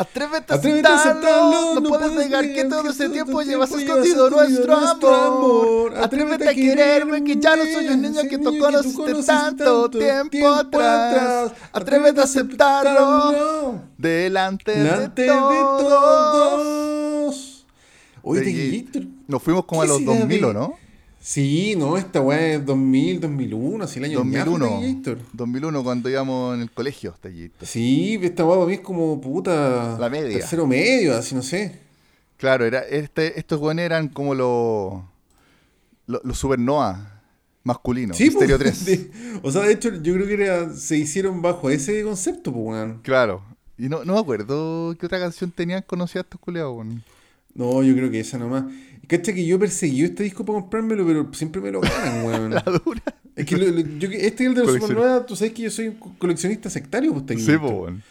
Atrévete a aceptarlo, no, puedes negar que todo ese tiempo llevas escondido nuestro amor. Atrévete a quererme, que ya no soy un niño que tú conociste tanto tiempo atrás. Atrévete a aceptarlo delante de todos. Oye, Nos fuimos como a los 2000, ¿o no? Sí, no, esta weá es 2000, 2001, así el año 2001. 2001, cuando íbamos en el colegio, Sí, esta weá para mí es como puta. La media. Tercero medio, así no sé. Claro, era, este, estos weones eran como los. Los lo supernova masculinos. Sí, Stereo 3. o sea, de hecho, yo creo que era, se hicieron bajo ese concepto, pues, weón. Claro. Y no, no me acuerdo qué otra canción tenían conocida estos culeados, weón. No, yo creo que esa nomás. Cacha que yo perseguí este disco para comprármelo, pero siempre me lo ganan, weón. La dura. Es que yo, este es el de los Supernova, tú sabes que yo soy un coleccionista sectario, pues Sí, pues, weón.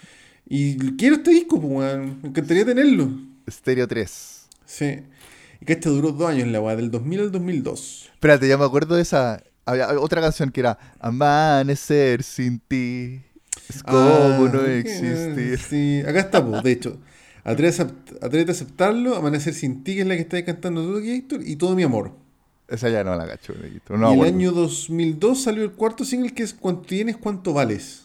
Y quiero este disco, pues, weón. Me encantaría tenerlo. Stereo 3. Sí. Y que este duró dos años, la weá, del 2000 al 2002. Espérate, ya me acuerdo de esa. Había otra canción que era Amanecer sin ti. Es como ah, no existir. Sí, acá está, pues, de hecho. Atrévete a aceptarlo, Amanecer sin ti, que es la que está cantando todo Gator, y todo mi amor. Esa ya no la cacho, No, y el año 2002 salió el cuarto single que es Cuánto tienes, cuánto vales.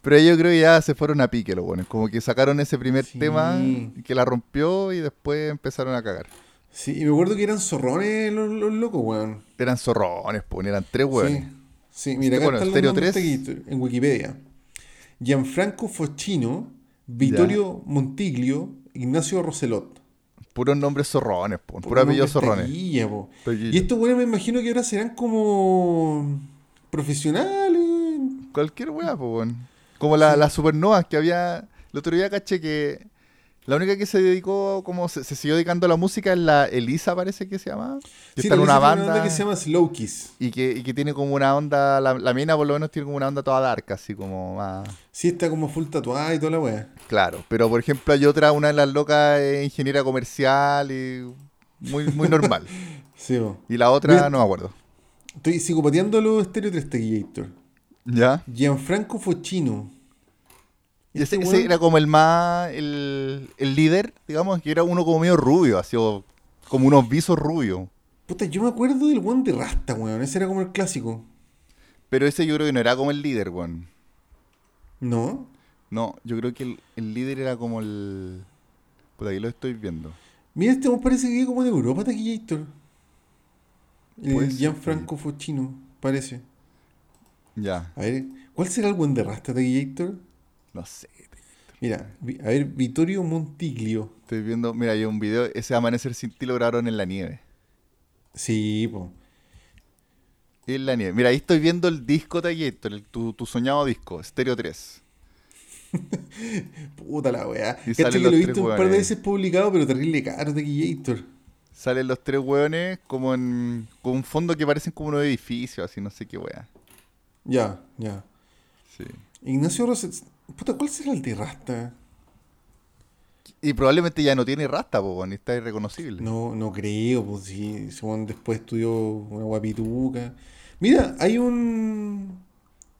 Pero yo creo que ya se fueron a pique los buenos. Como que sacaron ese primer tema que la rompió y después empezaron a cagar. Sí, y me acuerdo que eran zorrones los, locos, weón. Eran zorrones, pues, eran tres weones. Sí, mira, acá está el 3 en Wikipedia. Gianfranco Fochino, Vittorio Montiglio, Ignacio Roselot. Puros nombres zorrones, po. Puro apellido zorrones. Y estos güeyes me imagino que ahora serán como profesionales. Cualquier weá, pues, Como la, las supernovas que había. El otro día caché que la única que se dedicó, como se, siguió dedicando a la música es la Elisa, parece que se llama. Que está en una banda, que se llama Slow Kiss. Y que, y que tiene como una onda, la, la, mina por lo menos tiene como una onda toda dark, así como más... Sí, está como full tatuada y toda la wea. Claro, pero por ejemplo hay otra, una de las locas es ingeniera comercial y muy, muy normal. sí, Y la otra no me acuerdo. Estoy psicopateando los Stereo 3 ¿Ya? Gianfranco Fochino. Y ese, era como el más, el, líder, digamos, que era uno como medio rubio, así como unos visos rubios. Puta, yo me acuerdo del one de Rasta, weón. Ese era como el clásico. Pero ese yo creo que no era como el líder, weón. ¿No? No, yo creo que el, líder era como el... Puta, aquí lo estoy viendo. Mira, este me parece que es como de Europa, Taquillator. El Gianfranco Fochino, parece. Ya. A ver, ¿cuál será el one de Rasta, Taquillator? No sé. Mira, a ver, Vittorio Montiglio. Estoy viendo, mira, hay un video, ese amanecer sin ti lo grabaron en la nieve. Sí, po. En la nieve. Mira, ahí estoy viendo el disco Tallator, tu, tu soñado disco, Stereo 3. Puta la weá. Que lo he visto un par de veces publicado, pero terrible caro Tallator. Salen los tres weones como en con un fondo que parecen como unos edificios, así no sé qué weá. Ya, ya. Sí. Ignacio Roset Puta, ¿cuál será el de Rasta? Y probablemente ya no tiene Rasta, pues, ni está irreconocible. No, no creo, pues sí. después estudió una guapituca. Mira, hay un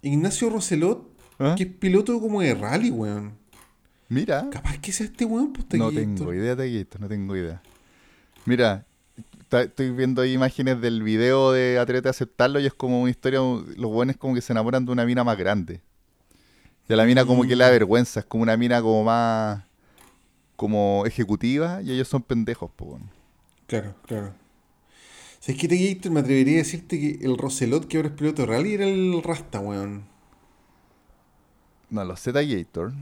Ignacio Roselot ¿Ah? que es piloto como de rally, weón. Mira. Capaz que sea este weón, pues No tengo idea de esto, no tengo idea. Mira, estoy viendo ahí imágenes del video de Atrete a aceptarlo y es como una historia, los buenos como que se enamoran de una mina más grande. Y a la mina como que le da mm. vergüenza, es como una mina como más como ejecutiva y ellos son pendejos, pues. Claro, claro. ¿Sabes qué te Me atrevería a decirte que el Roselot que ahora es piloto rally era el Rasta, weón. No, los Z Gator.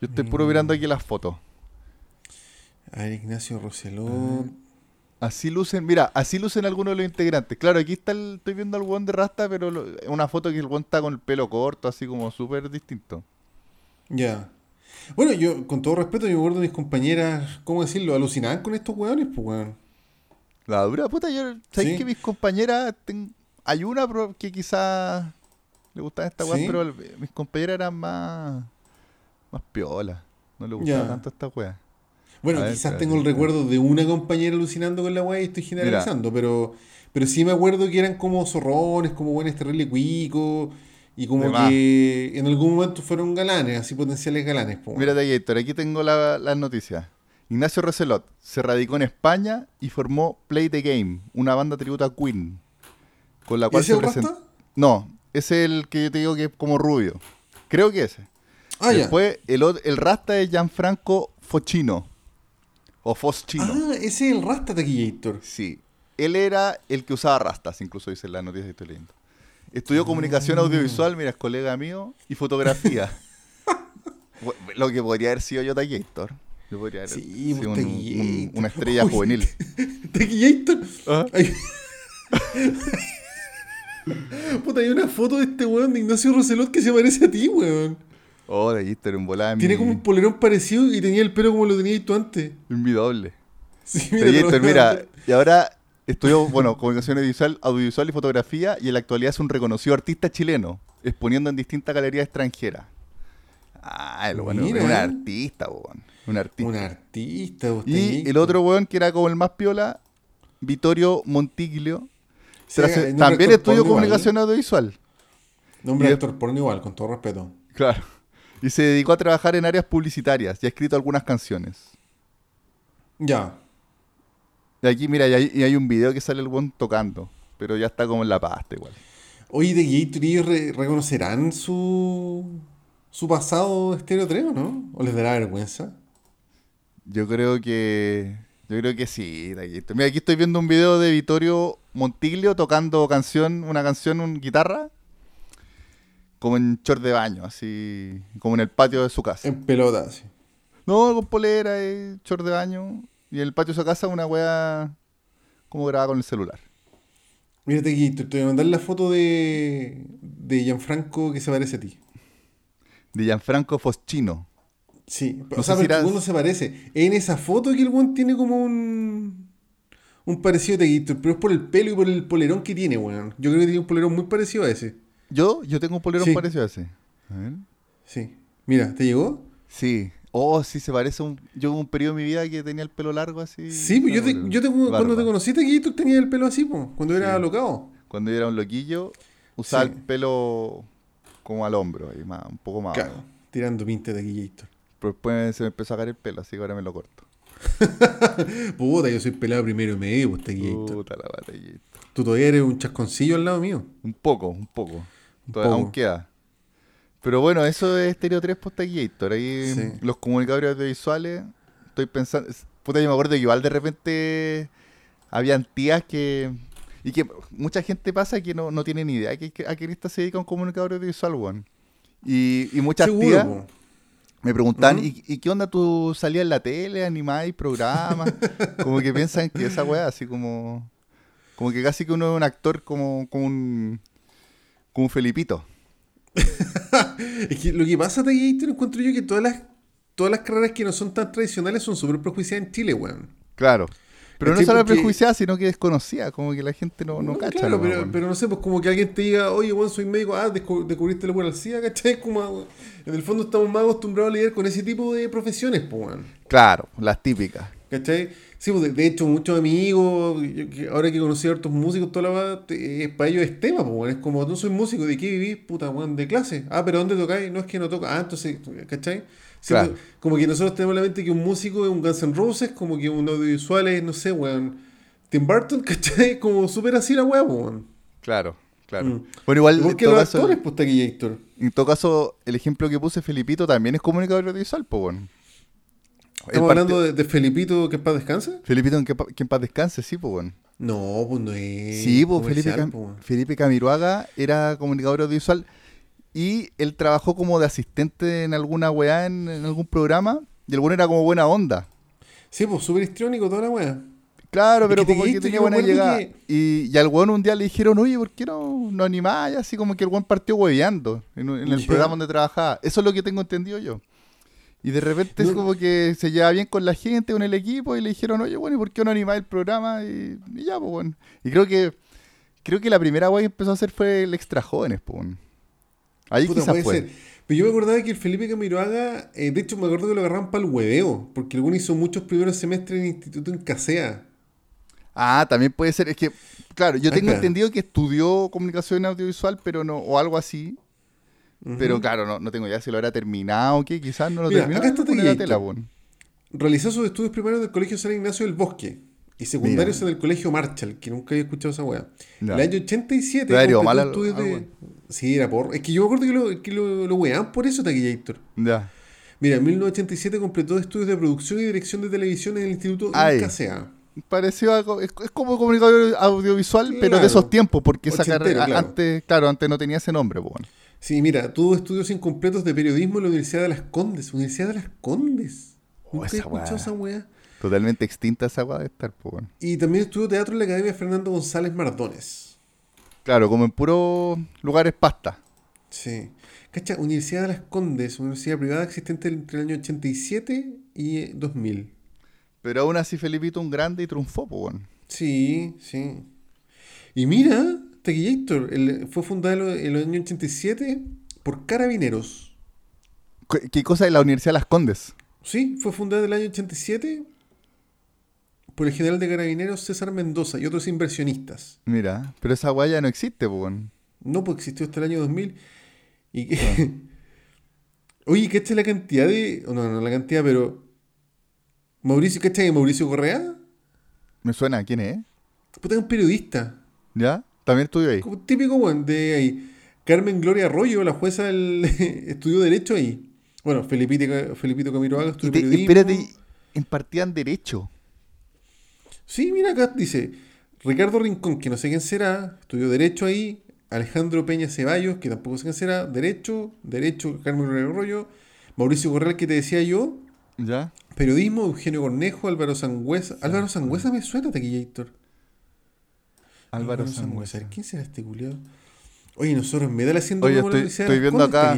Yo estoy puro mirando aquí las fotos. A ver, Ignacio Roselot. Así lucen, mira, así lucen algunos de los integrantes. Claro, aquí está el, estoy viendo al weón de Rasta, pero una foto que el weón está con el pelo corto, así como súper distinto. Ya. Bueno, yo, con todo respeto, yo me acuerdo de mis compañeras, ¿cómo decirlo? Alucinaban con estos weones, pues weón. La dura puta, yo, ¿sabes que mis compañeras, hay una que quizás le gustaba esta weón, pero mis compañeras eran más, más piolas. No le gustaba tanto esta weá. Bueno, quizás tengo el recuerdo de una compañera alucinando con la weá y estoy generalizando, pero pero sí me acuerdo que eran como zorrones, como buenos terrible cuicos, Y como que en algún momento fueron galanes, así potenciales galanes. Po, Mira, Héctor, aquí tengo las la noticias. Ignacio Roselot se radicó en España y formó Play the Game, una banda tributa a Queen. Con la cual ¿Ese se presentó. No, es el que yo te digo que es como rubio. Creo que ese. Ah, Después, el, el rasta es Gianfranco Fochino. O Foschino. Ah, ese es el rasta Taquillator. Sí. Él era el que usaba rastas, incluso dice en la noticia que estoy leyendo. Estudió comunicación ah. audiovisual, mira, es colega mío, y fotografía. Lo que podría haber sido yo Taquillator. Yo podría haber sí, sido una estrella juvenil. Taquillator. ¿Ah? Puta, hay una foto de este weón de Ignacio Roselot que se parece a ti, weón. Oh, de Easter en volada. Tiene como un polerón parecido y tenía el pelo como lo tenías tú antes. Invidable. Sí, mira, mira, y ahora estudió, bueno, comunicación audiovisual, audiovisual y fotografía y en la actualidad es un reconocido artista chileno, exponiendo en distintas galerías extranjeras. Ah, el bueno, es un artista, weón. Un artista. Un artista, usted Y el otro weón que era como el más piola, Vittorio Montiglio. también estudió comunicación audiovisual. Nombre de actor porno igual, con todo respeto. Claro. Y se dedicó a trabajar en áreas publicitarias y ha escrito algunas canciones. Ya. Y aquí, mira, y hay, un video que sale el buen tocando, pero ya está como en la pasta igual. Oye, de Gatorade reconocerán su, su pasado estereotreo, ¿no? ¿O les dará vergüenza? Yo creo que. Yo creo que sí, Mira, aquí estoy viendo un video de Vittorio Montiglio tocando canción, una canción, una guitarra como en short de baño, así, como en el patio de su casa. En pelota, sí. No, con polera y short de baño. Y en el patio de su casa una wea como grabada con el celular. Mírate aquí, te, voy a mandar la foto de, de Gianfranco que se parece a ti. De Gianfranco Foschino. Sí, o sea, pero el se parece. En esa foto que el buen tiene como un. Un parecido de Gator, pero es por el pelo y por el polerón que tiene, weón. Yo creo que tiene un polerón muy parecido a ese. Yo, yo tengo un polerón parecido a ese. A ver. Sí. Mira, ¿te llegó? Sí. Oh, sí, se parece un. Yo hubo un periodo de mi vida que tenía el pelo largo así. Sí, pues yo, te, yo cuando te conociste aquí tú tenías el pelo así, pues, cuando era locado. Cuando yo era un loquillo, usaba el pelo como al hombro, ahí más, un poco más. Claro, tirando pinta de aquí, Pero después se me empezó a caer el pelo, así que ahora me lo corto. Puta, yo soy pelado primero y medio, pues, Puta la batallita. Tú todavía eres un chasconcillo al lado mío. Un poco, un poco. Todavía aún queda. Pero bueno, eso es Stereo 3 Postagiator. Ahí los comunicadores audiovisuales, estoy pensando. Puta, yo me acuerdo que igual de repente habían tías que. Y que mucha gente pasa que no, no tiene ni idea que, a qué lista se dedica un comunicador audiovisual, weón. Y, y muchas tías me preguntan, ¿y, qué onda tú salías en la tele, animáis programas? como que piensan que esa weá, así como. Como que casi que uno es un actor como, como un como un Felipito. es que lo que pasa de te encuentro yo que todas las, todas las carreras que no son tan tradicionales son súper prejuiciadas en Chile, weón. Claro. Pero no solo prejuiciada, sino que desconocida, como que la gente no, no, cacha. Claro, pero, pero, no sé, pues como que alguien te diga, oye, weón, soy médico, ah, descubriste la buena SIDA, ¿cachai? Como, en el fondo estamos más acostumbrados a lidiar con ese tipo de profesiones, pues, weón. Claro, las típicas. ¿Cachai? Sí, pues de, hecho, muchos amigos, ahora que conocí a otros músicos, toda la eh, para ellos es tema, pues, es como, no soy músico, ¿de qué vivís? Puta, weón, de clase. Ah, pero ¿dónde tocáis? No es que no toca. Ah, entonces, ¿cachai? Pues, como que nosotros tenemos en la mente que un músico es un Guns N' Roses, como que un audiovisual es, no sé, weón, Tim Burton, ¿cachai? Como súper así la weón, weón. Claro, claro. Mm. Bueno, igual. Los actores, pues. En todo caso, el ejemplo que puse, Felipito, también es comunicador audiovisual, pues, bueno. ¿Estamos hablando de, Felipito que en paz descanse? Felipito que, en paz descanse, sí, pues bueno. No, pues no es. Sí, pues Felipe, Felipe Camiruaga era comunicador audiovisual y él trabajó como de asistente en alguna weá, en, algún programa, y el bueno era como buena onda. Sí, pues súper histriónico toda la weá. Claro, pero como que tenía buena llegada. Y, y, al weón un día le dijeron, oye, ¿por qué no, no animáis? Así como que el weón partió hueveando en, el programa donde trabajaba. Eso es lo que tengo entendido yo. Y de repente es como que se lleva bien con la gente, con el equipo, y le dijeron, oye, bueno, ¿y por qué no animáis el programa? Y, ya, pues bueno. Y creo que creo que la primera guay que empezó a hacer fue el extra jóvenes, pues. Ahí quizás fue. Pero yo me acordaba que el Felipe Camiroaga, eh, de hecho me acuerdo que lo agarraron para el hueveo, porque alguno hizo muchos primeros semestres en el instituto en Casea. Ah, también puede ser. Es que, claro, yo tengo entendido que estudió comunicación audiovisual, pero no, o algo así, Pero claro, no, no tengo idea si lo habrá terminado o qué, quizás no lo Mira, terminó. acá está la tela. Realizó sus estudios primarios en el Colegio San Ignacio del Bosque y secundarios Mira. en el Colegio Marshall, que nunca había escuchado esa weá. Ya. El año 87 Te ha ido completó mal al- estudios al de... Sí, era por... Es que yo me acuerdo que lo, que lo, lo por eso, Taquillator. Ya. Mira, en 1987 completó estudios de producción y dirección de televisión en el Instituto. ICA. Pareció algo, es, es como comunicador audiovisual, pero de esos tiempos, porque esa carrera claro. antes, claro, antes no tenía ese nombre, pues. bueno. Sí, mira, tuvo estudios incompletos de periodismo en la Universidad de las Condes. Universidad de las Condes. Oh, Nunca he esa escuchado esa weá. Totalmente extinta esa weá de estar, pues. bueno. Y también estudió teatro en la Academia Fernando González Mardones. Claro, como en puros lugares pasta. Sí. Cacha, Universidad de las Condes, universidad privada existente entre el año 87 y eh, 2000. Pero aún así Felipito un grande y triunfó, pues. bueno. Sí, sí. Y mira, Taquillator, el- fue fundada en el año 87 por carabineros. ¿Qué, qué cosa de la Universidad de las Condes? Sí, fue fundada en el año 87 por el general de carabineros César Mendoza y otros inversionistas. Mira, pero esa weá ya no existe, bueno. No, pues existió hasta el año 2000. Y que... Oye, ¿cachai la cantidad de... No, no la cantidad, pero... Mauricio, ¿cachai de Mauricio Correa? Me suena, ¿quién es? Puta, es un periodista. ¿Ya? También estudio ahí. Típico, weón, de ahí. Carmen Gloria Arroyo, la jueza del... estudió Derecho ahí. Bueno, Felipito, Felipito Camiroaga Y estudió te- periodismo. espérate, impartían derecho. Sí, mira acá dice Ricardo Rincón, que no sé quién será, estudió Derecho ahí. Alejandro Peña Ceballos, que tampoco sé quién será, Derecho, Derecho, Carmen Gloria Arroyo. Mauricio Correa, que te decía yo, ¿Ya? Periodismo, Eugenio Cornejo, Álvaro Sangüesa. Álvaro Sangüesa me suena, Taquillator. Álvaro Sangüesa. ¿Quién será este culiado? Oye, nosotros me da haciendo Oye, estoy- estoy viendo acá-.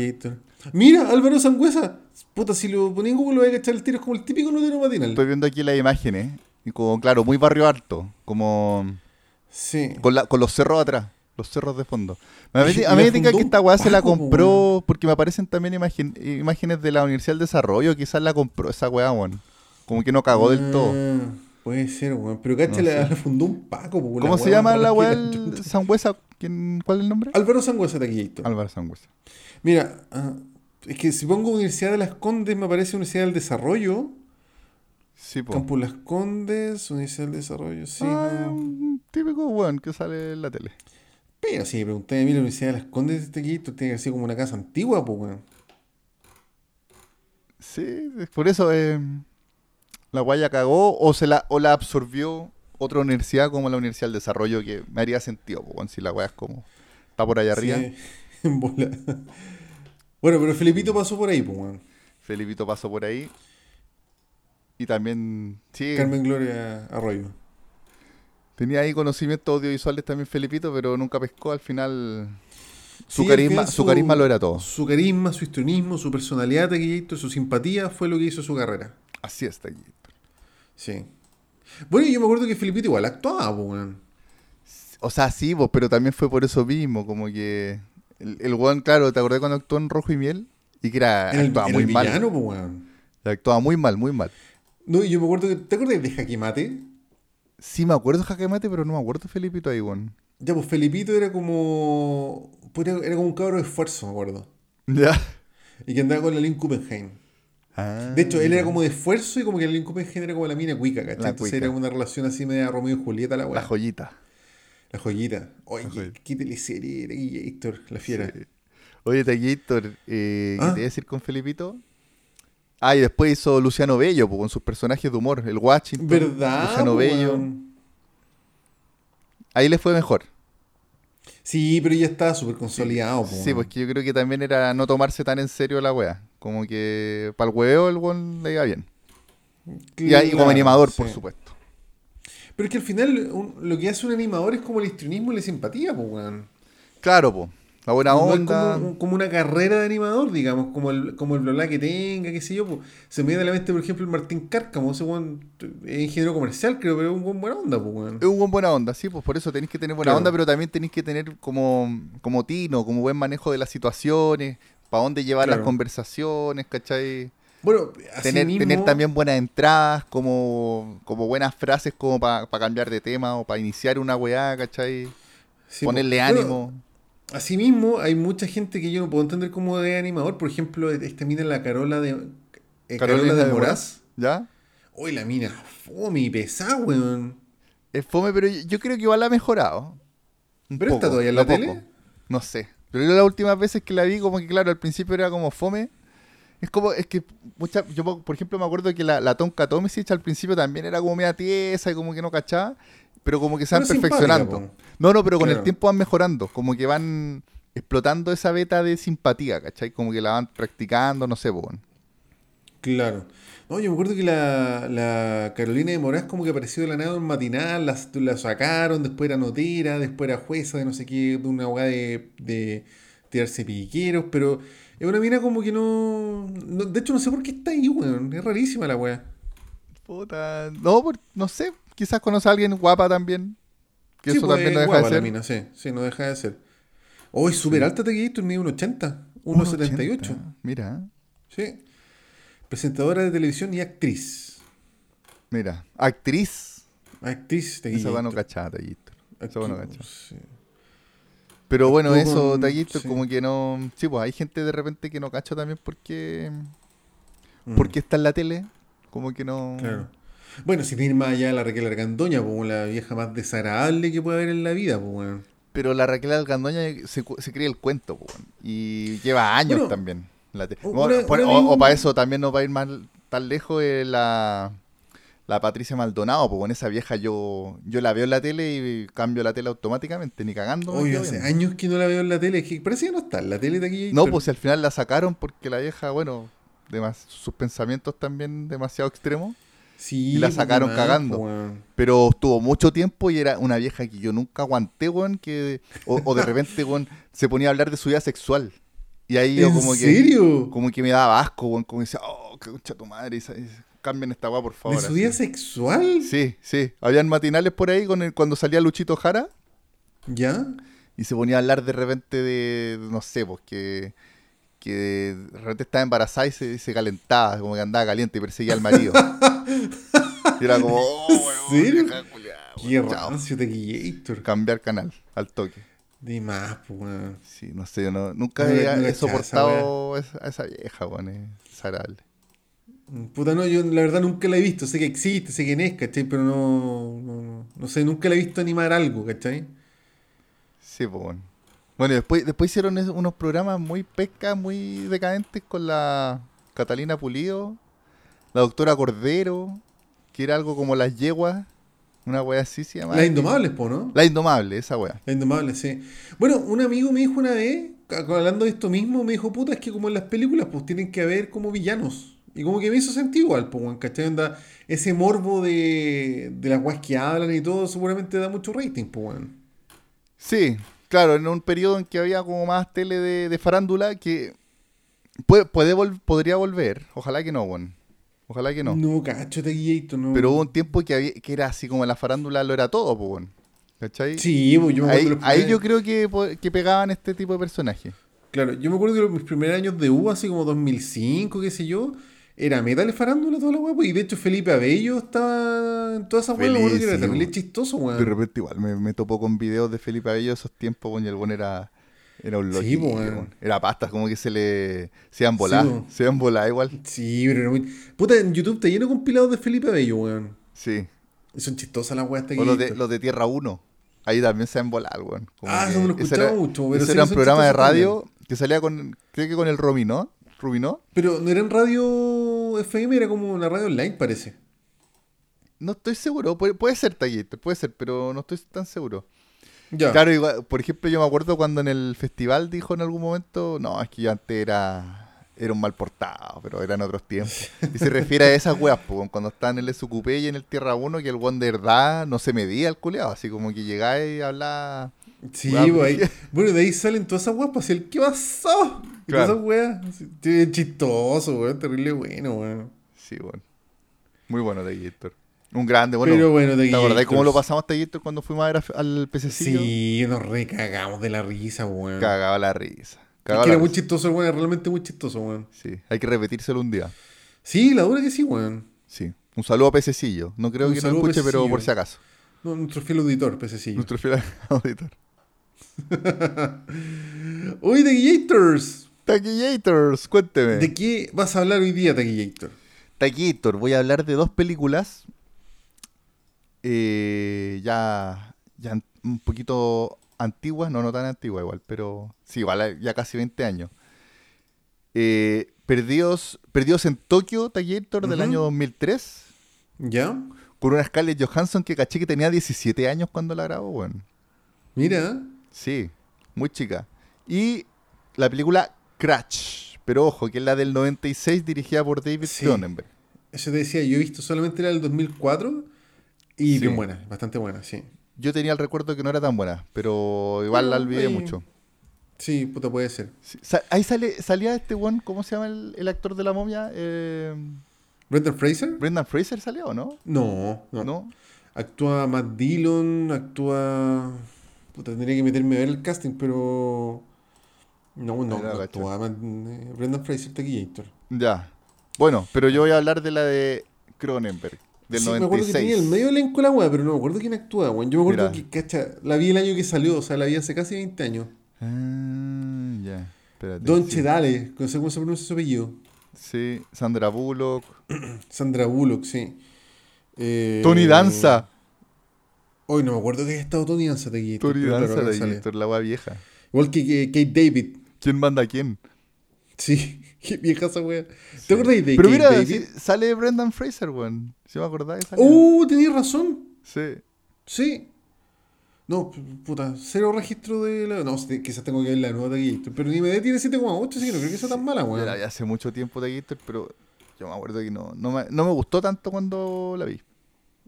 Mira, Álvaro Sangüesa. Puta, si lo ponía en Google lo voy a cachar el tiro. Es como el típico notero matinal. Estoy viendo aquí las imágenes. Y como, claro, muy barrio alto. Como Sí. con, la- con los cerros atrás. Los cerros de fondo. A mí, me fundó que esta weá se la compró. Porque me aparecen también imagen- imágenes de la Universidad del Desarrollo. Quizás la compró esa weá, weón. Como que no cagó del todo. Puede ser, weón. Pero cacha, No la, fundó un Paco, po, ¿Cómo la se llama la weá? Sangüesa? ¿Quién, ¿Cuál es el nombre? Álvaro Sangüesa, Taquillator. Álvaro Sangüesa. Mira, ah, es que si pongo Universidad de las Condes, me aparece Universidad del Desarrollo. Sí, po. Campus Las Condes, Universidad del Desarrollo, sí. Ah, un típico weón que sale en la tele. Pero si pregunté a mí, la Universidad de las Condes de Taquillator tiene que ser como una casa antigua, pues, weón. Sí, por eso eh, la guaya cagó o se la o la absorbió otra universidad como la Universidad del Desarrollo que me haría sentido, po, si la guaya es como está por allá arriba. Sí, en bola. Bueno, pero Felipito pasó por ahí, pues, weón. Felipito pasó por ahí. Y también, sí, Carmen Gloria Arroyo. tenía ahí conocimientos audiovisuales también Felipito, pero nunca pescó al final. Su Sí, carisma, su carisma lo era todo. Su carisma, su histrionismo, su personalidad, su simpatía fue lo que hizo su carrera. Así está aquí. Sí. Bueno, yo me acuerdo que Felipito igual actuaba, weón. O sea, sí, vos, pero también fue por eso mismo, como que el, el weón, claro, ¿te acordás cuando actuó en Rojo y Miel? Y que era, el, actuaba muy el mal. villano, weón. Actuaba muy mal, muy mal. No, y yo me acuerdo que. ¿Te acuerdas de Jaque Mate? Sí, me acuerdo de Jaque Mate, pero no me acuerdo de Felipito ahí, weón. Ya, pues Felipito era como. pues, Era, era como un cabro de esfuerzo, me acuerdo. Ya. Y que andaba con la Lynn Kuppenheim. De hecho, él era como de esfuerzo y como que Lynn Kuppenheim era como la mina cuica, ¿cachai? La Entonces cuica. era una relación así media Romeo y Julieta, la weá. La joyita. La joyita. Oye, La joyita. qué teleserie era la fiera. Sí. Oye, Taquillator, eh, ¿qué Ah. te iba a decir con Felipito? Ah, y después hizo Luciano Bello, po, con sus personajes de humor. El Washington, ¿Verdad? Luciano po, Bello. Ahí le fue mejor. Sí, pero ya estaba súper consolidado, po, Sí, pues que yo creo que también era no tomarse tan en serio la wea. Como que para el hueveo el weón le iba bien. Y, ahí como Claro, animador, sí. por supuesto. Pero es que al final un- lo que hace un animador es como el histrionismo y la simpatía, pues, weón. Claro, po. La buena No onda. como, como una carrera de animador, digamos, como el, como el blabla que tenga, qué sé yo. Pues. Se me viene a la mente, por ejemplo, el Martín Cárcamo, ese weón es ingeniero comercial, creo, pero es un buen buena onda, pues, weón. Es un buen buena onda, sí, pues por eso tenéis que tener buena Claro. onda, pero también tenéis que tener como, como tino, como buen manejo de las situaciones, para dónde llevar Claro. las conversaciones, ¿cachai? Bueno, así Tener, mismo, tener también buenas entradas, como, como buenas frases como para cambiar de tema o para iniciar una weá, ¿cachai? sí, Ponerle. Bueno, ánimo. Asimismo, hay mucha gente que yo no puedo entender como de animador. Por ejemplo, esta mina la Carola de. eh, Carola de Moraz. ¿Ya? Uy, la mina fome y pesada, weón. Es fome, pero yo, yo creo que igual ha mejorado. ¿Pero está todavía en la tele? No sé. Pero yo las últimas veces que la vi, como que claro, al principio era como fome. Es como, es que mucha, yo por ejemplo me acuerdo que la, la Tonka Tomisic al principio también era como media tiesa y como que no cachaba, pero como que se van perfeccionando. po. No, no, pero con el tiempo van mejorando, como que van explotando esa beta de simpatía, ¿cachai? Como que la van practicando, no sé, po. Claro. No, yo me acuerdo que la, la Carolina de Moraz como que apareció de la nada en matinal, la, la sacaron, después era notera, después era jueza de no sé qué, de una abogada de, de tirarse piqueros, pero es una mina como que no, no- De hecho, no sé por qué está ahí, weón. Es rarísima la weá. Puta. No, por- no sé, quizás conoce a alguien guapa también. Que Sí, eso pues, también no deja de guapa la ser. mina, sí, sí, no deja de ser. Oh, es súper alta Taquillito, mide 1,80, 1,78. 1,80. Mira, Sí. Presentadora de televisión y actriz. mira. Actriz. Actriz Esa va no cachada, Tallito. Esa va no cachada. sí. Pero bueno, eso, con- Tallito, sí. como que no. Sí, pues hay gente de repente que no cacha también porque. Mm, Porque está en la tele. Como que no. Claro. Bueno, si tiene más allá la Raquel Argandoña, como la vieja más desagradable que puede haber en la vida, pues. Pero la Raquel Algandoña se, se cree el cuento, weón. y lleva años Bueno, también. En la te- u- Bueno, una- por- una o, para eso también no va a ir más tan lejos eh, la, la Patricia Maldonado, pues con esa vieja yo yo la veo en la tele y cambio la tele automáticamente, ni cagando. quedo hace años que no la veo en la tele, es que parece que no está en la tele de aquí. No, pues al final la sacaron porque la vieja, bueno, demas- sus pensamientos también demasiado extremos. sí, y la pues, sacaron cagando. pues. Pero estuvo mucho tiempo y era una vieja que yo nunca aguanté, weón, que, o, o de repente, weón, se ponía a hablar de su vida sexual. Y ahí yo ¿En como que, serio? como que me daba asco, weón, como decía, oh, qué concha tu madre, cambien esta weá, por favor. ¿De su así. sexual? Sí, sí. Habían matinales por ahí con el- cuando salía Luchito Jara ¿Ya? y se ponía a hablar de repente de, no sé, pues que, que de repente estaba embarazada y se, se calentaba, como que andaba caliente y perseguía al marido. y era como, oh, weón, culiá, Qué rancio Taquillator. Cambiar canal, al toque. De más, pues. Sí, no sé, no, nunca No, he, no soportado esa- a esa vieja, weón, es desagradable. Puta, no, yo la verdad nunca la he visto. Sé que existe, sé quién es, ¿cachai? Pero no, no, no, no sé, nunca la he visto animar algo, ¿cachai? Sí, pues bueno. Bueno, después, después hicieron es- unos programas muy pescas, muy decadentes con la Catalina Pulido, la doctora Cordero, que era algo como las yeguas, una wea así se llamaba. Las Indomables, po, ¿no? La Indomable, esa wea. Las Indomables, sí. Bueno, un amigo me dijo una vez, hablando de esto mismo, me dijo, puta, es que como en las películas, pues tienen que haber como villanos. Y como que me hizo sentido igual, pues, weón, ¿cachai? Onda, ese morbo de, de las weas que hablan y todo, seguramente da mucho rating, pues, weón. Sí, claro, en un periodo en que había como más tele de, de farándula que puede, puede vol- podría volver, ojalá que no, bueno. Ojalá que no. No, cacho, Taquillator, no. Pero hubo un tiempo que, había, que era así como la farándula lo era todo, pues bueno. ¿Cachai? Sí, pues yo me acuerdo Ahí, ahí yo creo que, que pegaban este tipo de personajes. Claro, yo me acuerdo de los- mis primeros años de U, así como 2005, qué sé yo, era metal farándula toda la weá, y de hecho Felipe Abello estaba en toda esa weá, que era terrible weón. chistoso, weón. De repente igual me, me topó con videos de Felipe Abello esos tiempos, bueno, y el buen era, era un Sí, loquillo, weón. weón. Era pasta, como que se le... Se iban volar, po. se iban volar igual. Sí, pero era muy... Puta, en YouTube te lleno compilados de Felipe Abello, weón. Sí. Son chistosas las weas O los de, los de Tierra 1. Ahí también se iban volar, weón. Como Ah, eso no lo escuchaba era- mucho, pero ese sí era un programa de radio que salía con, creo que con el Rubinó, Rubinó. Pero no era en radio FM, era como una radio online, parece. No estoy seguro, puede, puede ser Tallito, puede ser, pero no estoy tan seguro. Claro, igual, por ejemplo, yo me acuerdo cuando en el festival dijo en algún momento, no, es que yo antes era, era un mal portado, pero eran otros tiempos. Y se refiere a esas weas, po, cuando estaban en el SQP y en el Tierra 1, que el one de verdad no se medía el culeado, así como que llegaba y hablaba... Sí, pues, ahí- porque- bueno, de ahí salen todas esas weas para hacer ¿qué pasó? Y Claro. todas esas weas. Chistoso, weón, terrible bueno, weón. Sí, bueno. Muy bueno Tallator. Un grande, bueno. Pero bueno, ¿Te acordás cómo lo pasamos Tallator cuando fuimos a ver a- al pececillo? Sí, nos recagamos de la risa, weón. Cagaba la risa. Es Cagaba que la era muy chistoso, weón, realmente muy chistoso, weón. Sí, hay que repetírselo un día. Sí, la dura que sí, weón. Sí. Un saludo a Pececillo. No creo Un que a escuche, pero por si acaso. No, nuestro fiel auditor, pececillo. Nuestro fiel auditor. Hoy Taquillators. Taquillators, cuénteme. ¿De qué vas a hablar hoy día, Taquillator? Taquillator, voy a hablar de dos películas. Eh, ya, ya un poquito antiguas, no, no tan antiguas igual, pero sí, igual ya casi 20 años. Eh, Perdidos, Perdidos en Tokio, Taquillator, del Ujú. año 2003. ¿Ya? Con una Scarlett Johansson que caché que tenía 17 años cuando la grabó, bueno. Mira. Sí, muy chica. Y la película Crash, pero ojo, que es la del 96 dirigida por David Sí. Cronenberg. Eso te decía, yo he visto solamente la del 2004 y Sí. bien buena, bastante buena, sí. Yo tenía el recuerdo que no era tan buena, pero igual la olvidé ahí- mucho. Sí, puta, puede ser. Sí, Ahí sale, salía este one, ¿cómo se llama el, el actor de la momia? Eh, ¿Brendan Fraser? Brendan Fraser salió, ¿o no? No, no, ¿No? Actúa Matt Dillon, actúa. Puta, tendría que meterme a ver el casting, pero. No, no, no actúa Matt- eh, Brendan Fraser, Taquillator. Ya. Bueno, pero yo voy a hablar de la de Cronenberg, del sí, me acuerdo que 96. tenía el medio elenco la weá, pero no me acuerdo quién actúa, weón. Yo me acuerdo que, cacha, la vi el año que salió, o sea, la vi hace casi 20 años. Ah, ya. Espérate. Don sí. Chedale, no sé cómo se pronuncia su apellido. Sí, Sandra Bullock. Sandra Bullock, sí. Eh, Tony Danza. Hoy no me acuerdo que haya estado Tony Danza Taquillator. Tony pero claro, Danza de. Gator, la wea vieja. Igual que, que Kate David. ¿Quién manda a quién? Sí, qué vieja esa wea. Sí. ¿Te acuerdas de Pero Kate mira, David? sale Brendan Fraser, weón. ¿Se me que salía? ¡Uh! Tenías razón. Sí. Sí. No, puta, cero registro de la. No, quizás tengo que ver la nueva Taquillator. Pero ni me dé tiene 7,8, así que no creo que sea tan mala, weón. vi hace mucho tiempo de Gator, pero yo me acuerdo que no, no, me, no me gustó tanto cuando la vi.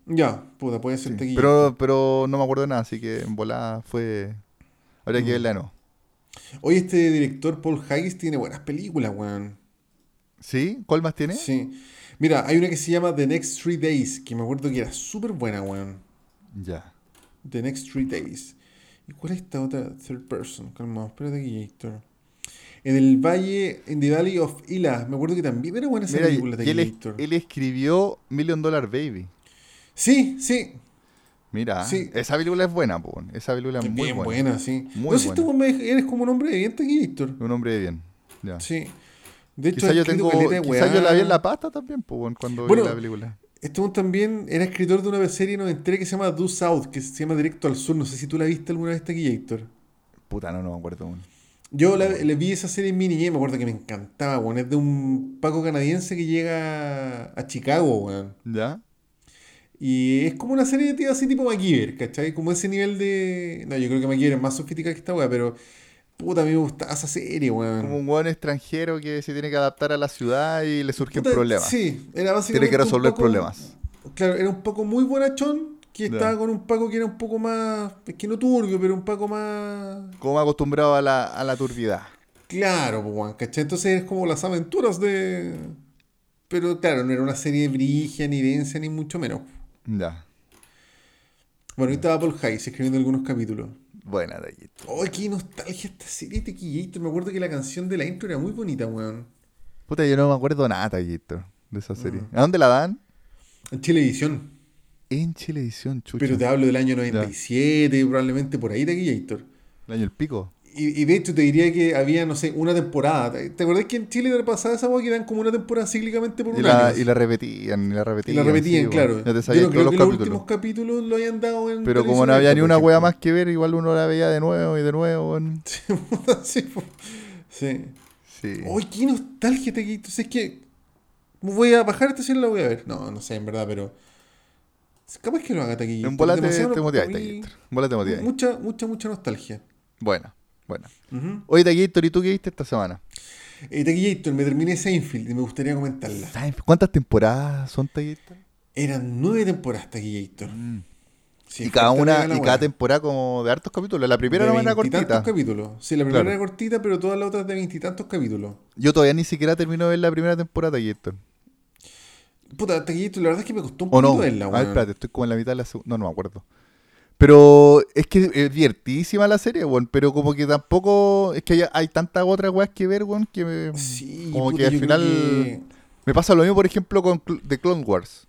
Ya, puta, puede ser Sí. Taquillator. Pero, pero no me acuerdo de nada, así que en volada fue. Habría que Mm. verla de nuevo. Hoy este director Paul Haggis tiene buenas películas, weón. ¿Sí? ¿Cuál más tiene? Sí. Mira, hay una que se llama The Next Three Days, que me acuerdo que era súper buena, weón. Ya. The Next Three Days. ¿Y cuál es esta otra third person? Calma, espérate aquí, Héctor. En el valle, en The Valley of Ila, me acuerdo que también era buena esa Mira, película de él, Héctor. él escribió Million Dollar Baby. Sí, sí. Mira, Sí. esa película es buena, po. Esa película es muy bien buena. buena. sí. Muy no sé si tú eres como un hombre de bien, aquí, Héctor. Un hombre de bien. Ya. Sí. De hecho, yo tengo. Quizás yo la vi en la pasta también, po, cuando Bueno, vi la película. Weón también era escritor de una serie noventera que se llama Do South, que se llama Directo al Sur. No sé si tú la viste alguna vez aquí, Héctor. Puta, no, no me acuerdo. weón. Yo la- le vi esa serie en mi niñez, me acuerdo que me encantaba, weón. Es de un Paco canadiense que llega a Chicago, weón. ¿Ya? Y es como una serie tío, así tipo MacGyver, ¿cachai? Como ese nivel de... No, yo creo que MacGyver es más sofisticada que esta weá, pero... Puta, a mí me gustaba esa serie, weón. Como un weón extranjero que se tiene que adaptar a la ciudad y le surgen Puta, problemas. Sí, era básicamente Tiene que resolver problemas. Claro, era un Paco muy bonachón que estaba con un Paco que era un poco más... Es que no turbio, pero un Paco más... Como acostumbrado a la, a la turbidad. Claro, pues, weón, ¿cachai? Entonces es como las aventuras de... Pero claro, no era una serie brigia, ni densa, ni mucho menos. Ya. Bueno, ahí estaba Paul Hayes escribiendo algunos capítulos. Buena allí. ¡Ay, qué nostalgia esta serie de Taquillator! Me acuerdo que la canción de la intro era muy bonita, weón. Puta, yo no me acuerdo nada, Taquito, de esa serie. Mm. ¿A dónde la dan? En Chilevisión. En Chilevisión, chucha. Pero te hablo del año 97, probablemente por ahí Taquillator. El año el pico. Y, y de hecho te diría que había, no sé, una temporada. ¿Te acordás que en Chile pasaba esa weá que eran como una temporada cíclicamente por Y un la, año? y la repetían, y la Y repetían. la repetían, sí, claro. te Yo no creo todos que los los capítulos. últimos capítulos lo hayan dado en Pero como no había ni una wea más que ver, igual uno la veía de nuevo y de nuevo. sí, sí. Sí. ¡Ay, qué nostalgia te Entonces es que voy a bajar esta serie y la voy a ver. No, no sé, en verdad, pero capaz que lo haga Taquillito. En bola te, te motiváis, Taquito. En bola te motiváis. Mucha, mucha, mucha nostalgia. Buena, buena. Ujú. Oye, Taquito, ¿y tú qué viste esta semana? Eh, Taquillator, me terminé Seinfeld y me gustaría comentarla. ¿Sabes ¿Cuántas temporadas son, Taquito? Eran nueve temporadas Taquillator. Sí, y cada una, y cada temporada como de hartos capítulos. La primera de no era cortita. capítulos. Sí, la primera Claro. era cortita, pero todas las otras de veintitantos capítulos. Yo todavía ni siquiera termino de ver la primera temporada, Taquito. Puta, Taquillator, la verdad es que me costó un poquito verla, weón. espérate, estoy como en la mitad de la segunda. No, no me acuerdo. Pero es que es divertísima la serie, weón. Pero como que tampoco. Es que hay, hay tantas otras weas que ver, weón, que me, Sí, como puta, que al final. que- Me pasa lo mismo, por ejemplo, con The Clone Wars.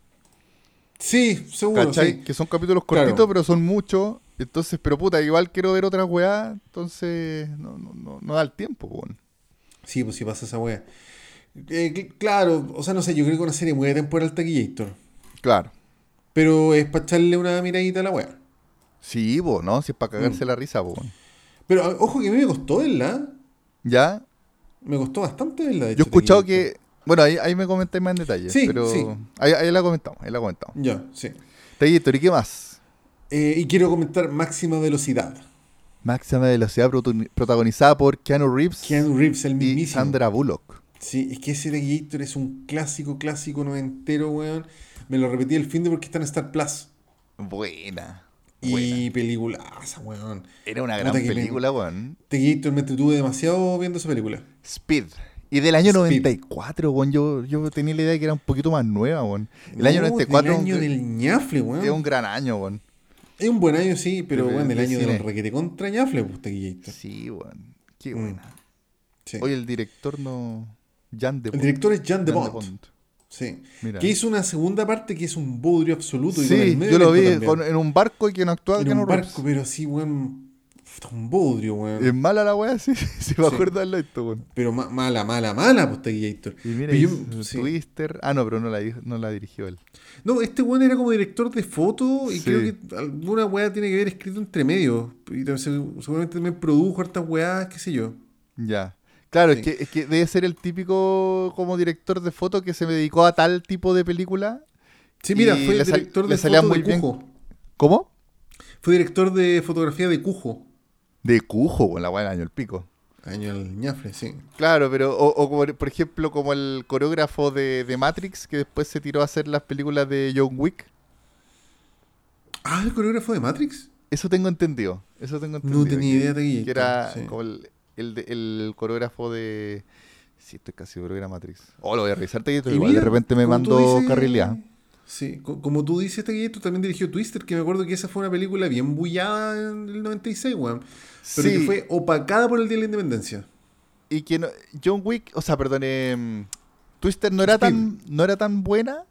Sí, seguro. Que son capítulos Claro. cortitos, pero son muchos. Entonces, pero puta, igual quiero ver otras weas, entonces no, no, no, no da el tiempo, weón. Sí, pues sí pasa esa wea. Eh, cl- claro, o sea, no sé, yo creo que una serie muy temporal Taquillator. Claro. Pero es para echarle una miradita a la wea. Sí, po, ¿no? Si es para cagarse Mm. la risa, weón. Pero a- ojo que a mí me costó verla. ¿Ya? Me costó bastante verla. de Yo he escuchado que... Bueno, ahí, ahí me comentáis más en detalle. Sí, pero sí. Ahí, ahí la comentamos, ahí la comentamos. Ya, sí. Taquillator, ¿y qué más? Eh, y quiero comentar Máxima Velocidad. Máxima velocidad protagonizada por Keanu Reeves Keanu Reeves, el y mismísimo. Sandra Bullock. Sí, es que ese Taquillator es un clásico, clásico noventero, weón. Me lo repetí el fin de porque está en Star Plus. Buena. Y peliculaza, weón. Era una gran película, weón. Taquillator me entretuve demasiado viendo esa película. Speed. Y del año Speed. 94, weón. Yo, yo tenía la idea de que era un poquito más nueva, weón. El año No, 94 del año un- del ñafle, weón. es un gran año, weón. Es un buen año, sí, pero De- bueno, el de año del requete contra ñafle, pues, Taquillator. Sí, weón. Qué Mm. buena. Sí. Oye, el director no... Jan de el director es Jan de Jan Bont. Sí. Mira. Que hizo una segunda parte que es un bodrio absoluto. y Sí, el medio yo lo vi con- en un barco y que no actuaba En un barco, pero así, weón. Un bodrio, weón. Es mala la weá, sí. Sí, me Sí. acuerdo de visto, weón. Pero ma- mala, mala, mala, pues Taquillator. Y mira, hizo yo- sí. Twister. Ah, no, pero no la, no la dirigió él. No, este weón era como director de foto y Sí. creo que alguna weá tiene que ver escrito entre medio. Y se- seguramente también produjo hartas weás, qué sé yo. Ya. Claro, Sí. es, que, es que debe ser el típico como director de foto que se dedicó a tal tipo de película. Sí, mira, fue el director le de salía foto muy de bien. Cujo. ¿Cómo? Fue director de fotografía de Cujo. De Cujo, con la weá del año el pico. Año el ñafle, sí. Claro, pero, o, o como, por ejemplo, como el coreógrafo de, de Matrix, que después se tiró a hacer las películas de John Wick. Ah, el coreógrafo de Matrix. Eso tengo entendido. Eso tengo entendido. No tenía que- idea de aquí. Que era Sí. como el, el, de- el coreógrafo de. Sí, estoy casi seguro que era Matrix. Oh, lo voy a revisar, Taquito, Y igual mira, de repente me mando carrileada. Sí, co- como tú dices, Taquillito también dirigió Twister, que me acuerdo que esa fue una película bien bullada en el 96, weón. Pero Sí. que fue opacada por el Día de la Independencia. Y que no- John Wick, o sea, perdón, eh, Twister no era tan no era tan buena,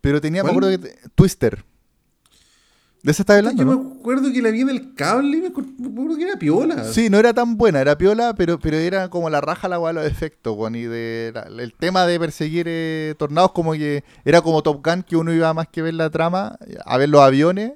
pero tenía, me acuerdo que te- Twister. ¿De esa estaba hablando, Yo no? me acuerdo que la vi en el cable y me acu- me acuerdo que era piola. Sí, no era tan buena, era piola, pero, pero era como la raja la weá de los efectos, weón, y de la- el tema de perseguir eh, tornados como que era como Top Gun, que uno iba más que ver la trama, a ver los aviones,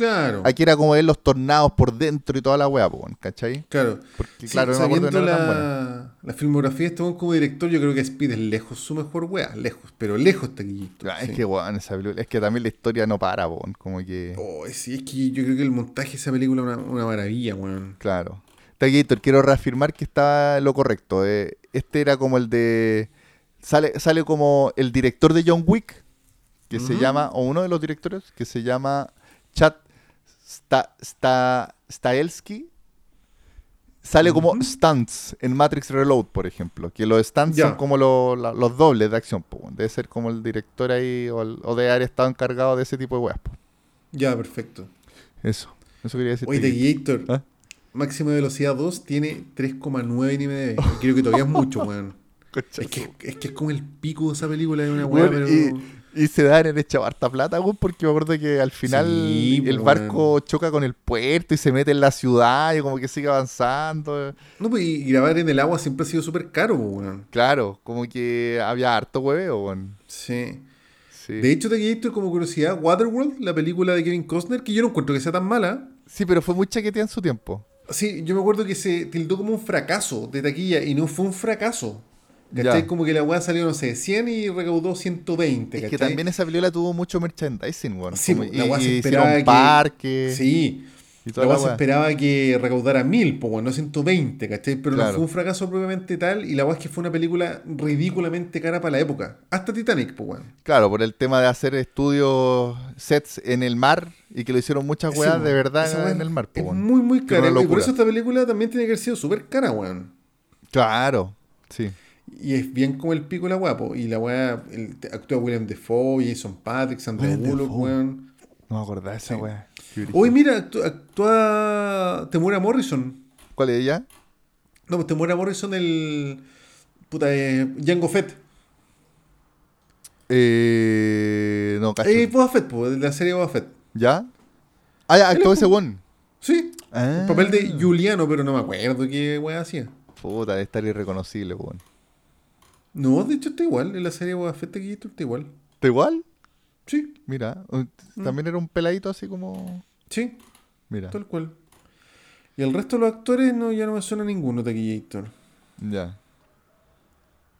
Claro. aquí era como ver los tornados por dentro y toda la weá, ¿cachai? Claro. Porque Sí, claro, no sabiendo no la, la filmografía de este como director, yo creo que Speed es lejos su mejor weá. Lejos, pero lejos Taquillito. Ah, Es que, weón, esa película- es que también la historia no para, weón, como que... Oh, sí, es que yo creo que el montaje de esa película es una, una maravilla, weón. Claro. Taquillator, quiero reafirmar que está lo correcto. eh, este era como el de. Sale, sale como el director de John Wick, que se llama, o uno de los directores, que se llama Chad Sta, Sta- Stahelski. Sale como stunts en Matrix Reload, por ejemplo. Que los stunts son como lo- la- los dobles de acción. po, Debe ser como el director ahí, o, el- o de haber estado encargado de ese tipo de weas. Ya, perfecto. Eso. Eso quería decir. Oye, Taquillator, ¿Ah? máxima velocidad 2 tiene 3,9 en IMDb. Creo que todavía es mucho, weón. Es que, es que es como el pico de esa película de una weá, Bueno, pero. y, y se dan en echar harta plata, weón, porque me acuerdo que al final Sí, el barco choca con el puerto y se mete en la ciudad y como que sigue avanzando. No, pues y grabar en el agua siempre ha sido súper caro, pues, weón. Claro, como que había harto hueveo, weón. Sí. Sí. De hecho, Taquillator, como curiosidad, Waterworld, la película de Kevin Costner, que yo no encuentro que sea tan mala. sí, pero fue muy chaqueteada en su tiempo. Sí, yo me acuerdo que se tildó como un fracaso de taquilla y no fue un fracaso. ¿Cachai? Ya. Como que la weá salió, no sé, 100 y recaudó 120. Es que también esa película tuvo mucho merchandising, weón. Sí, Como- pues, la weá se esperaba que- parques Sí, y la weá se esperaba que recaudara 1000, pues bueno, no 120, ¿cachai? Pero Claro. no fue un fracaso propiamente tal y la weá es que fue una película ridículamente cara para la época. Hasta Titanic, pues bueno. Claro, por el tema de hacer estudios, sets en el mar y que lo hicieron muchas weas weón. de verdad en el mar. po, Es weón. muy, muy cara. Y por eso esta película también tiene que haber sido súper cara, weón. Claro, sí. Y es bien como el pico de la guapo. Y la weá, el- actúa William Defoe, Jason Patrick, Sandra William Bullock, weón. No me acordaba de esa Sí. brígido. Hoy mira, actúa, actúa Temuera Morrison. ¿Cuál es ella? No, pues Temuera Morrison, el. Puta, eh, Jango Fett. Eh, no, cacho. Eh, Boba Fett, pues, de la serie Boba Fett. ¿Ya? Ah, ya, actuó es ese one. Sí. Ah. El papel de Juliano, pero no me acuerdo qué weá hacía. Puta, debe estar irreconocible, weón. No, de hecho está igual. En la serie Boba Fett aquí está igual. ¿Está igual? Sí, Mira, también era un peladito así como. sí, Mira, tal cual. Y el resto de los actores no, ya no me suena ninguno, Taquillator. ya.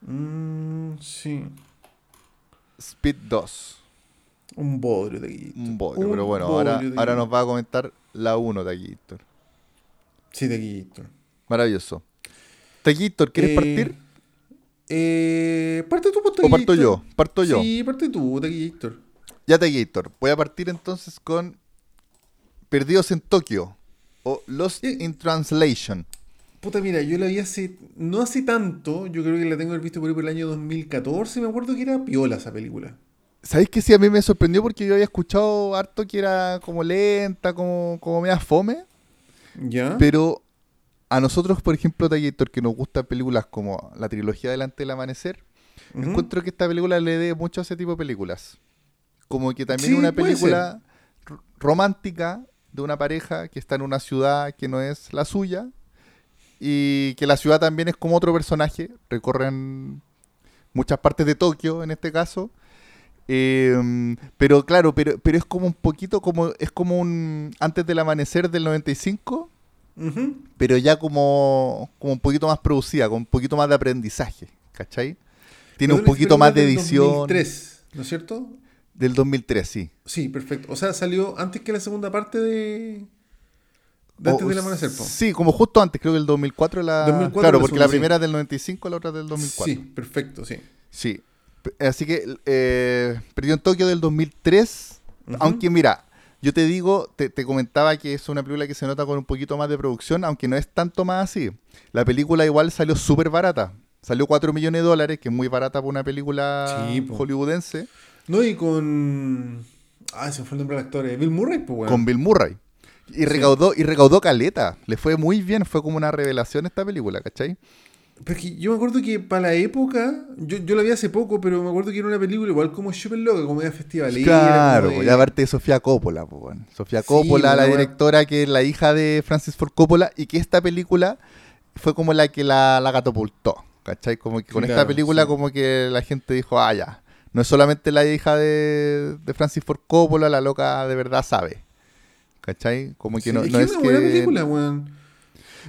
Mm, sí. Speed 2. Un bodrio, Taquillator. Un bodrio, Un pero bueno, ahora, bodrio, ahora nos va a comentar la 1, Taquillator. Sí, Taquillator. Maravilloso. Taquillator, ¿quieres Eh, partir? Eh, parte tú, pues, ¿O parto yo? Parto yo. Sí, parte tú, Taquillator. Ya Taquillator. Voy a partir entonces con Perdidos en Tokio o Lost Eh. in Translation. Puta, mira, yo la vi hace. No hace tanto, yo creo que la tengo que haber visto por ahí por el año 2014. Me acuerdo que era piola esa película. ¿Sabéis que sí? A mí me sorprendió porque yo había escuchado harto que era como lenta, como, como media fome. ¿Ya? Pero a nosotros, por ejemplo, Taquillator, que nos gustan películas como la trilogía Delante del Amanecer, encuentro que esta película le dé mucho a ese tipo de películas. Como que también Sí, una película romántica de una pareja que está en una ciudad que no es la suya y que la ciudad también es como otro personaje, recorren muchas partes de Tokio en este caso. Eh, pero claro, pero, pero es como un poquito como es como un antes del amanecer del 95, Pero ya como, como un poquito más producida, con un poquito más de aprendizaje, ¿cachai? Tiene un poquito más de es del edición. 2003, ¿no es cierto? Del 2003, sí. Sí, perfecto. O sea, salió antes que la segunda parte de. De O- antes del amanecer, po. Sí, como justo antes, creo que el 2004 la... 2004 claro, la porque la sí. primera es del 95, la otra es del 2004. Sí, perfecto, sí. Sí. Así que eh, Perdió en Tokio del 2003. Ujú. Aunque mira, yo te digo, te, te comentaba que es una película que se nota con un poquito más de producción, aunque no es tanto más así. La película igual salió súper barata. Salió 4 millones de dólares, que es muy barata para una película Sí, hollywoodense, No, y con. Ah, se fue el nombre del actor. eh, Bill Murray, pues, con Bill Murray. Y recaudó, y recaudó caleta. Le fue muy bien, fue como una revelación esta película, ¿cachai? Pero es que yo me acuerdo que para la época, yo, yo la vi hace poco, pero me acuerdo que era una película igual como Super Loca, como de festivalera. Claro, de- y aparte de Sofía Coppola, po, weón. Sofía Coppola, po, la directora que es la hija de Francis Ford Coppola, y que esta película fue como la que la, la catapultó, ¿cachai? Como que con esta película sí. como que la gente dijo, ah, ya, no es solamente la hija de, de Francis Ford Coppola, la loca de verdad sabe, ¿cachai? Como que Sí, no, es no que es que... película, weón.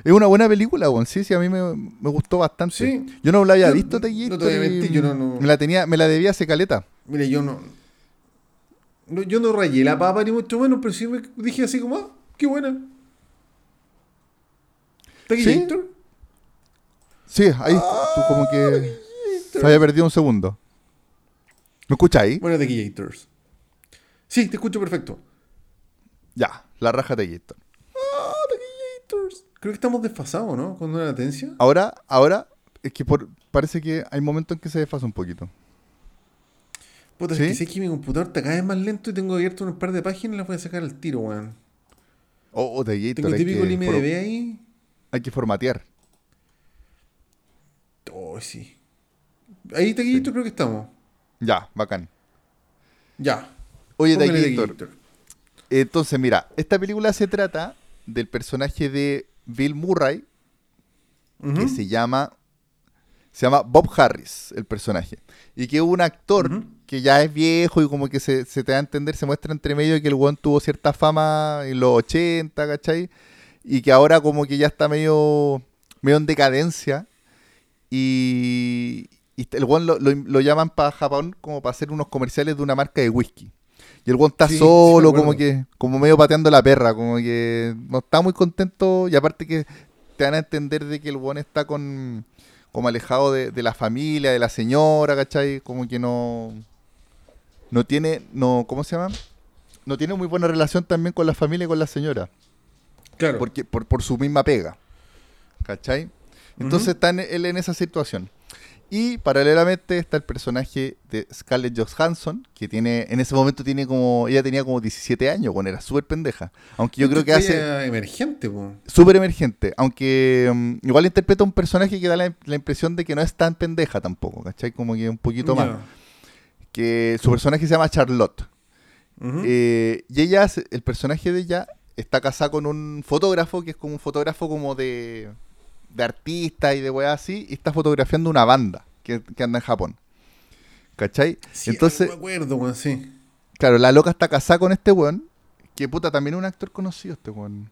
Es una buena película, weón. Sí, sí, a mí me, me gustó bastante. Sí. Yo no la había Yo- visto, no te a y mentir, yo no- no- Me la tenía, me la debía hace caleta. Mira, yo no, no- Yo no rayé la papa ni mucho menos, pero sí me dije así como, ah, qué buena. ¿Taquillator? Sí, ahí tú como que se había perdido un segundo. ¿Me escuchas ahí? Bueno, Taquillators. Sí, te escucho perfecto. Ya, la raja. Ah, Taquillators. Creo que estamos desfasados, ¿no? Con una latencia. Ahora, ahora, es que por, parece que hay momentos en que se desfasa un poquito. Puta, ¿Sí? es que sé que mi computador está cada vez más lento y tengo abierto un par de páginas y las voy a sacar al tiro, weón. Oh, oh Taquillito, Tengo el típico que for- IMDB ahí. hay que formatear. Oh, sí. Ahí, Taquillito, creo que estamos. Ya, bacán. Ya. Oye, Taquillator. entonces mira, esta película se trata del personaje de Bill Murray, que se llama se llama Bob Harris, el personaje. Y que es un actor que ya es viejo y como que se, se te da a entender, se muestra entre medio de que el weón tuvo cierta fama en los 80, ¿cachai? Y que ahora como que ya está medio, medio en decadencia. Y, y el weón lo, lo- lo llaman para Japón como para hacer unos comerciales de una marca de whisky. Y el weón está Sí, solo, como que, como medio pateando la perra, como que no está muy contento. Y aparte que te dan a entender de que el weón está con como alejado de, de la familia, de la señora, ¿cachai? Como que no. No tiene. no ¿Cómo se llama? No tiene muy buena relación también con la familia y con la señora. Claro. Porque, por, por su misma pega. ¿Cachai? Entonces está en- él en esa situación. Y paralelamente está el personaje de Scarlett Johansson, que tiene, en ese momento tiene como, ella tenía como 17 años, cuando era súper pendeja. Aunque yo creo que hace, emergente, súper emergente, aunque mm, igual interpreta un personaje que da la, la impresión de que no es tan pendeja tampoco, ¿cachai? Como que un poquito más. Que su personaje se llama Charlotte. Eh, y ella, el personaje de ella, está casada con un fotógrafo que es como un fotógrafo como de, de artista y de weá así, y está fotografiando una banda que, que anda en Japón. ¿Cachai? Sí, Entonces, me acuerdo, weón, sí. claro, la loca está casada con este weón, que puta, también es un actor conocido este weón.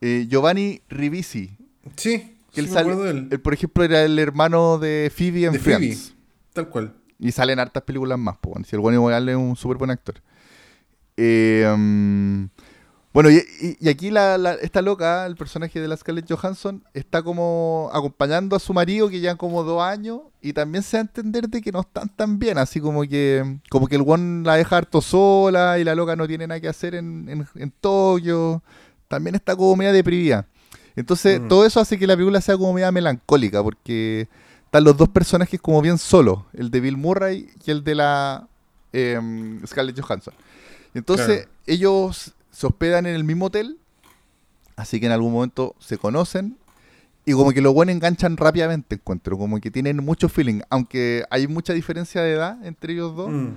Eh, Giovanni Ribisi, Sí, que sí él me sale- acuerdo de él. él, por ejemplo, era el hermano de Phoebe en De Friends. Phoebe. Tal cual. Y salen hartas películas más, pues, bueno. Si el bueno igual es un súper buen actor. Eh, mm, bueno, y, y- y aquí la, la- esta loca, el personaje de la Scarlett Johansson, está como acompañando a su marido que ya como dos años y también se da a entender de que no están tan bien, así como que como que el one la deja harto sola y la loca no tiene nada que hacer en, en, en Tokio. También está como media deprimida. Entonces, Mm. todo eso hace que la película sea como media melancólica, porque están los dos personajes como bien solos, el de Bill Murray y el de la em, Scarlett Johansson. Entonces, Claro. ellos se hospedan en el mismo hotel, así que en algún momento se conocen y como que los buenos enganchan rápidamente, encuentro, como que tienen mucho feeling, aunque hay mucha diferencia de edad entre ellos dos, Mm.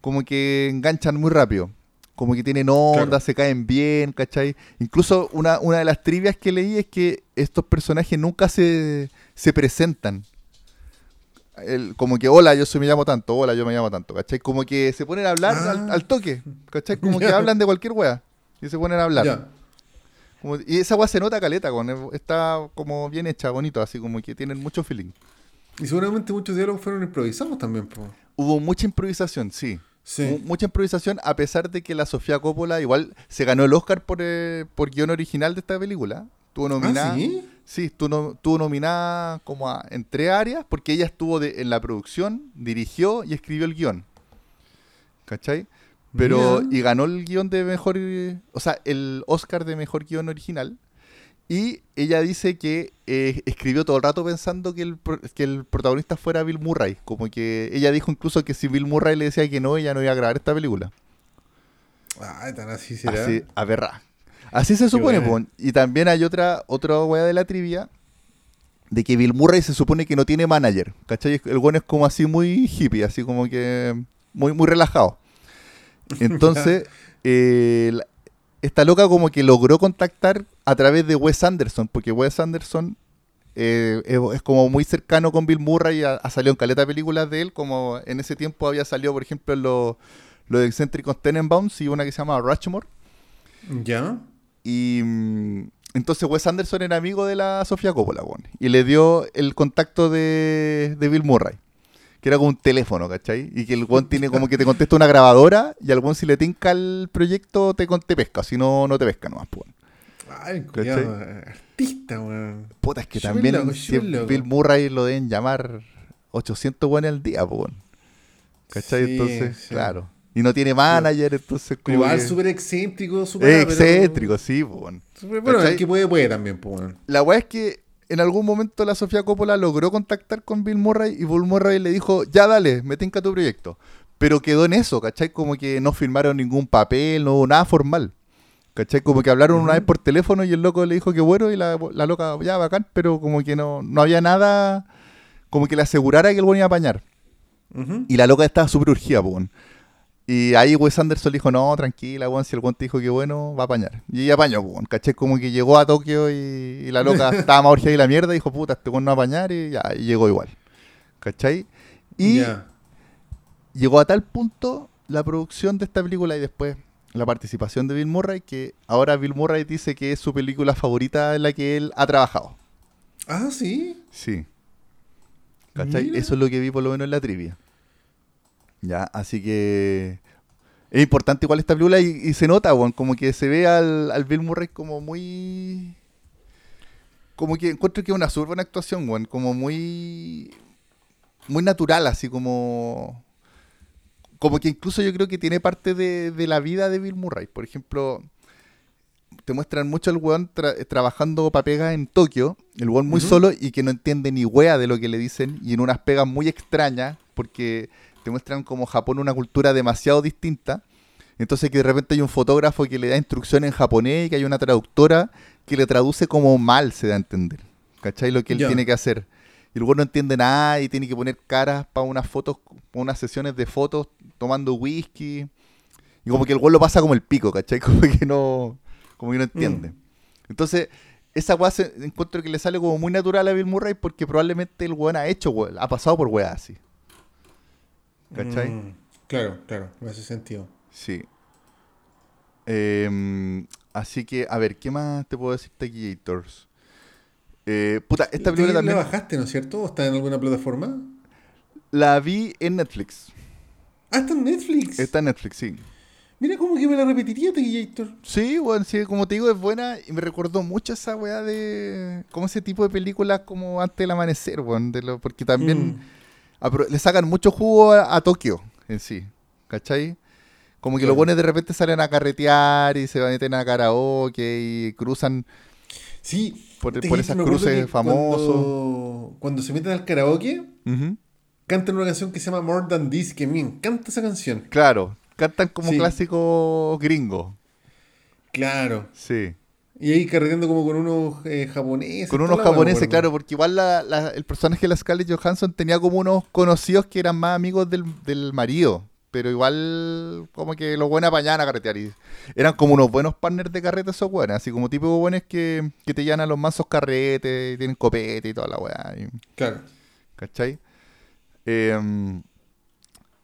como que enganchan muy rápido. Como que tienen onda, Claro. se caen bien, ¿cachai? Incluso una, una de las trivias que leí es que estos personajes nunca se, se presentan. El- como que, hola, yo soy, me llamo tanto, hola, yo me llamo tanto, ¿cachai? Como que se ponen a hablar Ah. al, al toque, ¿cachai? Como que hablan de cualquier wea y se ponen a hablar. Ya. Como- y esa wea se nota caleta, con, está como bien hecha, bonito, así como que tienen mucho feeling. Y seguramente muchos diálogos fueron improvisados también, po. Hubo mucha improvisación, sí. Sí. Mu- Mucha improvisación, a pesar de que la Sofía Coppola igual se ganó el Oscar por, eh, por guion original de esta película. Nominada. ¿Ah, sí? Sí, estuvo, no- tuvo nominada como a, en tres áreas, porque ella estuvo de- en la producción, dirigió y escribió el guion. ¿Cachai? Pero, Mira. y ganó el guion de mejor, o sea, el Oscar de mejor guion original. Y ella dice que eh, escribió todo el rato pensando que el, que el protagonista fuera Bill Murray. Como que ella dijo incluso que si Bill Murray le decía que no, ella no iba a grabar esta película. Ay, tan así será. Así, a ver, Así se supone, buena. po. Y también hay otra, otra wea de la trivia de que Bill Murray se supone que no tiene manager. ¿Cachai? El bueno es como así muy hippie, así como que muy, muy relajado. Entonces, eh, la- esta loca como que logró contactar a través de Wes Anderson, porque Wes Anderson eh, es, es como muy cercano con Bill Murray, ha, ha salido en caleta de películas de él, como en ese tiempo había salido, por ejemplo, los, los excéntricos Tenenbaums y una que se llama Rushmore. ¿Ya? Y mm, entonces Wes Anderson era amigo de la Sofía Coppola, y le dio el contacto de, de Bill Murray, que era como un teléfono, ¿cachai? Y que el weón tiene como que te contesta una grabadora y al weón si le tinca el proyecto te, te pesca, si no, no te pesca nomás, pues. Ay, cuidado, artista, weón. Puta, es que también loco, si. Bill Murray lo deben llamar 800 weones al día, pues. weón. ¿Cachai? Sí, entonces, sí. claro. Y no tiene manager, entonces Pero como igual que- súper excéntrico, súper... Excéntrico, sí, pues. Bueno, ¿Cachai? el que puede, puede también, pues, weón. La weá es que en algún momento la Sofía Coppola logró contactar con Bill Murray y Bill Murray le dijo, ya dale, me tinca tu proyecto. Pero quedó en eso, ¿cachai? Como que no firmaron ningún papel, no hubo nada formal. ¿Cachai? Como que hablaron una vez por teléfono y el loco le dijo que bueno y la, la loca, ya bacán, pero como que no, no había nada como que le asegurara que el bueno iba a apañar. Y la loca estaba súper urgida, pues. Y ahí Wes Anderson le dijo, no, tranquila, weón, si el weón te dijo que bueno, va a apañar. Y ella apañó, pues, weón, caché como que llegó a Tokio y, y la loca estaba más urgida y la mierda, y dijo, puta, este weón no va a apañar y ya, y llegó igual. ¿Cachai? Y llegó a tal punto la producción de esta película y después la participación de Bill Murray que ahora Bill Murray dice que es su película favorita en la que él ha trabajado. Ah, sí. Sí. ¿Cachai? Mira. Eso es lo que vi por lo menos en la trivia. Ya, así que es importante igual esta película y, y se nota, weón, como que se ve al, al Bill Murray como muy... Como que encuentro que es una súper buena actuación, weón, como muy... Muy natural, así como... Como que incluso yo creo que tiene parte de, de la vida de Bill Murray. Por ejemplo, te muestran mucho el weón tra- trabajando para pegas en Tokio, el weón muy solo y que no entiende ni wea de lo que le dicen y en unas pegas muy extrañas porque te muestran como Japón una cultura demasiado distinta. Entonces que de repente hay un fotógrafo que le da instrucciones en japonés y que hay una traductora que le traduce como mal se da a entender. ¿Cachai? Lo que él tiene que hacer. Y el weón no entiende nada y tiene que poner caras para unas fotos, para unas sesiones de fotos tomando whisky. Y como que el weón lo pasa como el pico, ¿cachai? Como que no, como que no entiende. Mm. Entonces, esa weá se- encuentro que le sale como muy natural a Bill Murray porque probablemente el weón ha hecho, weón, ha pasado por weá así. ¿Cachai? Mm, claro, claro, me hace sentido. Sí. Em, así que, a ver, ¿qué más te puedo decir de Gators? Eh, puta, esta ¿Tú película la también bajaste, ¿no es cierto? ¿O está en alguna plataforma? la vi en Netflix. Ah, está en Netflix. Está en Netflix, sí. Mira como que me la repetiría Tequillator. Sí, bueno, sí, como te digo, es buena y me recordó mucho esa weá de. como ese tipo de películas como antes del amanecer, weón. de lo- porque también Mm. Le sacan mucho jugo a, a Tokio en sí, ¿cachai? Como que Claro. los buenos de repente salen a carretear y se meten a karaoke y cruzan. Sí, Por- por esas cruces famosos. Cuando, cuando se meten al karaoke, Ujú. cantan una canción que se llama More Than This, que me encanta esa canción. Claro, cantan como Sí. clásico gringo. Claro. Sí. Y ahí carreteando como con unos eh, japoneses. Con unos japoneses, claro, porque igual la- la- el personaje de la Scarlett Johansson tenía como unos conocidos que eran más amigos del, del marido. Pero igual, como que los buenos apañaban a carretear. Y eran como unos buenos partners de carrete esos buenos. Así como tipo buenos que, que te llevan a los mansos carretes, y tienen copete y toda la weá. Claro. ¿Cachai? Eh,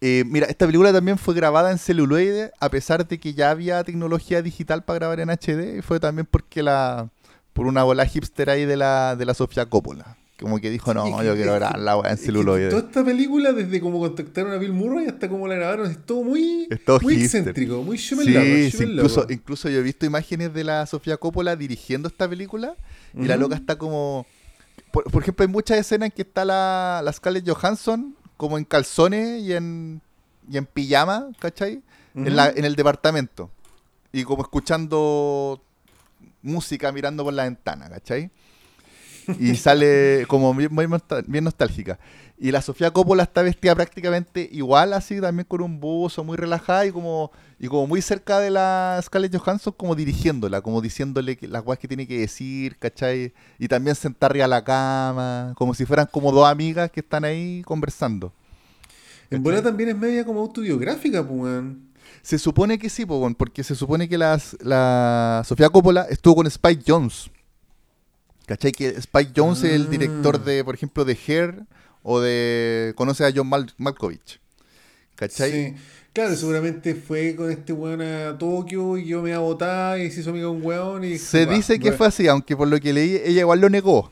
eh, mira, esta película también fue grabada en celuloide, a pesar de que ya había tecnología digital para grabar en HD, y fue también porque la por una bola hipster ahí de la, de la Sofía Coppola. Como que dijo, no, Es que- yo quiero grabar la weá en es que celuloide. toda esta película, desde cómo contactaron a Bill Murray hasta cómo la grabaron, es todo muy, Es todo muy hipster. excéntrico, muy Sí, sí, incluso, incluso yo he visto imágenes de la Sofía Coppola dirigiendo esta película y la loca está como... Por, por ejemplo, hay muchas escenas en que está la, la Scarlett Johansson como en calzones y en, y en pijama, ¿cachai? En, la- en el departamento. Y como escuchando música, mirando por la ventana, ¿cachai? Y sale como bien, bien nostálgica. Y la Sofía Coppola está vestida prácticamente igual, así, también con un buzo, muy relajada y como, y como muy cerca de la Scarlett Johansson, como dirigiéndola, como diciéndole que, las cosas que tiene que decir, ¿cachai? Y también sentar arriba de la cama, como si fueran como dos amigas que están ahí conversando. En bola también es media como autobiográfica, pues. Se supone que sí, weón, porque se supone que las, la Sofía Coppola estuvo con Spike Jones. ¿Cachai? Que Spike Jones es el Ah. director de, por ejemplo, de Hair o de... Conoce a John Mal- Malkovich. ¿Cachai? Sí. Claro, seguramente fue con este weón a Tokio y yo me iba a botar y se hizo amiga de un weón y... Se bah, dice que bah. fue así, aunque por lo que leí, ella igual lo negó.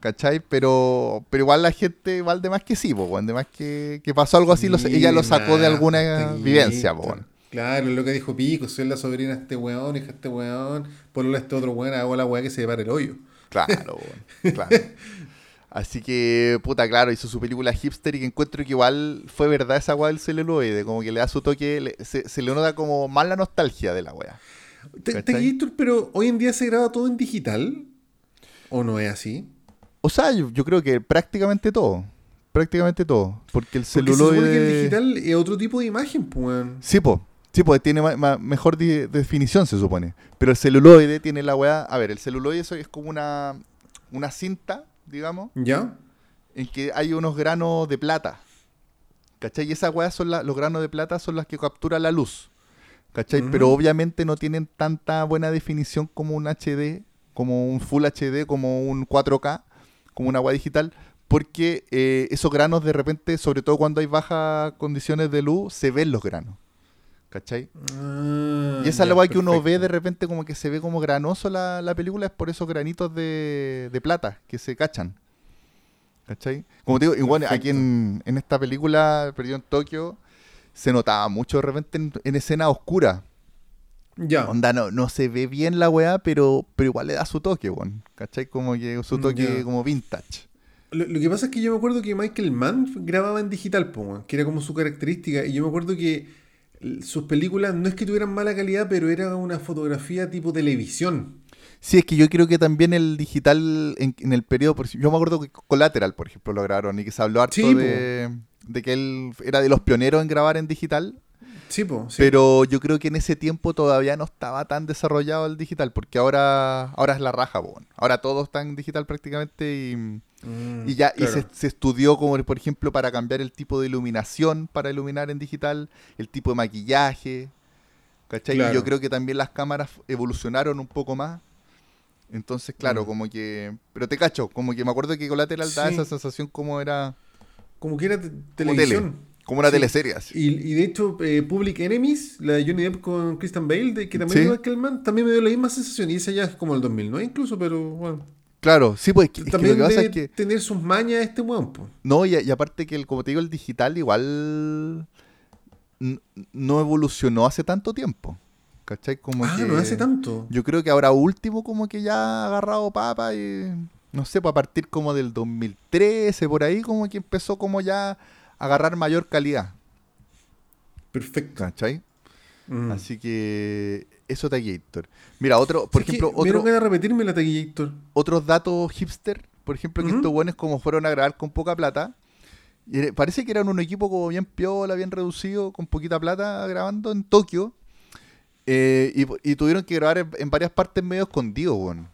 ¿Cachai? Pero, pero igual la gente, igual de más que sí, po, weón, de más que, que pasó algo así, ella lo sacó de alguna vivencia, po, weón. Claro, lo que dijo Pico, soy la sobrina de este weón, hija de este weón, por lo este otro weón, hago la weá que se separe el hoyo. Claro, weón, claro. Así que, puta, claro, hizo su película hipster y que encuentro que igual fue verdad esa weá del celuloide, como que le da su toque, le- se, se le nota como más la nostalgia de la weá. Tequillito, pero hoy en día se graba todo en digital. ¿O no es así? O sea, yo, yo creo que prácticamente todo, prácticamente todo, porque el Porque se supone que el celuloide... digital es otro tipo de imagen, pues. Sí, po. Sí, pues tiene ma- ma- mejor definición, se supone. Pero el celuloide tiene la weá. A ver, el celuloide eso es como una, una cinta, digamos, ¿Ya? en que hay unos granos de plata. ¿Cachai? Y esas weas son la- los granos de plata son las que capturan la luz. ¿Cachai? Pero obviamente no tienen tanta buena definición como un HD, como un Full HD, como un 4K, como una wea digital. Porque eh, esos granos de repente, sobre todo cuando hay bajas condiciones de luz, se ven los granos. ¿Cachai? Ah, Y esa es la que uno ve de repente como que se ve como granoso la, la película, es por esos granitos de, de plata que se cachan. ¿Cachai? Como te digo, igual aquí en, en esta película, Perdido en Tokio, se notaba mucho de repente en, en escena oscura. Ya. Onda, no, no se ve bien la weá, pero, pero igual le da su toque, weón. ¿Cachai? Como que su toque Ya. como vintage. Lo, lo que pasa es que yo me acuerdo que Michael Mann grababa en digital, po, que era como su característica. Y yo me acuerdo que sus películas no es que tuvieran mala calidad, pero era una fotografía tipo televisión. Sí, es que yo creo que también el digital en, en el periodo, por, yo me acuerdo que Collateral, por ejemplo, lo grabaron y que se habló harto Sí, de, de que él era de los pioneros en grabar en digital, Sí, po, sí. pero yo creo que en ese tiempo todavía no estaba tan desarrollado el digital, porque ahora, ahora es la raja, po, ahora todo está en digital prácticamente y, Mm, y ya y se, se estudió como por ejemplo para cambiar el tipo de iluminación para iluminar en digital, el tipo de maquillaje, ¿Cachai? Y yo creo que también las cámaras evolucionaron un poco más. Entonces, claro, Mm. como que... Pero te cacho, como que me acuerdo que Collateral da Sí. esa sensación como era... Como que era televisión. tele, como una Sí. teleserie así. Y, y de hecho, eh, Public Enemies, la de Johnny Depp con Christian Bale, de, que también Sí. es igual que el man, también me dio la misma sensación. Y esa ya es como el 2009 incluso, pero bueno. Claro, sí, pues es que, es que lo también que pasa es que... tener sus mañas este weón, po. No, y, y aparte que, el, como te digo, el digital igual no evolucionó hace tanto tiempo. ¿Cachai? Como Ah, que no hace tanto. Yo creo que ahora último como que ya ha agarrado papa y... No sé, pues a partir como del 2013, por ahí, como que empezó como ya agarrar mayor calidad. Perfecto. ¿Cachai? Mm. Así que eso Taquillator. Mira, otro, por ejemplo, otro, repetirme la Taquillator. otros datos hipster, por ejemplo, que estos buenos como fueron a grabar con poca plata. y parece que eran un equipo como bien piola, bien reducido, con poquita plata grabando en Tokio. eh, y, y tuvieron que grabar en, en varias partes medio escondido, weón.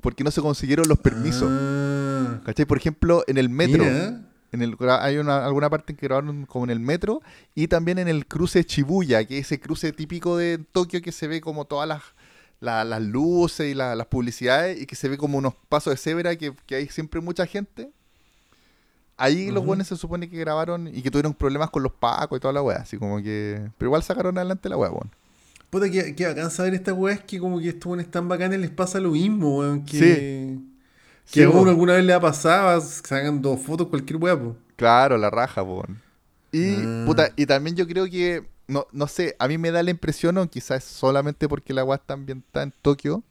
Porque no se consiguieron los permisos. Ah, ¿Cachai? Por ejemplo, en el metro. mira. En el, hay una, alguna parte en que grabaron como en el metro y también en el cruce Shibuya, que es ese cruce típico de Tokio que se ve como todas las, la- las luces y la- las publicidades y que se ve como unos pasos de cebra que, que hay siempre mucha gente. Ahí los buenos se supone que grabaron y que tuvieron problemas con los pacos y toda la wea, así como que... Pero igual sacaron adelante la wea, weón. Puta, que, que bacán saber esta weá es que como que estos weones tan bacanes les pasa lo mismo, weón. Que, Sí, que a uno alguna vez le ha pasado, sacan dos fotos, cualquier weá. Claro, la raja, po. Y, Ah. puta, y también yo creo que, no, no sé, a mí me da la impresión, o quizás solamente porque la weá está ambientada en Tokio,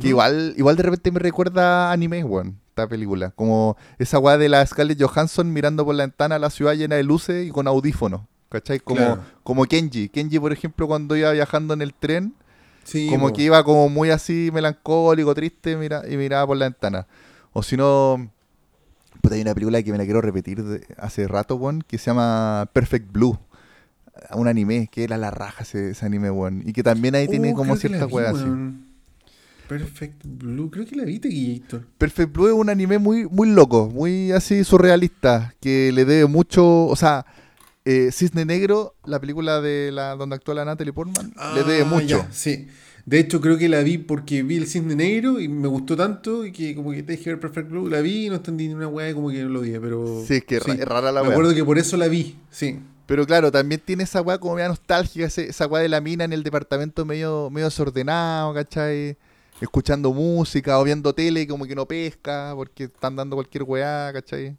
que igual, igual de repente me recuerda a anime, weón, esta película. Como esa weá de la Scarlett Johansson mirando por la ventana la ciudad llena de luces y con audífonos. ¿Cachai? Como, Claro. como Kenji. Kenji, por ejemplo, cuando iba viajando en el tren, Sí, como po. que iba como muy así melancólico, triste, mira, y miraba por la ventana. O si no, puta, hay una película que me la quiero repetir de- hace rato, weón, que se llama Perfect Blue. Un anime, que era la raja ese, ese anime, weón. Y que también ahí tiene Oh, como cierta weá así. Perfect Blue, creo que la vi, Taquillator. Perfect Blue es un anime muy, muy loco, muy así surrealista, que le debe mucho, o sea, eh, Cisne Negro, la película de la donde actúa la Natalie Portman, le debe Ah, mucho. ya, sí. De hecho, creo que la vi porque vi el cisne negro y me gustó tanto y que como que te dije ver Perfect Blue, la vi y no entendí ni una weá y como que no lo vi, pero... Sí, es que es rara la Me weá. acuerdo que por eso la vi, sí. Pero claro, también tiene esa weá como media nostálgica, esa weá de la mina en el departamento medio, medio desordenado, ¿cachai? Escuchando música o viendo tele y como que no pesca porque están dando cualquier weá, ¿cachai?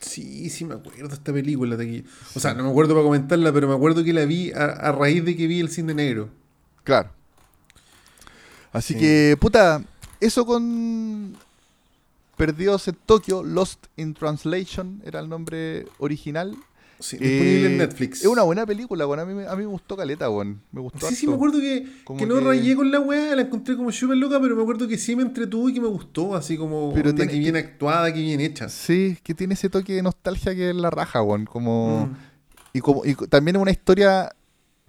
Sí, sí me acuerdo de esta película de aquí. O sea, no me acuerdo para comentarla, pero me acuerdo que la vi a, a raíz de que vi el cine negro. Claro. Así Sí. que, puta, eso con Perdidos en Tokio, Lost in Translation era el nombre original. Sí, disponible Eh, en Netflix. Es una buena película, bueno, a mí, me- a mí me gustó Caleta, weón. Me gustó Sí, sí, me acuerdo que, que no que- rayé con la weá, la encontré como súper loca, pero me acuerdo que sí me entretuvo y que me gustó, así como Pero tiene- que bien actuada, que bien hecha. Sí, que tiene ese toque de nostalgia que es la raja, weón. Como... Mm. Y, como, y también es una historia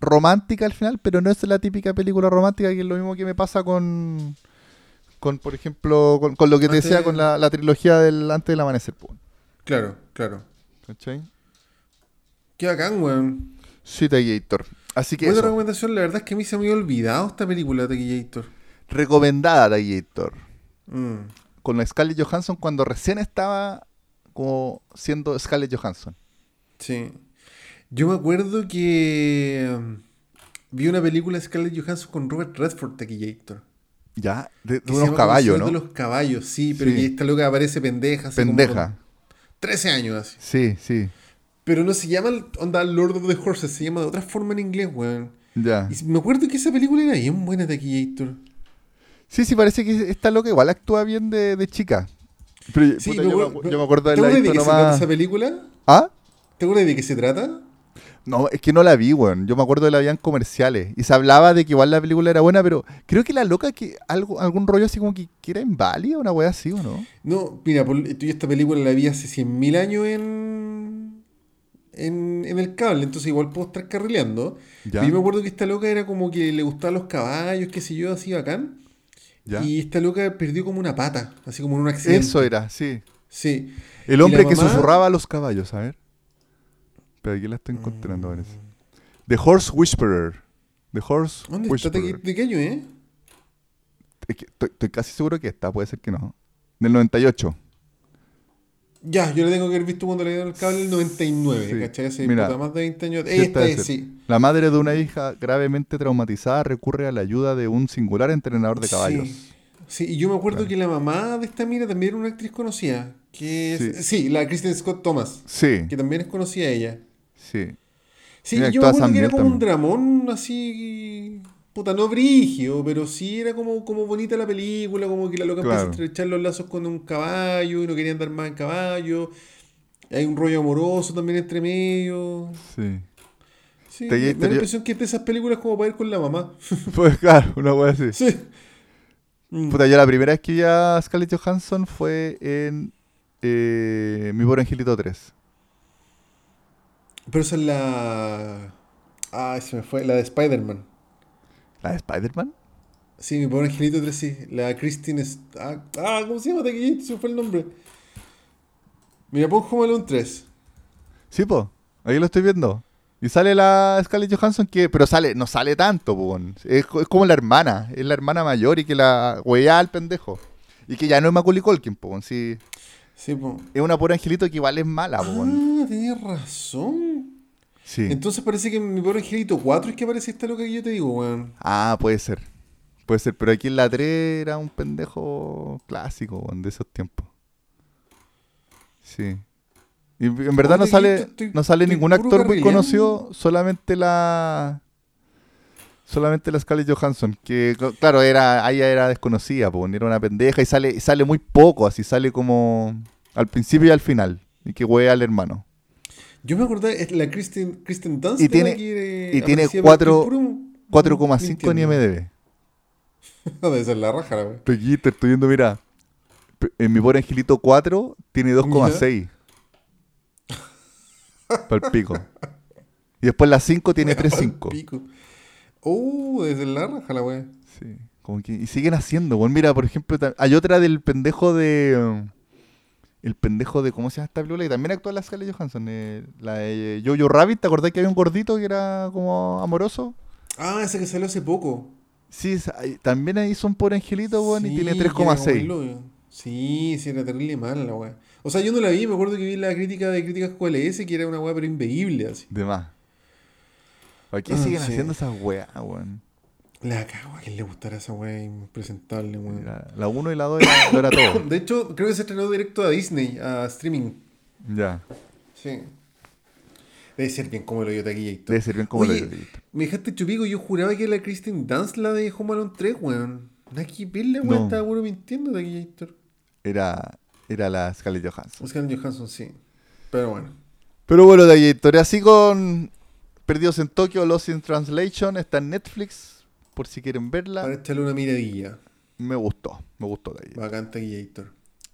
romántica al final, pero no es la típica película romántica, que es lo mismo que me pasa con, con por ejemplo, con, con lo que te decía con la, la trilogía del Antes del Amanecer. po, Claro, claro. ¿Cachai? Qué bacán, weón. Sí, Taquillator. Así que Buena eso, recomendación, la verdad es que a mí se me había olvidado esta película, Taquillator. recomendada Taquillator. Mm. Con la Scarlett Johansson cuando recién estaba como siendo Scarlett Johansson. Sí. Yo me acuerdo que um, vi una película de Scarlett Johansson con Robert Redford, Taquillator. Ya, de, de unos caballos, Como ¿no? De los caballos, sí, pero Sí. que esta loca aparece pendeja. como Pendeja. con 13 años así. Sí, sí. Pero no se llama onda Lord of the Horses, se llama de otra forma en inglés, weón. Ya. Y me acuerdo que esa película era bien buena, Taquillator. Sí, sí, parece que esta loca igual actúa bien de, de chica. Pero Sí, puta, me yo, me, acuerdo- acu- yo me acuerdo de ¿Te la de qué se trata esa película? ¿Ah? ¿Te acuerdas de qué se trata? No, es que no la vi, weón. Yo me acuerdo de la en comerciales. Y se hablaba de que igual la película era buena, pero creo que la loca que algo, algún rollo así como que, que era inválida, una wea así, ¿o no? No, mira, por- tú y esta película la vi hace 100.000 años en, en, en el cable, entonces igual puedo estar carrileando. Ya. Yo me acuerdo que esta loca era como que le gustaban los caballos, qué sé yo, así bacán. Ya. Y esta loca perdió como una pata, así como en un accidente. Eso era, sí. Sí. El Y hombre que susurraba a los caballos, a ver. Pero aquí la estoy encontrando, Mm. parece. The Horse Whisperer. The Horse ¿Dónde está? ¿De, Whisperer. qué- de qué año, eh? Estoy, estoy casi seguro que esta, puede ser que no. Del 98. Ya, yo le tengo que haber visto cuando le dieron el cable el 99, Sí. ¿cachai? Hace Mira, más de 20 años. Esta es, sí. La madre de una hija gravemente traumatizada recurre a la ayuda de un singular entrenador de caballos. Sí. Sí, y yo me acuerdo que la mamá de esta mina también era una actriz conocida. Que es- Sí. sí. la Kristen Scott Thomas, Sí, que también es conocida ella. sí. Sí, Mira, yo me acuerdo que era como un dramón así. Puta, no brigio, pero sí era como, como bonita la película, como que la loca empieza Claro. a estrechar los lazos con un caballo y no quería andar más en caballo. Hay un rollo amoroso también entre medio. Sí. Sí, Te- me da te- la impresión que es de esas películas como para ir con la mamá. Pues claro, una wea así. Sí. Mm. Puta, yo la primera vez que vi a Scarlett Johansson fue en eh, Mi Pobre Angelito 3. Pero esa es la. Ah, se me fue. La de Spider-Man. ¿La de Spider-Man? Sí, mi pobre angelito 3, sí. La Christine. Ah, ah, ¿cómo se llama? Se fue el nombre. Mira, pon Home Alone 3. Sí, po. Ahí lo estoy viendo. Y sale la Scarlett Johansson que... Pero sale, no sale tanto, po. Es, co- es como la hermana. Es la hermana mayor y que la huella al pendejo. Y que ya no es Macaulay Culkin, po. Sí, Sí, po. es una pobre angelito que igual es mala, po. Ah, tenías razón. Sí. Entonces parece que en mi pobre angelito 4 es que aparece esta loca que yo te digo, weón. Ah, puede ser. Puede ser. Pero aquí en la 3 era un pendejo clásico, weón, de esos tiempos. Sí. Y en verdad no sale, estoy- no sale ningún actor muy conocido, solamente la. Solamente la Scarlett Johansson, que cl- claro, era, ella era desconocida, po, era una pendeja y sale, sale muy poco, así sale como al principio y al final, y que huea al hermano. Yo me acordé, es la Kristen, Kristen Dunst. Y tiene- que, eh, y tiene aparecía, cuatro- pero puro- 4,5 en. IMDB. Debe ser la raja, la weón. Pequita, estoy viendo, mira. En mi pobre angelito 4 tiene 2,6. Para el pico. Y después la 5 tiene 3,5. Pico. Oh, desde la raja la weá. Sí. Como que, y siguen haciendo, bueno, mira, por ejemplo, hay otra del pendejo de. El pendejo de. ¿Cómo se llama esta película? Y también actúa la Scarlett Johansson. eh, la de Jojo Rabbit, ¿te acordás que había un gordito que era como amoroso? Ah, ese que salió hace poco. Sí, también ahí hizo un pobre angelito, weón, y Sí, tiene como el 3,6. lobo. Sí, sí, era terrible mal la weá. O sea, yo no la vi, me acuerdo que vi la crítica de Críticas QLS, que era una weá pero inveíble, así. De más. ¿Por qué Ah, siguen sí. haciendo esas weas, weón? La cago, a quién le gustará esa weá impresentable, weón. La- La 1 y la 2 era, lo era todo. De hecho, creo que se estrenó directo a Disney, a streaming. Ya. Sí. Debe ser bien como lo dio Taquilla Debe ser bien como lo Oye, he visto. Me dejaste chupico, yo juraba que era Kristen Dance la de Home Alone 3, weón. Que verle, weón, No. estaba puro mintiendo Taquilla Era, era la Scarlett Johansson. Scarlett Johansson, sí. Pero bueno. Pero bueno, historia así con Perdidos en Tokio, Lost in Translation, está en Netflix, por si quieren verla. Para echarle una miradilla. Me gustó, me gustó ahí. Bacán Taquilla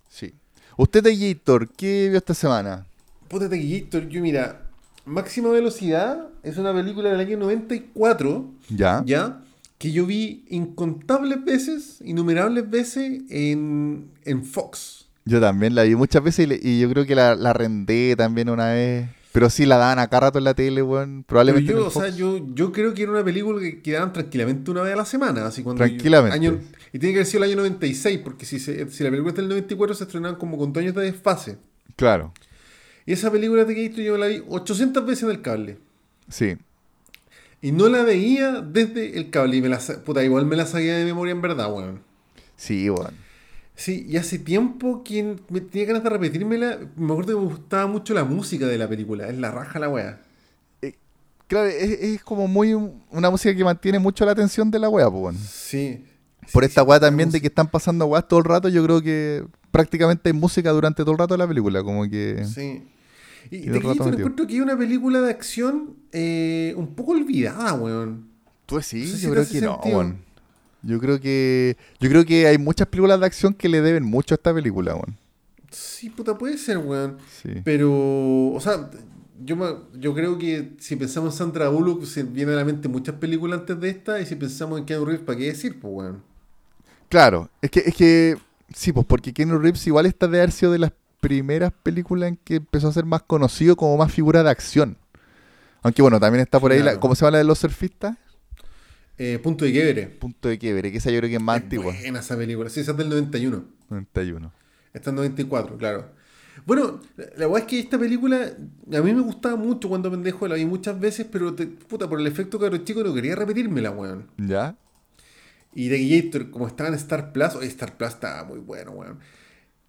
Sí. Usted, Gator, ¿qué vio esta semana? Puta Taquillator, yo mira, Máxima Velocidad es una película del año 94, ¿Ya? ¿ya? Que yo vi incontables veces, innumerables veces en, en Fox. Yo también la vi muchas veces y, le- y yo creo que la, la arrendé también una vez. Pero sí, la daban acá rato en la tele, weón. Probablemente en yo, el o sea, yo, yo creo que era una película que, que daban tranquilamente una vez a la semana. Así cuando yo- Tranquilamente. año- y tiene que haber sido el año 96, porque si, se- si la película es del 94 se estrenaban como con dos años de desfase. Claro, Y esa película de Gator yo la vi 800 veces en el cable. sí. Y no la veía desde el cable. Y me la, puta, igual me la sabía de memoria en verdad, weón. Sí, weón. Sí, y hace tiempo que me tenía ganas de repetírmela. Me acuerdo que me gustaba mucho la música de la película. Es la raja la weá. Claro, es, es como muy un- una música que mantiene mucho la atención de la wea, pues. Sí. Por Sí, esta sí, weá la también de que están pasando weas todo el rato, yo creo que prácticamente hay música durante todo el rato de la película, como que... Sí. Y Y me metido. encuentro que es una película de acción eh, un poco olvidada, weón. Pues sí, No sé si yo creo que no, weón. Yo creo que yo creo que hay muchas películas de acción que le deben mucho a esta película, weón. Sí, puta, puede ser, weón. Sí. Pero, o sea, yo, me- yo creo que si pensamos en Sandra Bullock, se viene a la mente muchas películas antes de esta. Y si pensamos en Keanu Reeves, ¿para qué decir, pues, weón? Claro, es que es que sí, pues porque Keanu Reeves igual está de haber sido de las primeras películas en que empezó a ser más conocido como más figura de acción. Aunque bueno, también está por ahí la. ¿cómo se llama la de los surfistas? Eh, Punto de quiebre. Punto de quiebre, que esa yo creo que es más Es antigua. buena esa película. Sí, esa es del 91. 91. Está en 94, claro. Bueno, la, weá es que esta película a mí me gustaba mucho cuando pendejo, la vi muchas veces, pero te- puta, por el efecto caro chico no quería repetírmela, weón. ¿Ya? Y Gator, como estaba en Star Plus, oye, Star Plus estaba muy bueno, weón.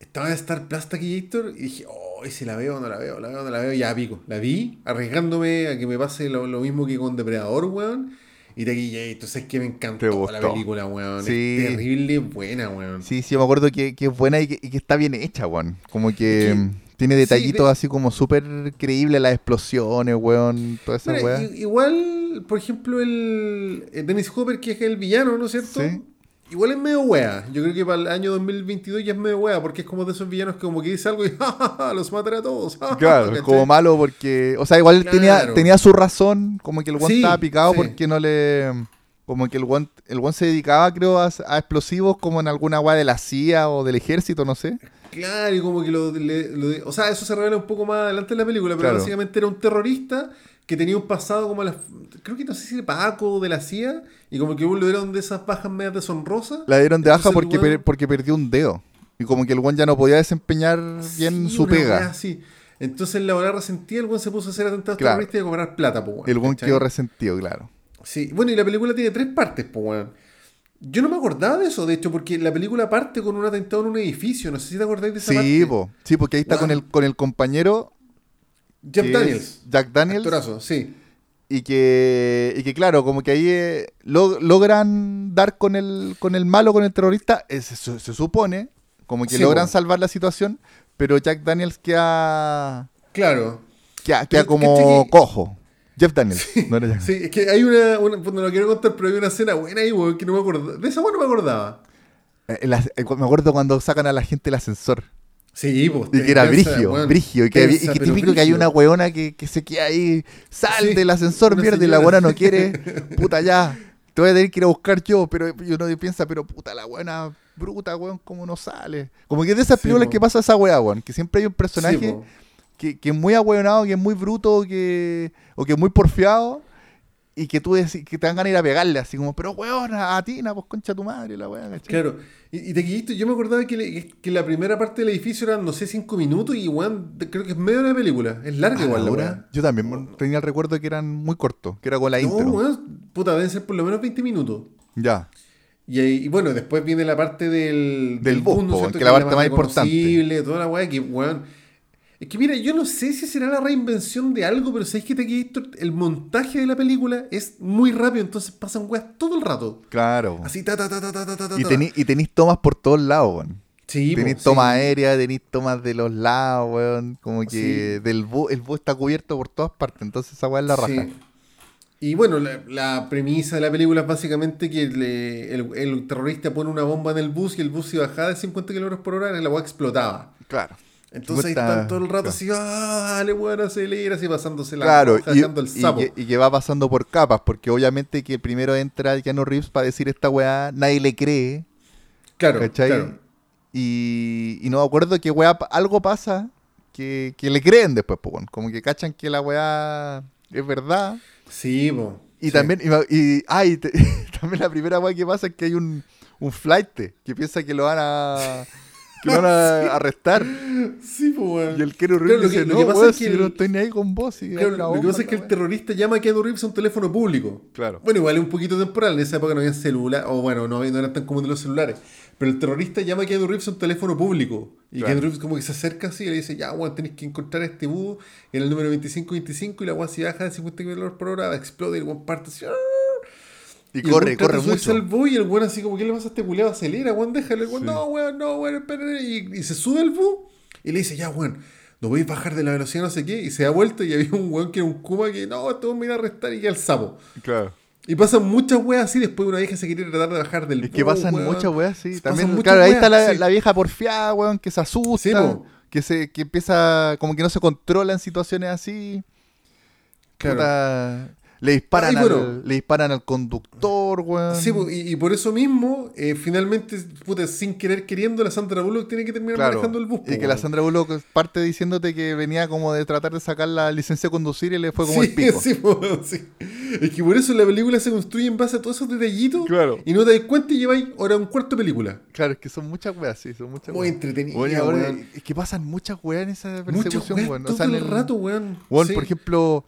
Estaba en Star Plus Gator y dije, oh, ¿y si la veo o no la veo? La veo o no la veo, ya pico. La vi, arriesgándome a que me pase lo, lo mismo que con Depredador, weón. Y Gator, es que me encantó Te la película, weón. Sí. Es terrible buena, weón. Sí, sí, yo me acuerdo que, que es buena y que, y que está bien hecha, weón. Como que mm, tiene sí, detallitos así como súper creíbles, las explosiones, weón, toda esa Mira, weá. i- igual, por ejemplo, el, el Dennis Hopper, que es el villano, ¿no es cierto? Sí. Igual es medio wea. Yo creo que para el año 2022 ya es medio wea, porque es como de esos villanos que como que dice algo y ¡ja, ja, ja! los mataré a todos. Claro, como malo porque. O sea, igual tenía, Claro. tenía su razón, como que el guan Sí, estaba picado sí. porque no le. Como que el guan, el guan se dedicaba, creo, a, a explosivos como en alguna weá de la CIA o del ejército, no sé. Claro, y como que lo, le- lo- O sea, eso se revela un poco más adelante en la película, pero Claro. básicamente era un terrorista que tenía un pasado como la. Creo que no sé si de Paco o de la CIA, y como que lo dieron de esas bajas medias deshonrosas. La dieron de baja porque, per- porque perdió un dedo. Y como que el guan ya no podía desempeñar bien Sí, su pega. así. Entonces la hora resentía, el buen se puso a hacer atentados Claro. terroristas y a cobrar plata, pues, weón, El guan quedó resentido, claro. Sí, bueno, y la película tiene tres partes, pues, weón. Yo no me acordaba de eso, de hecho, porque la película parte con un atentado en un edificio. No sé si te acordáis de esa Sí, parte. po. sí, porque ahí está con el, con el compañero. Jeff que Daniels. Jack Daniels. Actorazo, sí. Y que, y que claro, como que ahí eh, lo- logran dar con el, con el malo, con el terrorista, eh, se, supone, como que Sí, logran salvar la situación, pero Jack Daniels queda, Claro. queda, como ¿cachai que- cojo. Jeff Daniels, no era Jack. Sí, es que hay una, una- no lo quiero contar, pero hay una escena buena ahí, que no me acordaba. De esa no me acordaba. Eh, eh, me acuerdo cuando sacan a la gente el ascensor. Sí, pues. Y que era brigio, brigio. Y que, y que típico que hay una weona que, que se queda ahí, sal Sí, del ascensor, mierda, y la weona no quiere, puta ya, te voy a tener que ir a buscar yo, pero y uno piensa, pero puta la weona bruta, weón, ¿cómo no sale? Como que de esas Sí, películas po. que pasa esa weá, weón, que siempre hay un personaje Sí, que, que es muy ahueonado, que es muy bruto, que, o que es muy porfiado, y que tú decís, que te dan ganas de ir a pegarle, así como, pero weón, a Tina, pues concha tu madre, la weá. Claro. Y, y de Quillito, yo me acordaba que, le- que la primera parte del edificio eran, no sé, cinco minutos y, weón, de- creo que es medio de la película. Es larga Ah, igual la weá. Yo también tenía el recuerdo que eran muy cortos, que era con la No, intro. weón, puta, deben ser por lo menos 20 minutos. Ya. Y, ahí- y bueno, después viene la parte del, Del bus, ¿no es po, cierto? que la parte más importante. Toda la weá que, weón. Es que mira, yo no sé si será la reinvención de algo, pero sabéis que te el montaje de la película es muy rápido, entonces pasan weas todo el rato. Claro. Así, ta, ta, ta, ta, ta, ta, ta, y, ta. tení, y tenéis tomas por todos lados, weón. Sí, tenéis sí. tomas aéreas, tenéis tomas de los lados, weón. Como que Sí. del bus, el bus está cubierto por todas partes, entonces esa weá es la raja. Sí. Y bueno, la, la premisa de la película es básicamente que le- el, el terrorista pone una bomba en el bus y el bus si bajaba de 50 km por hora, la weá explotaba. Claro. Entonces ahí 50, están todo el rato claro. así, ah, dale, weón, acelera, así pasándose la Claro, y, el sapo. y que va pasando por capas, porque obviamente que primero entra Keanu Reeves para decir esta weá, nadie le cree, claro, ¿cachai? claro. Y, y no me acuerdo que weá, algo pasa que, que le creen después, pues, como que cachan que la weá es verdad. Sí, po. Y sí. también, y, ah, te- también la primera weá que pasa es que hay un, un flight que piensa que lo van a, que lo van a arrestar. Sí, po, weón. Y el Keanu Claro, Reeves lo que- dice, lo no, que pasa weón, es que si el- no estoy ni ahí con vos. si Claro, lo que pasa es que el weá". terrorista llama a Keanu Reeves a un teléfono público. Claro. Bueno, igual es un poquito temporal. En esa época no había celular, o bueno, no, no eran tan comunes los celulares. Pero el terrorista llama a Keanu Reeves a un teléfono público. Y Claro. Keanu Reeves como que se acerca así y le dice, ya, weón, tenés que encontrar a este búho en el número 2525 y la weón si baja de 50 km por hora explota y el weón parte así. ¡ah! Y, el corre, corre mucho. al bus y el weón así como, ¿qué le pasa a este culeado? Acelera, weón, déjale. El weón, Sí. no, weón, no, weón, espera. Y, y se sube al bus y le dice, ya, weón, no voy a bajar de la velocidad, no sé qué. Y se da vuelta y había un weón que era un Kuma que, no, este weón me iba a arrestar y queda el sapo. Claro. Y pasan muchas weas así, después una vieja se quiere tratar de bajar del Es que pasan weón. muchas weas, sí. Pasan También, muchas claro, ahí está la, sí. la vieja porfiada, weón, que se asusta. Sí, que se que empieza, como que no se controla en situaciones así. Claro. Puta, Le disparan, bueno. al, le disparan al conductor, weón. Sí, po, y, y por eso mismo, eh, finalmente, puta, sin querer queriendo, la Sandra Bullock tiene que terminar Claro. manejando el bus. Y que la weón. Sandra Bullock parte diciéndote que venía como de tratar de sacar la licencia de conducir y le fue como sí, el pico. sí, po, sí. Es que por eso la película se construye en base a todos esos detallitos. Claro. Y no te das cuenta y lleváis ahora un cuarto de película. Claro, es que son muchas weas, sí, son muchas Muy weas. entretenida, Bueno, y ahora weón. es que pasan muchas weas en esa persecución, weón, weón. todo O sea, en el el- rato, weón. Weón, Sí. por ejemplo,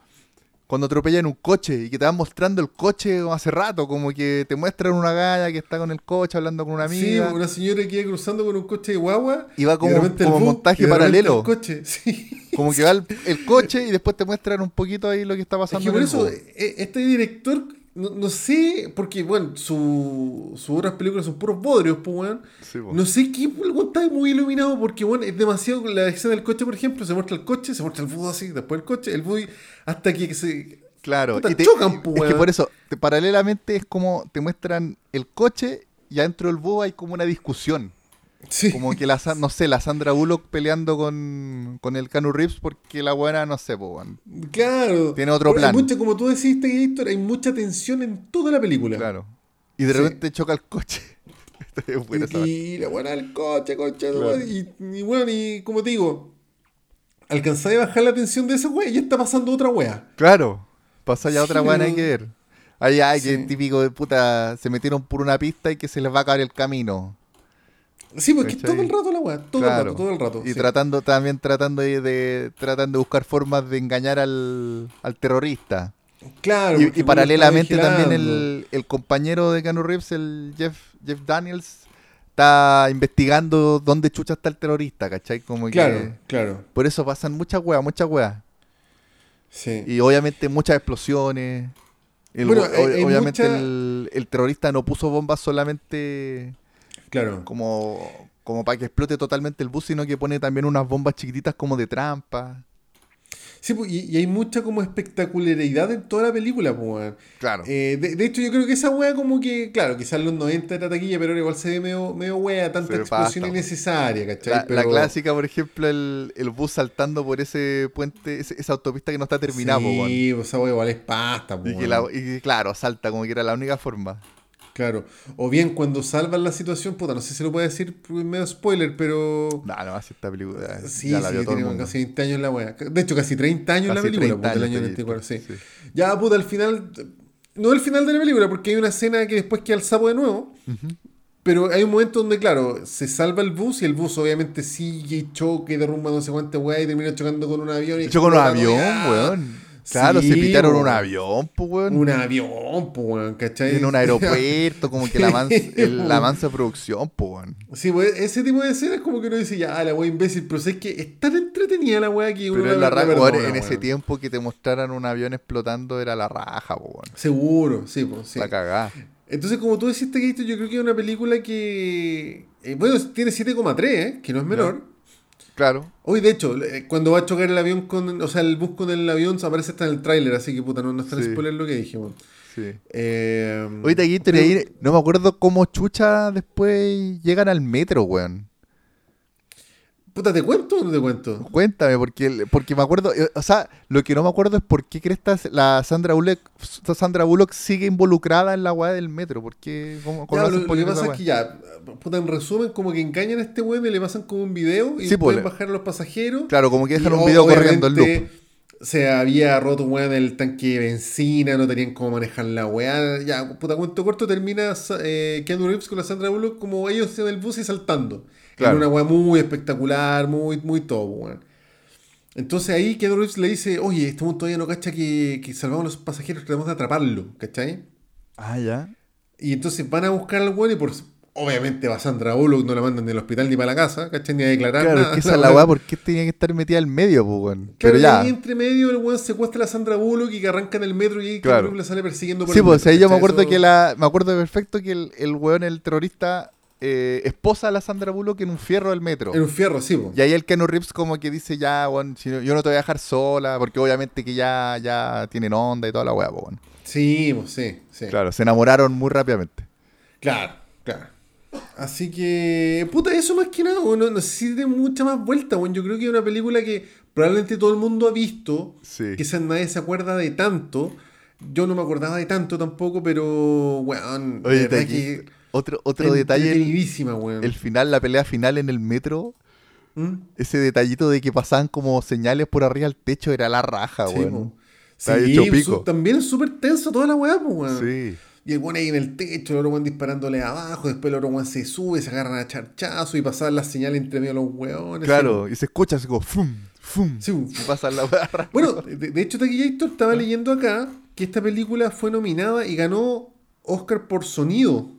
cuando atropellan un coche y que te van mostrando el coche hace rato, como que te muestran una galla que está con el coche hablando con una Sí, amiga. una señora que iba cruzando con un coche de guagua. Y va como- como bus, montaje y paralelo. El coche, sí. Como que va el, el coche y después te muestran un poquito ahí lo que está Es pasando. que por el eso, eh, este director, no, no sé, porque, bueno, su- sus otras películas son puros bodrios, pues, weón. Sí. No sé qué, el weón está muy iluminado porque, bueno, es demasiado. La escena del coche, por ejemplo, se muestra el coche, se muestra el bus así, después el coche, el bus, hasta que se. Claro, Puta, y te- chocan, po, es que por eso, te- paralelamente es como te muestran el coche y adentro del bus hay como una discusión. Sí. Como que la, no sé, la Sandra Bullock peleando con, con el Canu Reeves porque la buena, no sé, po. Claro. Tiene otro hay plan. mucha- como tú decís, Héctor, hay mucha tensión en toda la película. Claro. Y de Sí. repente choca el coche. Y, y la buena del coche, coche, Claro. y, y bueno, y como te digo, alcanzáis a bajar la tensión de esa wea y ya está pasando otra wea. Claro, pasa ya Sí, otra buena hay weón. que ver. Ay, ay, que típico de puta, se metieron por una pista y que se les va a acabar el camino. Sí, porque ¿Cachai? todo el rato la wea, todo Claro. el rato, todo el rato. Y sí. tratando, también tratando de, de- tratando de buscar formas de engañar al, al terrorista. Claro, Y, y paralelamente también el, el compañero de Keanu Reeves, el Jeff, Jeff Daniels, está investigando dónde chucha está el terrorista, ¿cachai? Como que- Claro, claro. por eso pasan muchas weas, muchas weas. Sí. Y obviamente muchas explosiones. El- Bueno, o- obviamente mucha- el, el terrorista no puso bombas solamente claro. como, como para que explote totalmente el bus, sino que pone también unas bombas chiquititas como de trampa. Sí, pues, y, y hay mucha como espectacularidad en toda la película, pues. Claro. Eh, de, de hecho, yo creo que esa wea como que, claro, quizás los 90 era taquilla, pero igual se ve medio, medio wea, tanta Se explosión pasa. innecesaria, ¿cachai? la, la clásica, por ejemplo, el, el bus saltando por ese puente, ese- esa autopista que no está terminada, po, weón. Sí, pues esa wea igual es pasta, pues, y, que weón. la- y claro, salta como que era la única forma. Claro. O bien cuando salvan la situación, puta, no sé si lo puede decir pues, medio spoiler, pero. No, no, así esta película. Sí, ya la sí, vio todo el mundo. casi 20 años la wea. De hecho, casi 30 años la Casi película, 30 del años, año sí, 94, sí. sí. Ya, puta, al final. No el final de la película, porque hay una escena que después queda el sapo de nuevo. Pero hay un momento donde, claro, se salva el bus y el bus obviamente sigue y choca y derrumba no sé cuántas weas y termina chocando con un avión. Y hecho, con un avión, ¡ah! weón. Claro, Sí, se pitaron un weón. avión, pues, weón. Un avión, pues, weón, ¿cachai? En un aeropuerto, como que la mansa, Sí, el- la weón. mansa producción, pues, weón. Sí, ese tipo de escenas como que uno dice, ya, la wea imbécil, pero es que es tan entretenida la wea que uno Pero en, la, la raja, weón, en ese weón. tiempo que te mostraran un avión explotando era la raja, pues, weón. Seguro, sí, pues, sí. La cagada. Entonces, como tú deciste, Gaito, yo creo que es una película que, eh, bueno, tiene 7,3, ¿eh? que no es menor. Claro. Hoy, de hecho, eh, cuando va a chocar el avión con, o sea, el bus con el avión, aparece hasta en el tráiler, así que puta, no, no está en Sí. spoiler lo que dijimos. Sí. Eh, Ahorita aquí, pero- no me acuerdo cómo chucha después llegan al metro, weón. Puta, ¿te cuento o no te cuento? Cuéntame, porque, el- porque me acuerdo, eh, o sea, lo que no me acuerdo es por qué Crestas, la Sandra Bullock, Sandra Bullock sigue involucrada en la weá del metro. ¿Por qué? ¿Cómo, cómo Ya, lo, lo que pasa es que ya, puta, en resumen, como que engañan a este weón y le pasan como un video y Sí, pueden pues, bajar a los pasajeros. Claro, como que dejan un video corriendo en loop. Se había roto, weón, el tanque de benzina, no tenían cómo manejar la weá. Ya, puta, cuento corto, termina eh, Keanu Reeves con la Sandra Bullock como ellos en el bus y saltando. Claro. En una weá muy espectacular, muy, muy todo, weón. Entonces ahí Keanu Reeves le dice, oye, este mundo todavía no cacha que, que salvamos a los pasajeros, tratamos de atraparlo, ¿cachai? Ah, ya. Y entonces van a buscar al weón y por... Obviamente va Sandra Bullock, no la mandan ni al hospital ni para la casa, ¿cachai? Ni a declarar Claro, es nada. que esa es la weá, ¿por qué tenía que estar metida al medio, pues, weón? Claro, Pero y ya. ahí entre medio el weón secuestra a Sandra Bullock y que arranca en el metro y ahí Claro. La sale persiguiendo por Sí, el pues metro, ahí yo me acuerdo Eso- que la. Me acuerdo perfecto que el, el weón, el terrorista, eh, esposa a la Sandra Bullock en un fierro del metro. En un fierro, sí, po. Y ahí el Keanu Reeves como que dice ya, weón, si no- yo no te voy a dejar sola, porque obviamente que ya, ya tienen onda y toda la weá, weón. Sí, pues sí, sí. Claro, se enamoraron muy rápidamente. Claro, claro. Así que, puta, eso más que nada, weón, no necesita mucha más vuelta, weón. Yo creo que es una película que probablemente todo el mundo ha visto, Sí. quizás nadie se acuerda de tanto. Yo no me acordaba de tanto tampoco, pero, Oye, que otro, otro detalle, el, final, la pelea final en el metro, ¿Mm? ese detallito de que pasaban como señales por arriba al techo era la raja, Sí, weón. Sí, hecho su- pico. también es súper tenso toda la weá, weón. Sí. Y el weón ahí en el techo, el otro weón disparándole abajo, después el otro weón se sube, se agarran a charchazo y pasaban las señales entre medio de los weones. Claro, y se escucha así como fum, fum. Sí, Y pasa la weá. Bueno, de, de hecho, Taquillator estaba leyendo acá que esta película fue nominada y ganó Oscar por sonido.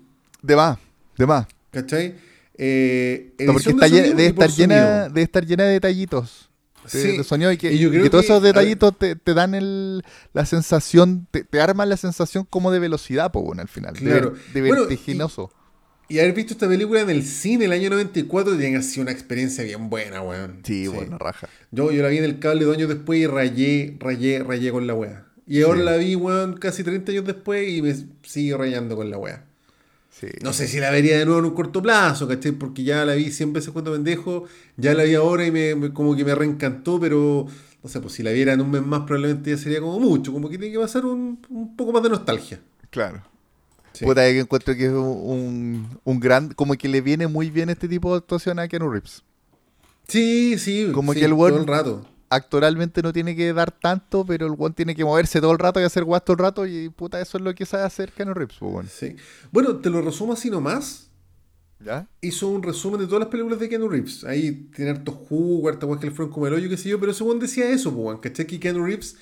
De más, de más. ¿Cachai? Eh, No, porque de está llena- debe estar llena, debe estar llena de detallitos. De, Sí, de sonido y que, y yo y creo que todos que- esos detallitos te, te dan el, la sensación, te, te arman la sensación como de velocidad, pues bueno, al final. de Claro. De, Bueno, y- vertiginoso. Y haber visto esta película en el cine el año 94 tiene sido una experiencia bien buena, weón. Sí, bueno, raja. Yo, yo la vi en el cable dos años después y rayé, rayé, rayé con la wea. Y ahora Sí. la vi, weón, casi 30 años después y me sigue rayando con la wea. Sí. No sé si la vería de nuevo en un corto plazo, ¿cachai? Porque ya la vi 100 veces cuando pendejo, ya la vi ahora y me, me- como que me reencantó, pero no sé, pues si la viera en un mes más probablemente ya sería como mucho, como que tiene que pasar un, un poco más de nostalgia. Claro. Sí. Puta, que encuentro que es un, un, gran. Como que le viene muy bien este tipo de actuación a Keanu Reeves. Sí, sí, Como sí, que el todo weón- el rato. Actualmente no tiene que dar tanto, pero el one tiene que moverse todo el rato y hacer guas todo el rato. Y puta, eso es lo que sabe hacer Keanu Reeves, pues, bueno. Sí. Bueno, te lo resumo así nomás. ¿Ya? Hizo un resumen de todas las películas de Keanu Reeves. Ahí tiene hartos jugo, harta weas que le fueron como el hoyo, qué sé yo, pero ese weón decía eso, pues, ¿cachai? Que Keanu Reeves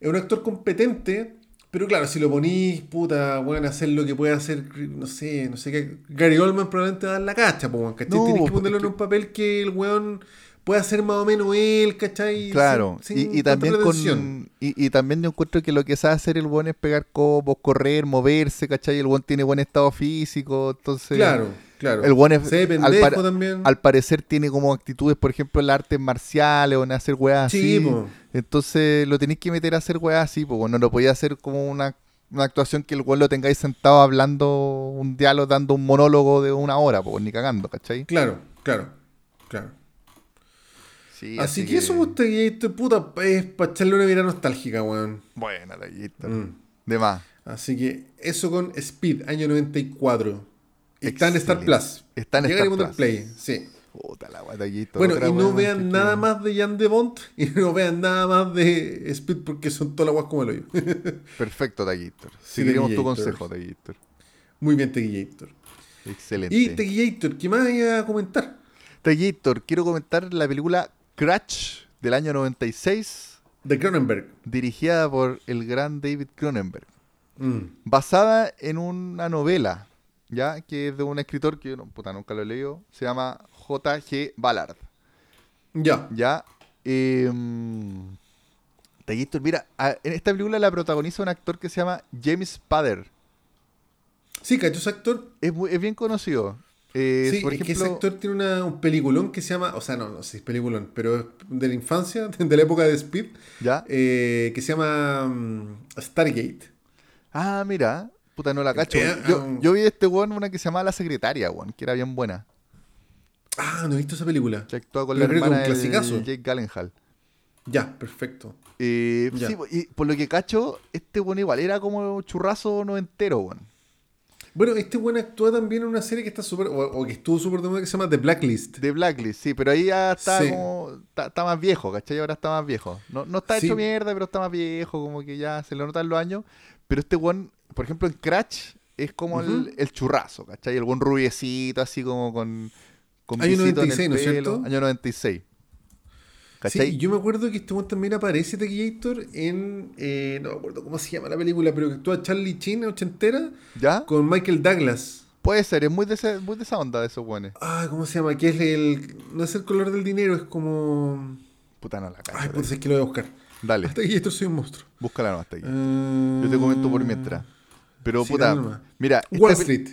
es un actor competente, pero claro, si lo ponís, puta, a hacer lo que puede hacer, no sé, no sé qué. Gary Oldman probablemente va a dar la cacha, pues, ¿cachai? No, Tenés que pues, ponerlo es en un papel que el weón pueda hacer más o menos él, ¿cachai? Claro, Sin- sin y, y también con y, y también yo encuentro que lo que sabe hacer el buen es pegar cobos, correr, moverse, ¿cachai? El buen tiene buen estado físico, entonces Claro, claro. el buen es- al par- también. al parecer tiene como actitudes, por ejemplo, en las artes marciales o en hacer weas Sí, así. po. Entonces lo tenéis que meter a hacer weas así, pues no lo podía hacer como una, una actuación que el weón lo tengáis sentado hablando un diálogo, dando un monólogo de una hora, pues ni cagando, ¿cachai? Claro, claro, claro. Sí, Así, que eso, pues, te- puta, es para echarle una mirada nostálgica, weón. Buena, tallita. Mm. De más. Así que eso con Speed, año 94. Está en Star. Plus. Está en Llega Star Plus. Play, sí. Puta la guatallito. Bueno, y no vean que- nada más de Jan de Bond y no vean nada más de Speed porque son todas las guas como el hoyo. Perfecto, Taguitor. Sí, Seguiremos tu Taquillator. consejo, Taguitor. Muy bien, Tequillator. Excelente. Y Tequillator, ¿qué más hay a comentar? Taguitor, quiero comentar la película Crash del año 96, De Cronenberg. dirigida por el gran David Cronenberg. Mm. basada en una novela, ya que es de un escritor que yo no, puta, nunca lo he leído, se llama J.G. Ballard. Ya. Ya, eh, mira, en esta película la protagoniza un actor que se llama James Spader. Sí, cacho, ese actor. Es, muy- es bien conocido. Eh, sí, por es que ese ejemplo, actor tiene una- un peliculón que se llama, o sea, no, no sé si es peliculón, pero es de la infancia, de la época de Speed, ya. eh, que se llama mm, Stargate. Ah, mira, puta, no la cacho. Eh, Yo, um, yo vi este weón una que se llamaba La Secretaria, weón, que era bien buena. Ah, no he visto esa película. Que actúa con Pero la que hermana un del. Jake Gyllenhaal. Ya, perfecto. Ya. sí, y por lo que cacho, este weón igual era como churrazo noventero, weón. Bueno, este buen actúa también en una serie que está súper, o, o que estuvo súper de moda que se llama The Blacklist. De Blacklist, sí, pero ahí ya está Sí. como. Está, está más viejo, ¿cachai? Ahora está más viejo. No, no está Sí. hecho mierda, pero está más viejo, como que ya se le notan los años. Pero este weón, por ejemplo, en Crash es como el, Ujú. el churrazo, ¿cachai? El buen rubiecito, así como con. con Año visito en 96, el ¿no es cierto? Año 96. Sí, ¿Cachai? y yo me acuerdo que este también aparece Tequillator en, eh, no me acuerdo cómo se llama la película, pero que actúa Charlie Chin, ochentera, ¿Ya? con Michael Douglas. Puede ser, es muy de, ese- muy de esa onda de esos weones. Ah, ¿cómo se llama? Que es el, no es el color del dinero, es como... Puta, no la cacho. Ay, pues es que lo voy a buscar. Dale, Hasta aquí esto soy un monstruo. búscala nomás hasta aquí. Eh, Yo te comento por mientras. Pero sí, puta, mira. Wall Street.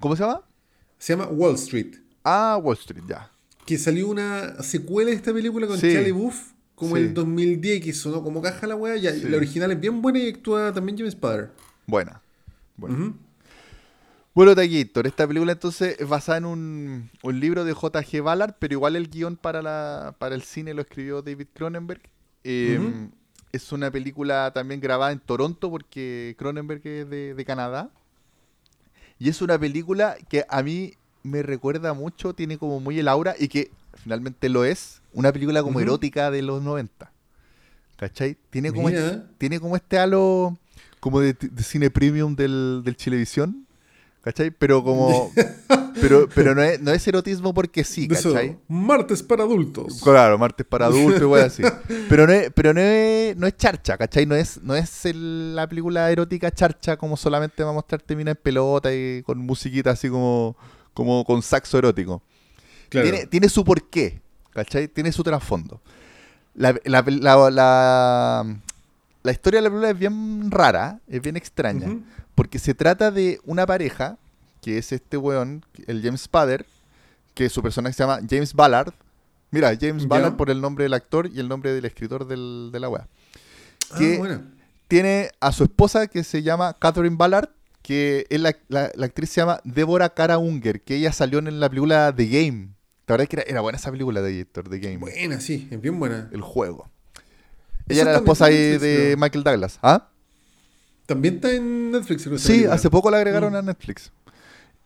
¿Cómo se llama? Se llama Wall Street. Ah, Wall Street, ya. Que salió una secuela de esta película con Sí. Charlie Buff, como Sí. el 2010, que sonó como caja la wea. Ya, Sí. La original es bien buena y actúa también James Spader. Buena. Bueno, Ujú. bueno Taquillator, esta película entonces es basada en un, un libro de J.G. Ballard, pero igual el guion para, la, para el cine lo escribió David Cronenberg. Eh, Ujú. es una película también grabada en Toronto porque Cronenberg es de, de Canadá. Y es una película que a mí me recuerda mucho, tiene como muy el aura y que finalmente lo es, una película como erótica de los 90. ¿Cachai? Tiene como, este, tiene como este halo como de, de cine premium del, del Chilevisión. ¿Cachai? Pero como... pero pero no, es, no es erotismo porque sí, eso, ¿cachai? martes para adultos. Claro, martes para adultos, igual así. Pero no es, pero no es, no es charcha, ¿cachai? No es, no es el- la película erótica charcha como solamente va a mostrarte mina en pelota y con musiquita así como, como con saxo erótico. Claro. Tiene, tiene su porqué, ¿cachai? Tiene su trasfondo. La, la, la, historia de la película es bien rara, es bien extraña. Porque se trata de una pareja, que es este weón, el James Spader, que su personaje se llama James Ballard. Mira, James Ya. Ballard por el nombre del actor y el nombre del escritor del- de la wea. Ah, que- bueno. Tiene a su esposa que se llama Catherine Ballard, que es la, la- la actriz se llama Deborah Kara Unger, que ella salió en la película The Game. La verdad es que era, era buena esa película de Héctor, The Game. Buena, sí, es bien buena. El juego. Ella era la esposa Netflix, de. Michael Douglas. ¿Ah? También está en Netflix. creo, Sí, película. hace poco la agregaron Mm. a Netflix.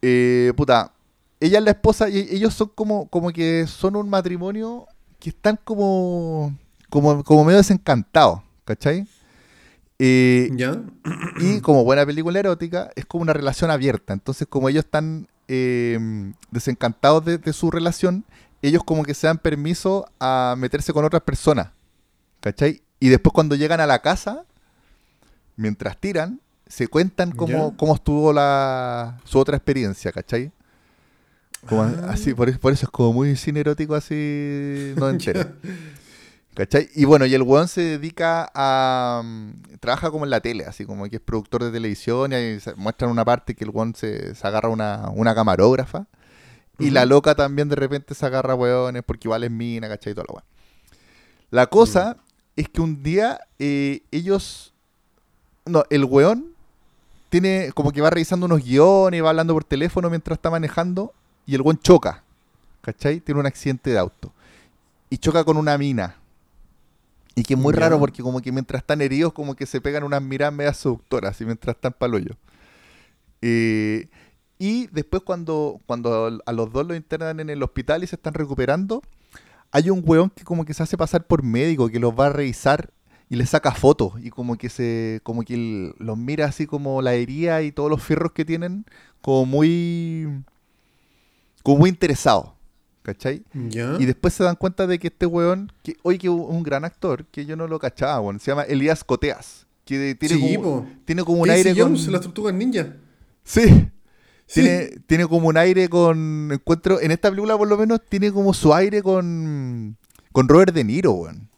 Eh, puta, ella es la esposa y ellos son como, como que son un matrimonio que están como, como, como medio desencantados, ¿cachai? Eh, ¿Ya? y como buena película erótica, es como una relación abierta. Entonces, como ellos están eh, desencantados de, de su relación, ellos como que se dan permiso a meterse con otras personas. ¿Cachai? Y después cuando llegan a la casa, mientras tiran, se cuentan cómo, cómo estuvo la, su otra experiencia, ¿cachai? Como Ah. así, por, por eso es como muy cine erótico así no entero. ¿Cachai? Y bueno, y el weón se dedica a... mm, trabaja como en la tele, así como que es productor de televisión y ahí se- muestran una parte que el weón se, se agarra una, una camarógrafa. Y la loca también de repente se agarra weones porque igual es mina, ¿cachai? Y toda la. La cosa es que un día eh, ellos... No, el weón tiene como que va revisando unos guiones, va hablando por teléfono mientras está manejando y el weón choca, ¿cachai? Tiene un accidente de auto. Y choca con una mina. Y que es muy raro porque como que mientras están heridos como que se pegan unas miradas medias seductoras y mientras están palollo. Eh, y después cuando, cuando a los dos los internan en el hospital y se están recuperando, hay un weón que como que se hace pasar por médico, que los va a revisar y les saca fotos y como que se como que los mira así como la herida y todos los fierros que tienen como muy como muy interesado ¿cachai? ¿Ya? y después se dan cuenta de que este weón que hoy que es un gran actor que yo no lo cachaba weón, se llama Elías Coteas que tiene Sí, como, po. tiene como un aire con Jones, las tortugas ninja. sí Sí. tiene, tiene como un aire con encuentro en esta película por lo menos tiene como su aire con con Robert De Niro weón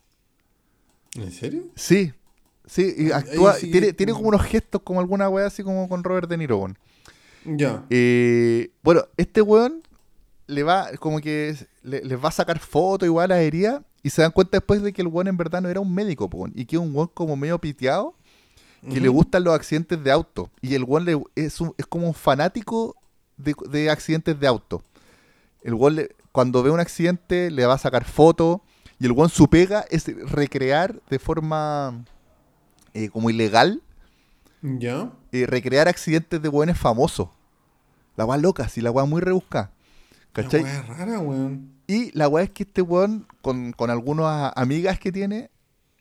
¿En serio? Sí, sí, y actúa, sí tiene, tiene como unos gestos, como alguna wea así como con Robert De Niro, weón. Ya. Eh, bueno, este weón le va, como que le- les va a sacar fotos igual a la herida y se dan cuenta después de que el weón en verdad no era un médico, weón, y que es un weón como medio piteado que le gustan los accidentes de auto. Y el weón es, un- es como un fanático de, de accidentes de auto. El weón le- cuando ve un accidente le va a sacar fotos y el weón su pega es recrear de forma eh, como ilegal, Ya. eh, recrear accidentes de weones famosos. La weá loca, sí, la weá muy rebuscada. ¿Cachai? La rara, weón. Y la weá es que este weón, con, con algunas amigas que tiene,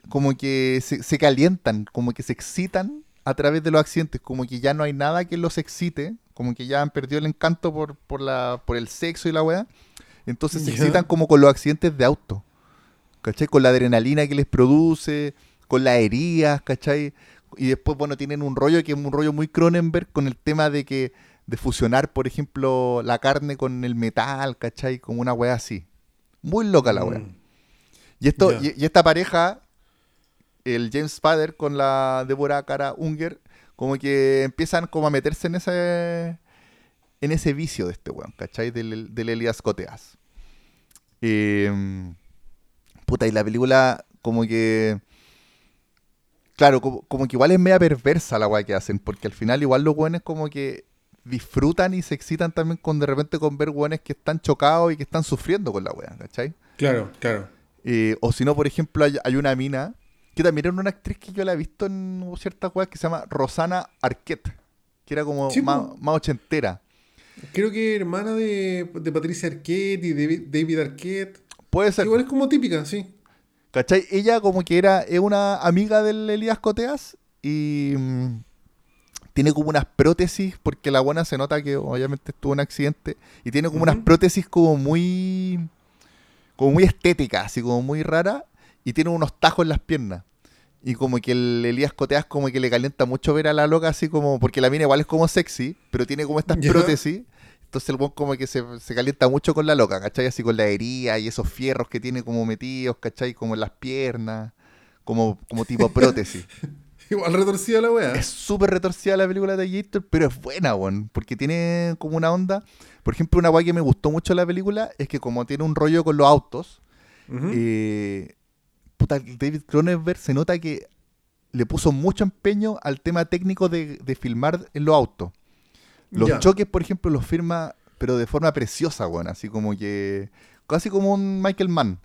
como que se, se calientan, como que se excitan a través de los accidentes, como que ya no hay nada que los excite, como que ya han perdido el encanto por, por, la, por el sexo y la weá. Entonces se excitan como con los accidentes de auto, ¿cachai? Con la adrenalina que les produce, con las heridas, ¿cachai? Y después, bueno, tienen un rollo que es un rollo muy Cronenberg con el tema de que de fusionar, por ejemplo, la carne con el metal, ¿cachai? Como una weá así. Muy loca la weá. Mm. Y, esto, y, y esta pareja, el James Spader con la Deborah Cara Unger, como que empiezan como a meterse en ese en ese vicio de este weón, ¿cachai? Del, del Elias Coteas. Eh, puta, y la película como que... Claro, como, como que igual es media perversa la weá que hacen, porque al final igual los weones como que disfrutan y se excitan también con de repente con ver weones que están chocados y que están sufriendo con la weá, ¿cachai? Claro, claro. Eh, o si no, por ejemplo, hay, hay una mina que también era una actriz que yo la he visto en ciertas weas que se llama Rosana Arquette, que era como Sí, más, más ochentera. Creo que hermana de, de Patricia Arquette y David, David Arquette. Puede ser. Igual es como típica, sí. ¿Cachai? Ella como que era es una amiga del Elías Coteas y mm, tiene como unas prótesis, porque la buena se nota que obviamente estuvo en un accidente, y tiene como unas prótesis como muy como muy estéticas, así como muy raras, y tiene unos tajos en las piernas. Y como que el Elías Coteas como que le calienta mucho ver a la loca así como, porque la mina igual es como sexy, pero tiene como estas prótesis. Entonces el buen como que se, se calienta mucho con la loca, ¿cachai? Así con la herida y esos fierros que tiene como metidos, ¿cachai? Como en las piernas, como, como tipo prótesis. Igual retorcida la wea. es súper retorcida la película de Gator, pero es buena, weón, porque tiene como una onda. Por ejemplo, una guay que me gustó mucho de la película es que como tiene un rollo con los autos, eh, puta, David Cronenberg se nota que le puso mucho empeño al tema técnico de, de filmar en los autos. Los choques, por ejemplo, los firma, pero de forma preciosa, weón. Así como que. Casi como un Michael Mann.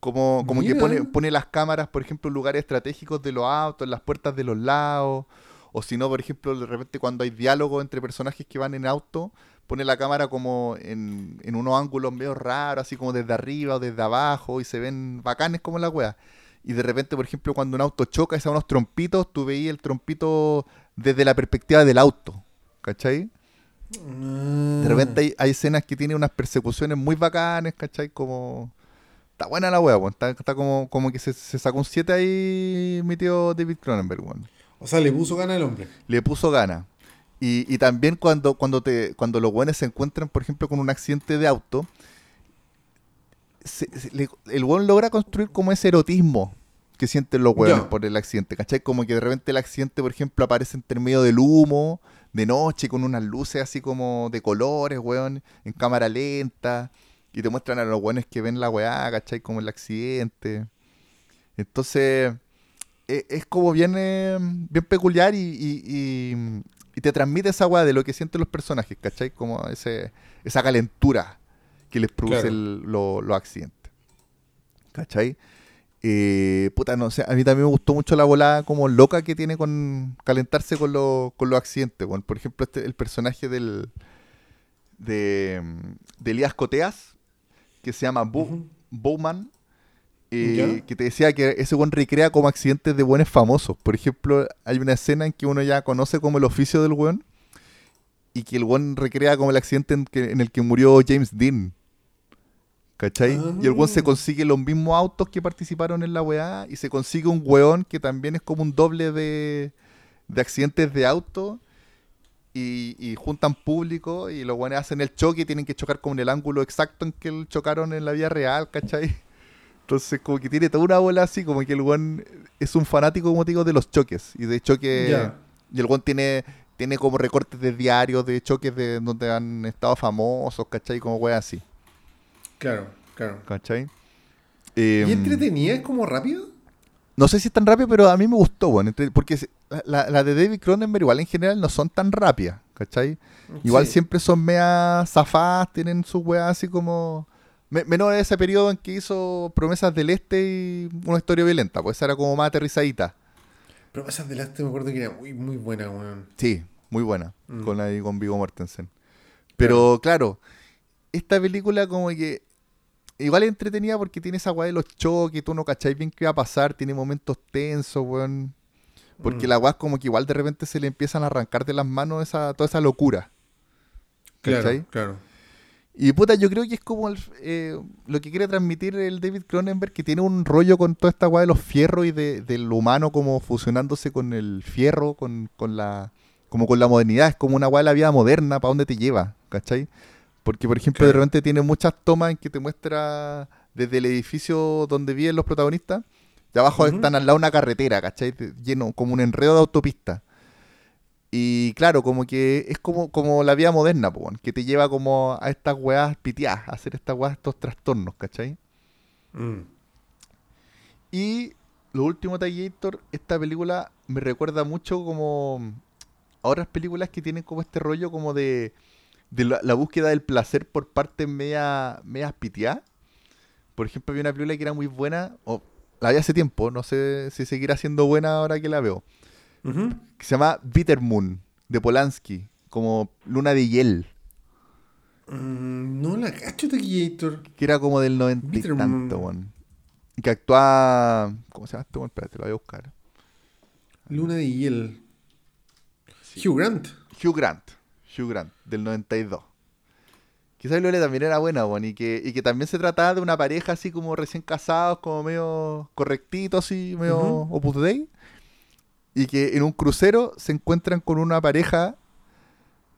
Como, como que pone, pone las cámaras, por ejemplo, en lugares estratégicos de los autos, en las puertas de los lados. O si no, por ejemplo, de repente cuando hay diálogo entre personajes que van en auto, pone la cámara como en, en unos ángulos medio raros, así como desde arriba o desde abajo, y se ven bacanes como la wea. Y de repente, por ejemplo, cuando un auto choca, es a unos trompitos, tú veías el trompito desde la perspectiva del auto. ¿Cachai? De repente hay, hay escenas que tienen unas persecuciones muy bacanes, ¿cachai? Como... Está buena la wea, weón. Está, está como, como que se, se sacó un 7 ahí mi tío David Cronenberg, weón. O sea, le puso gana al hombre. Le puso gana. Y, y también cuando, cuando, te, cuando los buenos se encuentran, por ejemplo, con un accidente de auto, se- se- le- el weón logra construir como ese erotismo que sienten los weones por el accidente, ¿cachai? Como que de repente el accidente, por ejemplo, aparece entre medio del humo, de noche, con unas luces así como de colores, weón, en cámara lenta, y te muestran a los weones que ven la weá, ¿cachai? Como el accidente. Entonces, e- es como bien, eh, bien peculiar y, y- y- y te transmite esa weá de lo que sienten los personajes, ¿cachai? Como ese, esa calentura que les produce Claro. lo- los accidentes. ¿Cachai? Eh, puta, no sé, a mí también me gustó mucho la volada como loca que tiene con calentarse con, los- con los accidentes. weón. por ejemplo, este, el personaje del de, de Elías Coteas, que se llama Bo- Ujú. Bowman, eh, que te decía que ese buen recrea como accidentes de buenos famosos. Por ejemplo, hay una escena en que uno ya conoce como el oficio del buen y que el buen recrea como el accidente en, que- en el que murió James Dean. ¿Cachai? Y el buen se Ah. consigue los mismos autos que participaron en la weá y se consigue un weón que también es como un doble de, de accidentes de auto y, y juntan público y los weones hacen el choque y tienen que chocar como en el ángulo exacto en que chocaron en la vida real, ¿cachai? Entonces como que tiene toda una bola así, como que el weón es un fanático, como te digo, de los choques y de choque... Ya. Y el weón tiene, tiene como recortes de diarios de choques de donde han estado famosos, ¿cachai? Como weas así, Claro, claro. ¿cachai? ¿Y Em, entretenida? ¿Es como rápido? no sé si es tan rápido, pero a mí me gustó, bueno, porque la, la de David Cronenberg igual en general no son tan rápidas, ¿cachai? Igual Sí. siempre son meas zafadas, tienen sus weas así como... me- menos ese periodo en que hizo Promesas del Este y una historia violenta, pues esa era como más aterrizadita. Pero esas del Este me acuerdo que era muy, muy buena, weón. Sí, muy buena, Mm. con ahí con Viggo Mortensen. Pero claro, esta película como que igual es entretenida porque tiene esa weá de los choques, tú no cacháis bien qué va a pasar, tiene momentos tensos, weón. Porque Mm. la weá es como que igual de repente se le empiezan a arrancar de las manos esa, toda esa locura. ¿Cachai? Claro, claro. Y puta, yo creo que es como el- eh, lo que quiere transmitir el David Cronenberg, que tiene un rollo con toda esta weá de los fierros y de, del humano como fusionándose con el fierro, con, con la como con la modernidad. Es como una weá de la vida moderna, ¿para dónde te lleva? ¿Cachai? Porque, por ejemplo, de repente tiene muchas tomas en que te muestra desde el edificio donde viven los protagonistas, y abajo están al lado de una carretera, ¿cachai? De- Lleno, como un enredo de autopista. Y claro, como que es como, como la vida moderna, po, que te lleva como a estas weas piteadas, a hacer estas weas, estos trastornos, ¿cachai? Mm. Y lo último, Tallator, esta película me recuerda mucho como a otras películas que tienen como este rollo como de, de la, la búsqueda del placer por partes media, medias piteadas. Por ejemplo, había una película que era muy buena, o la vi hace tiempo, no sé si seguirá siendo buena ahora que la veo. Que se llama Bitter Moon, de Polanski, como Luna de Hiel, Mm, no la cacho, Taquillator. que era como del noventa y tanto, weón. Y que actúa. ¿Cómo se llama este weón? Espérate, lo voy a buscar. Luna de hiel. Hugh Grant. Hugh Grant. Hugh Grant, del 92. Quizás Lole también era buena, weón, y que, y que también se trataba de una pareja así como recién casados, como medio correctitos, así, medio Ujú. opus dei. Y que en un crucero se encuentran con una pareja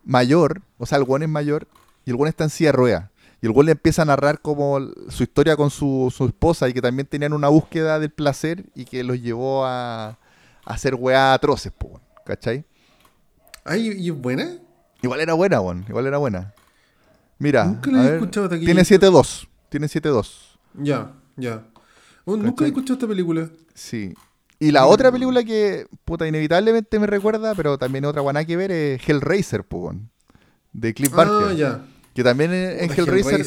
mayor, o sea, el weón es mayor, y el weón está en silla de ruedas. Y el weón le empieza a narrar como su historia con su, su esposa y que también tenían una búsqueda del placer y que los llevó a, a hacer weas atroces, po, ¿cachai? Ay, ¿y es buena? Igual era buena, weón. Igual era buena. Mira, Nunca la a he ver, escuchado hasta aquí. tiene 7-2. Tiene 7-2. Ya, ya. Oh, nunca he escuchado esta película. Sí. Y la otra película que, puta, inevitablemente me recuerda, pero también otra buena que ver, es Hellraiser, po, weón. De Cliff Barker. Ah, ya. Que también en, Hellraiser,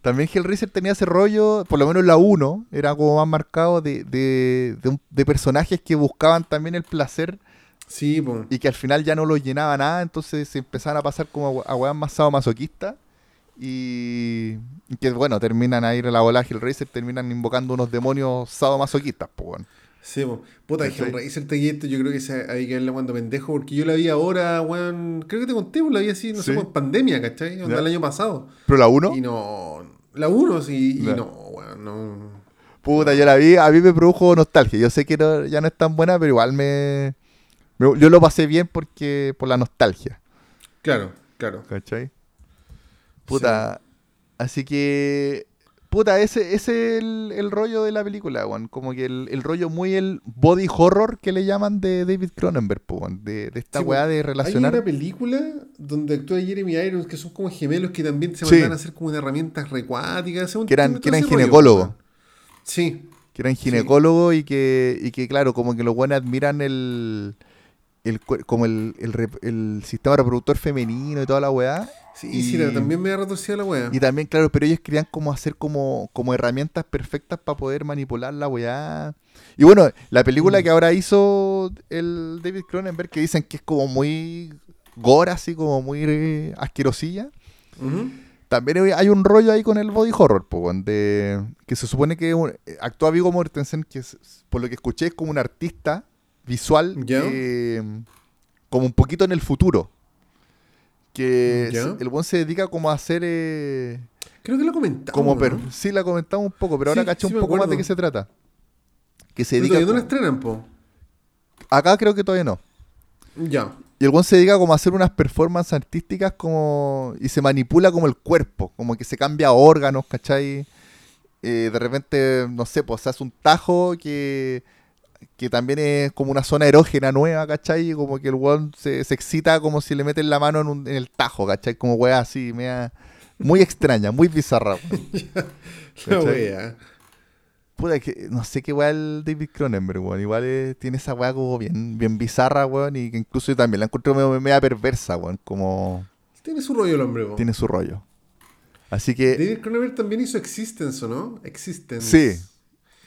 también Hellraiser tenía ese rollo, por lo menos la 1, era como más marcado de, de, de personajes que buscaban también el placer Sí, po. y que al final ya no los llenaba nada, entonces se empezaban a pasar como a, weas más sadomasoquistas y, que bueno, terminan a ir a la bola Hellraiser, terminan invocando unos demonios sadomasoquistas, pues bueno. Sí, po. Puta, ¿Cachai? Hellraiser Taquillito, yo creo que esa hay que verla cuando pendejo, porque yo la vi ahora, weón. Creo que te conté, la vi así, no sé, Sí. como en pandemia, ¿cachai? Onda el año pasado. Pero la 1, Y no. La 1, sí, y no, weón, no. puta, yo la vi, a mí me produjo nostalgia. Yo sé que no- ya no es tan buena, pero igual me- Yo lo pasé bien porque por la nostalgia, Claro, claro. ¿cachai? Puta, así que... Puta, ese, ese es el, el rollo de la película, weón. Como que el, el rollo muy el body horror que le llaman de David Cronenberg, weón. De, de esta Sí, weá de relacionar... Hay una película donde actúa Jeremy Irons, que son como gemelos que también se Sí. mandan a hacer como de herramientas recuáticas. Que eran- que eran rollo, ginecólogos. Sí, que eran ginecólogos y que y que claro como que los buenos admiran el, el como el, el, el sistema reproductor femenino y toda la weá sí, Y- sí, también me ha retorcido la wea. y también claro pero ellos querían como hacer como como herramientas perfectas para poder manipular la weá y bueno la película Mm. que ahora hizo el David Cronenberg que dicen que es como muy gore así como muy eh, asquerosilla también hay- un rollo ahí con el body horror, po, de, que se supone que eh, actúa Viggo Mortensen, que es- por lo que escuché es como un artista visual, que, como un poquito en el futuro. Que Ya. el buen se dedica como a hacer... eh, Creo que lo comentamos. como ¿no? per- Sí, la comentamos un poco, pero ahora caché sí un poco más de qué se trata. Que se Pero dedica... todavía no la estrenan, po. Acá creo que todavía no. Ya. Y el buen se dedica como a hacer unas performances artísticas como... Y se manipula como el cuerpo, como que se cambia órganos, ¿cachai? Eh, de repente, no sé, pues se hace un tajo que, que también es como una zona erógena nueva, ¿cachai? Como que el weón se, se excita como si le meten la mano en, un- en el tajo, ¿cachai? Como weá así, media- muy extraña, muy bizarra. weón. La. Puta, que no sé qué weá el David Cronenberg, weón. Igual eh, tiene esa weá como bien, bien bizarra, weón. Y que incluso yo también la encuentro medio, media perversa, weón. Como Tiene su rollo el hombre, po. tiene su rollo. Así que, David Cronenberg también hizo Existence, ¿o no? Existence. sí,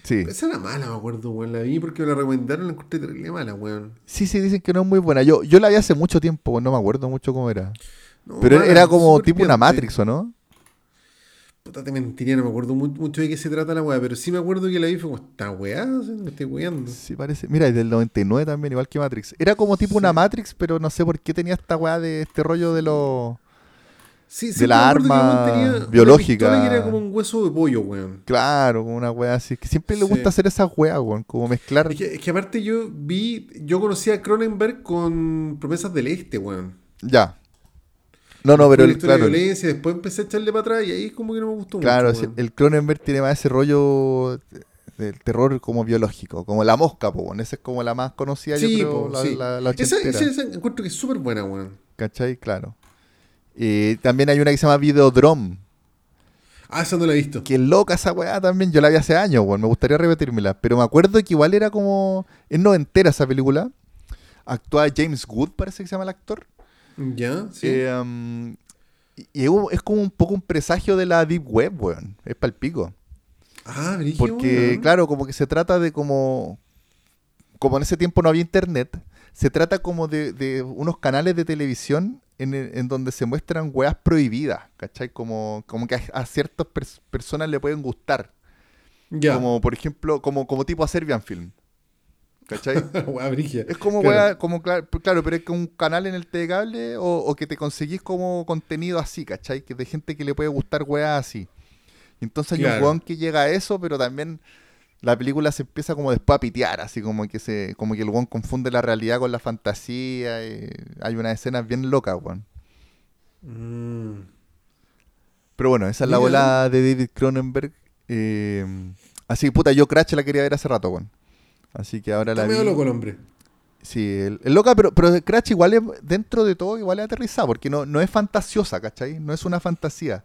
sí. Esa era mala, me acuerdo, weón. La vi porque me la recomendaron, la encontré terrible mala, weón. Sí, sí, dicen que no es muy buena. Yo, yo la vi hace mucho tiempo, no me acuerdo mucho cómo era. No, Pero mala, era como tipo una. Matrix, ¿o no? Puta, te mentiría, no me acuerdo mu- mucho de qué se trata la weá, pero sí me acuerdo que la vi fue como, esta weá, me estoy weando. Sí, parece. Mira, es del 99 también, igual que Matrix. Era como tipo una Matrix, pero no sé por qué tenía esta weá de este rollo de los... Sí, de la arma tenía una biológica. pistola que era como un hueso de pollo, weón. Claro, como una weá así. Que siempre le Sí. gusta hacer esas weas, weón. Como mezclar... Es que, es que aparte yo vi, yo conocí a Cronenberg con Promesas del Este, weón. Ya. No, no, pero el, claro, de violencia, después empecé a echarle para atrás y ahí como que no me gustó claro, mucho. weón. el Cronenberg tiene más ese rollo del terror como biológico, como la mosca, po. Esa es como la más conocida, Sí, yo creo, po, la, sí. la, la esa, esa, esa encuentro que es súper buena, weón. ¿Cachai? Claro. Eh, también hay una que se llama Videodrome. Ah, esa no la he visto. Que loca esa weá también. Yo la vi hace años, weón. Me gustaría repetírmela. Pero me acuerdo que igual era como. Es noventera esa película. Actúa James Wood, parece que se llama el actor. Ya, sí. Eh, um, y es como un poco un presagio de la Deep Web, weón. Es palpico. Ah, brígido, Porque, claro, como que se trata de como. Como en ese tiempo no había internet, se trata como de, de unos canales de televisión en, en donde se muestran weas prohibidas, ¿cachai? Como, como que a, a ciertas pers- personas le pueden gustar. Como, por ejemplo, como, como tipo a Serbian Film. ¿Cachai? Es como, Claro. wea- como claro, claro, pero es como un canal en el telecable o, o que te conseguís como contenido así, ¿cachai? Que de gente que le puede gustar weas así. Y entonces hay un weón que llega a eso, pero también la película se empieza como después a pitear, así como que se, como que el weón confunde la realidad con la fantasía. y hay unas escenas bien locas, weón. Mm. Pero bueno, esa es la bola de David Cronenberg. eh, así, puta, yo Crash la quería ver hace rato, weón. Así que ahora Está la vi. medio loco el hombre. Sí, el, el loca, pero, pero Crash igual es, dentro de todo, igual es aterrizada, porque no, no es fantasiosa, ¿cachai? No es una fantasía.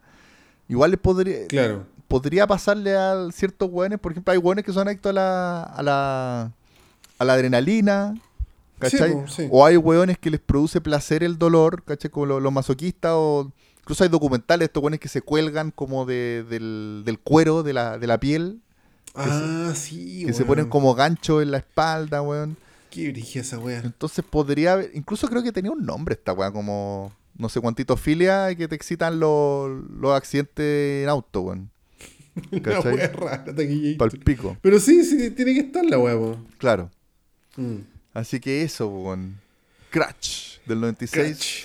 Igual le podría, Claro. Podría pasarle a ciertos hueones, por ejemplo, hay hueones que son adictos a la, a la, a la adrenalina, ¿cachai? Sí, sí. O hay hueones que les produce placer el dolor, ¿cachai? Como los, los masoquistas, o incluso hay documentales de estos hueones que se cuelgan como de, del, del cuero, de la, de la piel, Ah, sí, que se ponen como gancho en la espalda, weón. Qué brígida esa wea. Entonces podría haber, incluso creo que tenía un nombre esta weá, como no sé cuántito filia que te excitan los, los accidentes en auto, weón. ¿Cachai? wea rara, taquillator. Pal pico, Pero sí, sí, tiene que estar la po. claro. Mm. Así que eso, weón. Crash, del 96, Crash.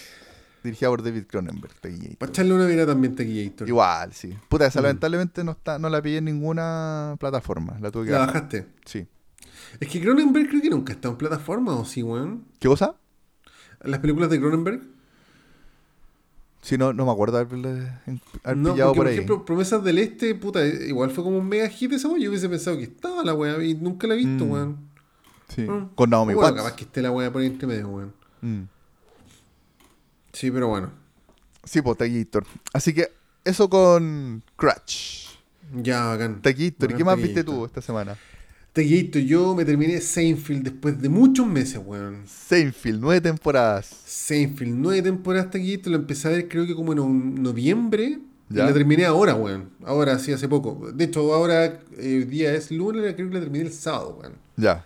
dirigida por David Cronenberg. Para echarle una mirada también, taquillator. Igual, sí. Puta, esa Mm. lamentablemente no está, no la pillé en ninguna plataforma. La tuve que La bajaste. Sí. Es que Cronenberg creo que nunca está en plataforma, ¿o sí, weón? ¿Qué cosa? Las películas de Cronenberg. Sí, no, no me acuerdo haberle haber No, pillado porque, por por ahí. ejemplo, Promesas del Este, puta, igual fue como un mega hit esa wea. Yo hubiese pensado que estaba la wea y nunca la he visto, Mm. weón. sí. Mm. Con Naomi bueno, Watts. capaz que esté la wea por ahí entre medio, weón. Mm. Sí, pero bueno. Sí, pues Taquillator. Así que eso con Crash. Ya, bacán. Taquillator. ¿Y qué más viste tú esta semana? Taquillator, yo me terminé Seinfeld después de muchos meses, weón. Seinfeld, nueve temporadas. Seinfeld, nueve temporadas Taquillator, lo empecé a ver creo que como en noviembre. Y Ya. la terminé ahora, weón. Ahora, sí, hace poco. De hecho, ahora, eh, hoy día es lunes, creo que la terminé el sábado, weón. Ya.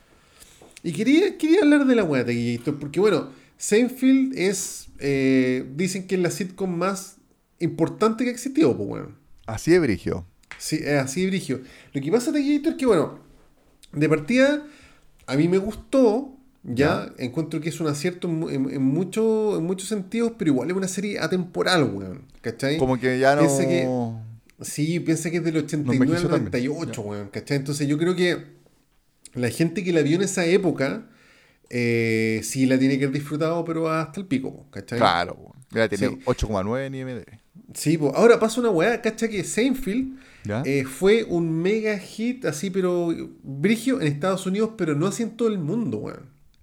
Y quería, quería hablar de la weá Taquillator, porque bueno, Seinfeld es, eh, dicen que es la sitcom más importante que ha existido, pues weón. Así de brigio. Sí, es así de brigio. Lo que pasa Taquillator es que bueno, de partida, a mí me gustó, ya, encuentro que es un acierto en, mu- en, en mucho- en muchos sentidos, pero igual es una serie atemporal, weón. ¿Cachai? Como que ya no. Piensa que- Sí, piensa que es del 89 al envejeció también. 98, weón, ¿cachai? Entonces yo creo que la gente que la vio en esa época, eh, sí la tiene que haber disfrutado, pero hasta el pico, ¿cachai? Claro. weón. Mira, tiene Sí. 8,9 en IMDb. Sí, po. ahora pasa una weá, ¿cachai? Que Seinfeld eh, fue un mega hit así, pero brigio en Estados Unidos, pero no así en todo el mundo, weón.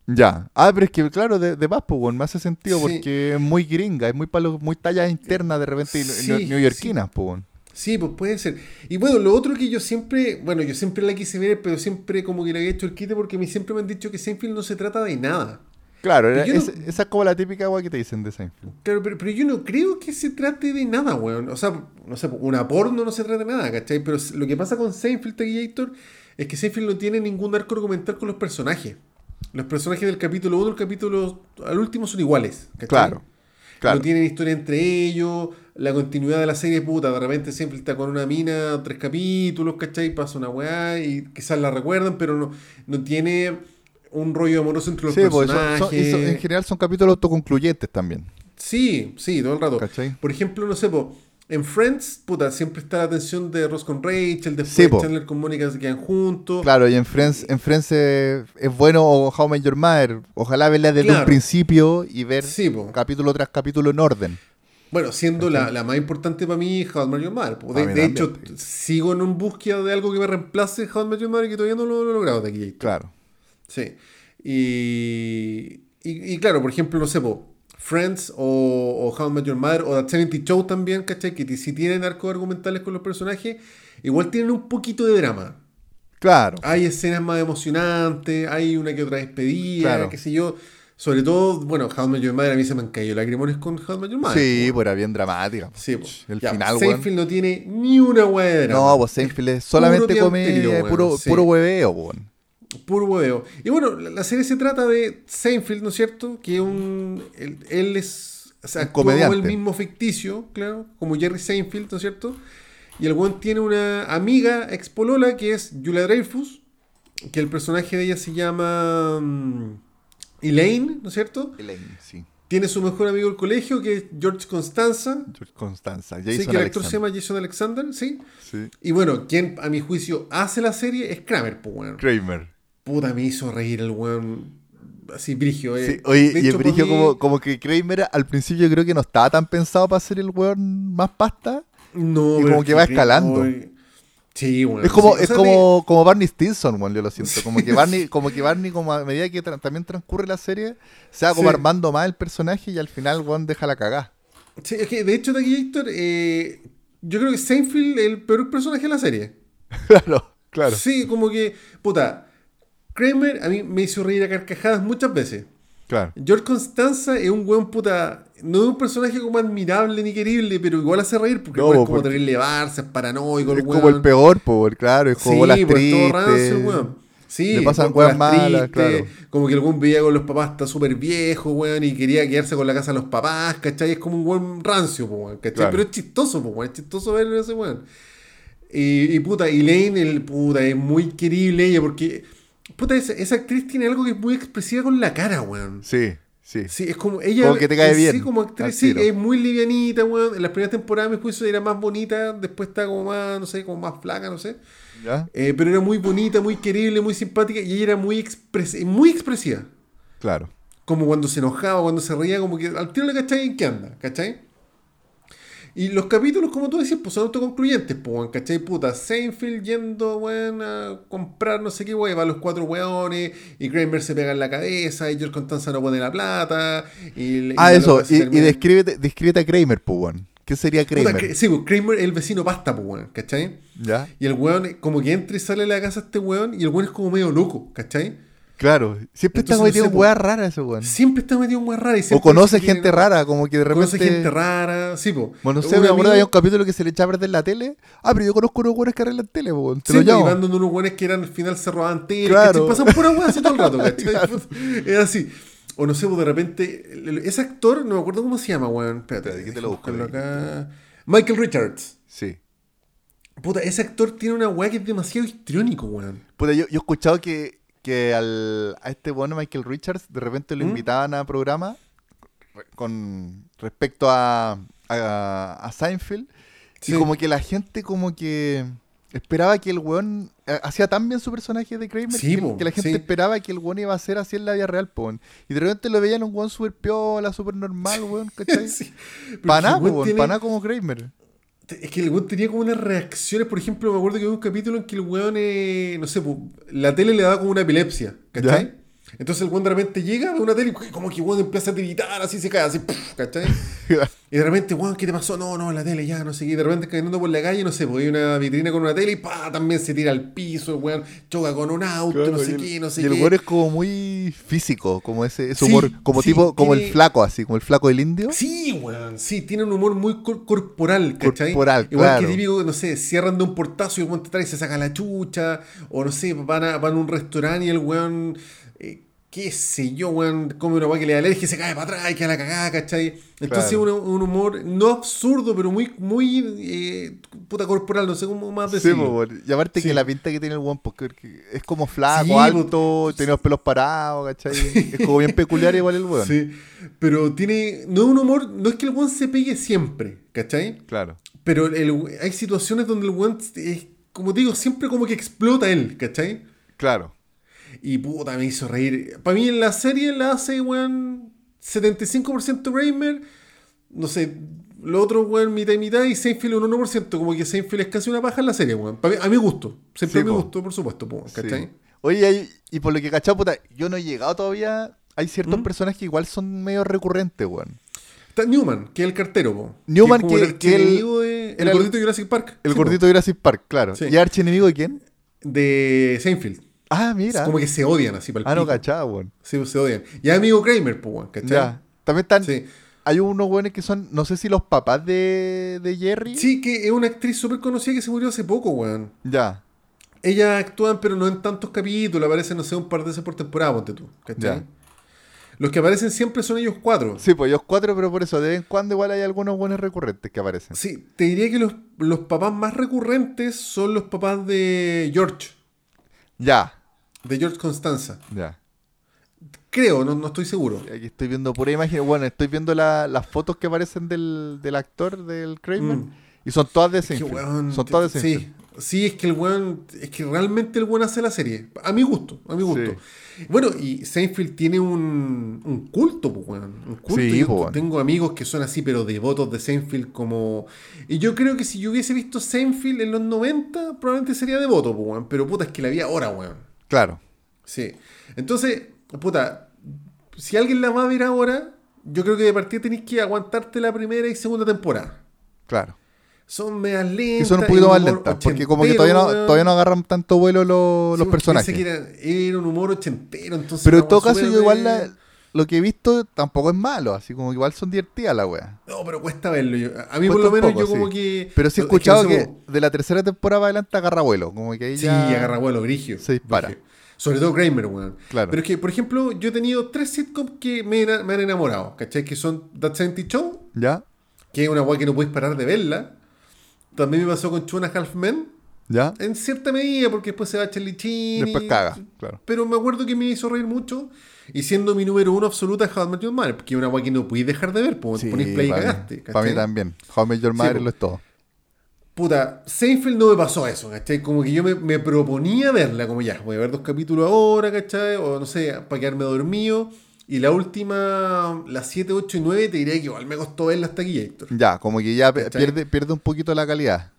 Ya. Ah, pero es que, claro, de, de más, pues, weón, me hace sentido Sí. porque es muy gringa, es muy, palo, muy talla interna de repente Sí, neo- neoyorquinas, pues, weón. Sí, pues puede ser. Y bueno, lo otro que yo siempre, bueno, yo siempre la quise ver, pero siempre como que le había hecho el quite porque a mí siempre me han dicho que Seinfeld no se trata de nada. Claro, era- yo no- es- esa es como la típica weá que te dicen de Seinfeld. Claro, pero, pero yo no creo que se trate de nada, weón. O sea, no sé, una porno no se trata de nada, ¿cachai? Pero lo que pasa con Seinfeld Taquillator es que Seinfeld no tiene ningún arco argumental con los personajes. Los personajes del capítulo 1 al capítulo al último son iguales, ¿cachai? Claro. Claro. No tienen historia entre ellos, la continuidad de la serie, puta, de repente siempre está con una mina, tres capítulos, ¿cachai? Pasa una weá y quizás la recuerdan, pero no, no tiene un rollo amoroso entre los Sí, son- personajes. son- y son- en general son capítulos autoconcluyentes también. Sí, sí, todo el rato. ¿Cachai? Por ejemplo, no sé, po, en Friends, puta, siempre está la tensión de Ross con Rachel, después Sí. Chandler con Mónica se quedan juntos. Claro, y en Friends, en Friends es bueno o How I Met Your Mother. Ojalá verla desde Claro. un principio y ver Sí, capítulo tras capítulo en orden. Bueno, siendo la, la más importante para mí, How I Met Your Mother. De, mí de también, hecho, sí. sigo en un búsqueda de algo que me reemplace How I Met Your Mother que todavía no lo, lo he logrado de aquí. Claro. Sí. Y, y, y claro, por ejemplo, no sé, po, Friends o, o How I Met Your Mother o The 70 Show también, ¿cachai? Que si tienen arcos argumentales con los personajes, igual tienen un poquito de drama. Claro. Hay escenas más emocionantes, hay una que otra despedida, Claro. qué sé yo. Sobre todo, bueno, How I Met Your Mother a mí se me han caído lagrimones con How I Met Your Mother. Sí, pues era bien dramática. Sí, po. El Ya, final, weón. Seinfeld no tiene ni una weá de drama. No, pues Seinfeld es solamente puro comedia, weón, puro, sí. puro hueveo, weón. Puro hueveo. Y bueno, la, la serie se trata de Seinfeld, ¿no es cierto? Que un, él, él es. O sea, como el mismo ficticio, claro, como Jerry Seinfeld, ¿no es cierto? Y el weón tiene una amiga expolola que es Julia Dreyfus, que el personaje de ella se llama mm, Elaine, ¿no es cierto? Elaine, sí. Tiene su mejor amigo del colegio, que es George Constanza. George Constanza. sí, Jason que el actor se Alexander. llama Jason Alexander, sí. Sí. Y bueno, quien a mi juicio hace la serie es Kramer, pues weón. Kramer. Puta, me hizo reír el weón. Así, brigio, eh. Sí, oye, De y el brigio mí- como, como que Kramer al principio yo creo que no estaba tan pensado para ser el weón más pasta. No, y como que va escalando. Sí, weón. es como, sí, o es sea, como, como Barney Stinson, weón, yo lo siento. Como que Barney, como que Barney, como a medida que tra- también transcurre la serie, se va como Sí. armando más el personaje y al final, weón, deja la cagada. de- sí, es que, de hecho, Taki Héctor, eh, yo creo que Seinfeld es el peor personaje de la serie. claro, claro. Sí, como que, puta, Kramer a mí me hizo reír a carcajadas muchas veces. Claro. George Constanza es un weón puta. No es un personaje como admirable ni querible, pero igual hace reír porque No, es como porque- terrible Barça, es paranoico, Es como el peor, pues, claro, es como sí, bolas pues, todo rancio, weón. Sí, Le pasan con- con weas las malas, claro. Como que el weón veía con los papás, está súper viejo, weón, y quería quedarse con la casa de los papás, ¿cachai? Es como un weón rancio, po, weón, ¿cachai? Claro. Pero es chistoso, po, weón, es chistoso verlo ese weón. Y, y puta, Elaine, el puta, es muy querible ella, porque, puta, esa, esa actriz tiene algo que es muy expresiva con la cara, weón. Sí, sí. Sí, es como ella. Como que te cae en bien, Sí, como actriz, sí, es muy livianita, weón. En las primeras temporadas, mi juicio, era más bonita, después está como más, no sé, como más flaca, no sé. ¿Ya? Eh, pero era muy bonita, muy querible, muy simpática y ella era muy, expres muy expresiva. Claro. Como cuando se enojaba, cuando se reía, como que al tiro le cachai en qué anda, ¿cachai? Y los capítulos, como tú decías, pues son autoconcluyentes, pues, weón, ¿cachai? Puta, Seinfeld yendo, weón, a comprar no sé qué, weón, va a los cuatro weones, y Kramer se pega en la cabeza, y George Constanza no pone la plata, y... Ah, y eso. Y, y descríbete, descríbete a Kramer, pues, weón. ¿Qué sería Kramer? sí, pues Kramer es el vecino pasta, pues, weón, ¿cachai? ¿Ya? Y el weón, como que entra y sale de la casa este weón, y el weón es como medio loco, ¿cachai? Claro. Siempre está metido no en weas raras ese weón. Siempre está metido en weas raras. y O conoce que- gente rara, como que de repente. Conoce gente rara, sí, po. Bueno, no sé, me acuerdo había un capítulo que se le echaba a perder la tele. Ah, pero yo conozco unos weones que arreglan tele, weón. Te Sí, lo donde unos weones que eran al final se robaban tele, Claro. Pasan pura weas así todo el rato, ¿cachai? Es así. O no sé, de repente, ese actor, no me acuerdo cómo se llama, weón. Espérate, ¿qué te lo busco acá. Michael Richards. Sí. Puta, ese actor tiene una weá que es demasiado histriónico, weón. Puta, yo, yo he escuchado que, que al, a este bueno Michael Richards de repente lo ¿Mm? invitaban a programa re- con respecto a, a, a Seinfeld. Sí. Y como que la gente como que esperaba que el weón eh, hacía tan bien su personaje de Kramer Sí, que, la gente sí. esperaba que el weón iba a ser así en la vida real, po. Y de repente lo veían un weón súper piola, súper normal, weón, ¿cachai? Weón tiene- nada como Kramer. Es que el weón tenía como unas reacciones, por ejemplo, me acuerdo que hubo un capítulo en que el weón, eh, no sé, la tele le daba como una epilepsia, ¿cachai? Entonces el weón de repente llega, ve una tele y como que el weón empieza a gritar, así se cae, así, ¡puf! ¿cachai? Y de repente, weón, ¿qué te pasó? No, no, la tele ya, no sé qué. Y de repente caminando por la calle, no sé, pues hay una vitrina con una tele y pa, también se tira al piso, el weón, choca con un auto, no sé el- qué, no sé y el qué. weón es como muy físico, como ese, ese Sí, humor, como sí, tipo, como el flaco así, como el flaco del indio. Sí, weón, sí, tiene un humor muy cor- corporal, ¿cachai? Corporal, Igual claro. que típico, no sé, cierran de un portazo y el weón te trae y se saca la chucha, o no sé, van a, van a un restaurante y el weón, qué sé yo, weón, come una weá que le da alergia y se cae para atrás y queda la cagada, ¿cachai? Entonces Claro. un, un humor no absurdo, pero muy, muy, eh, puta corporal, no sé cómo más Sí, decirlo. po, weón. y aparte Sí. que la pinta que tiene el weón, porque es como flaco, Sí, po. alto, tiene los pelos parados, ¿cachai? Es como bien peculiar igual el weón. Sí, pero tiene, no es un humor, no es que el weón se pegue siempre, ¿cachai? Claro. Pero el- hay situaciones donde el weón, es, como te digo, siempre como que explota él, ¿cachai? Claro. Y puta, me hizo reír. Para mí en la serie la hace, weón, 75% Kramer, no sé, lo otro, weón, mitad y mitad, y Seinfeld un 1%, como que Seinfeld es casi una paja en la serie, weón. Mí- a mi gusto, siempre Sí, me po. gustó, por supuesto, po, Sí. ¿cachai? Oye, hay- y por lo que cachado, puta, yo no he llegado todavía. Hay ciertos ¿Mm? personajes que igual son medio recurrentes, weón. Está Newman, que es el cartero, po. Newman, es que- el que archienemigo de, el el- gordito de Jurassic Park. El Sí, gordito de Jurassic Park, claro. Sí. ¿Y archienemigo de quién? De Seinfeld. Ah, mira. Como que se odian así para el Ah, no cachaba, weón. Sí, se odian. Y es amigo Kramer, pues, weón, ¿cachai? Ya. También están. Sí. Hay unos weones que son, no sé si los papás de, de Jerry. Sí, que es una actriz súper conocida que se murió hace poco, weón. Ya. Ellas actúan, pero no en tantos capítulos, aparecen, no sé, un par de veces por temporada, ponte tú, ¿cachai? Ya. Los que aparecen siempre son ellos cuatro. Sí, pues ellos cuatro, pero por eso de vez en cuando igual hay algunos buenos recurrentes que aparecen. Sí, te diría que los, los papás más recurrentes son los papás de George, Ya. De George Constanza. Ya. Creo, no, no estoy seguro. Aquí estoy viendo pura imagen. Bueno, estoy viendo la- las fotos que aparecen del, del actor, del Kramer. Mm. Y son todas de Es que, Seinfeld. son todas de sí, Seinfeld. sí, es que el weón, es que realmente el weón hace la serie. A mi gusto, a mi gusto. Bueno, y Seinfeld tiene un, un culto, pues, weón. Un culto. Sí, Yo weón. tengo amigos que son así, pero devotos de Seinfeld como... Y yo creo que si yo hubiese visto Seinfeld en los 90, probablemente sería devoto, pues, weón. Pero puta, es que la vi ahora, weón. Claro. Sí. Entonces, puta, si alguien la va a ver ahora, yo creo que de partida tenéis que aguantarte la primera y segunda temporada. Claro. Son medias lentas. Que son un poquito más lentas. Porque como que todavía no, todavía no agarran tanto vuelo los, Sí, los personajes. que era, era un humor ochentero, entonces... Pero en todo caso, yo igual la- lo que he visto tampoco es malo. Así como igual son divertidas la wea. No, pero cuesta verlo. yo- A mí por lo menos poco, yo como que... Pero sí he no, es que escuchado que, de la tercera temporada para adelante agarra vuelo. Como que ahí Sí, ya... agarra vuelo, grigio. Se dispara. Sobre todo Kramer, weón. Claro. Pero es que, por ejemplo, yo he tenido tres sitcoms que me, me han enamorado, ¿cachai? Que son That 70 Show, ¿Ya? que es una weá que no puedes parar de verla. También me pasó con Two and a Half Men, ¿Ya? en cierta medida, porque después se va Charlie Chin. Después caga, claro. Pero me acuerdo que me hizo reír mucho. Y siendo mi número uno absoluta, How I Met Your Mother, porque es una weá que no podéis dejar de ver, pues Sí, ponís play y cagaste. Para mí también. How I Met Your Mother lo es todo. Puta, Seinfeld no me pasó eso, ¿cachai? Como que yo me, me proponía verla, como ya, voy a ver dos capítulos ahora, ¿cachai? O no sé, para quedarme dormido. Y la última, las 7, 8 y 9, te diría que igual me costó verla hasta aquí, Héctor. Ya, como que ya pierde, pierde un poquito la calidad.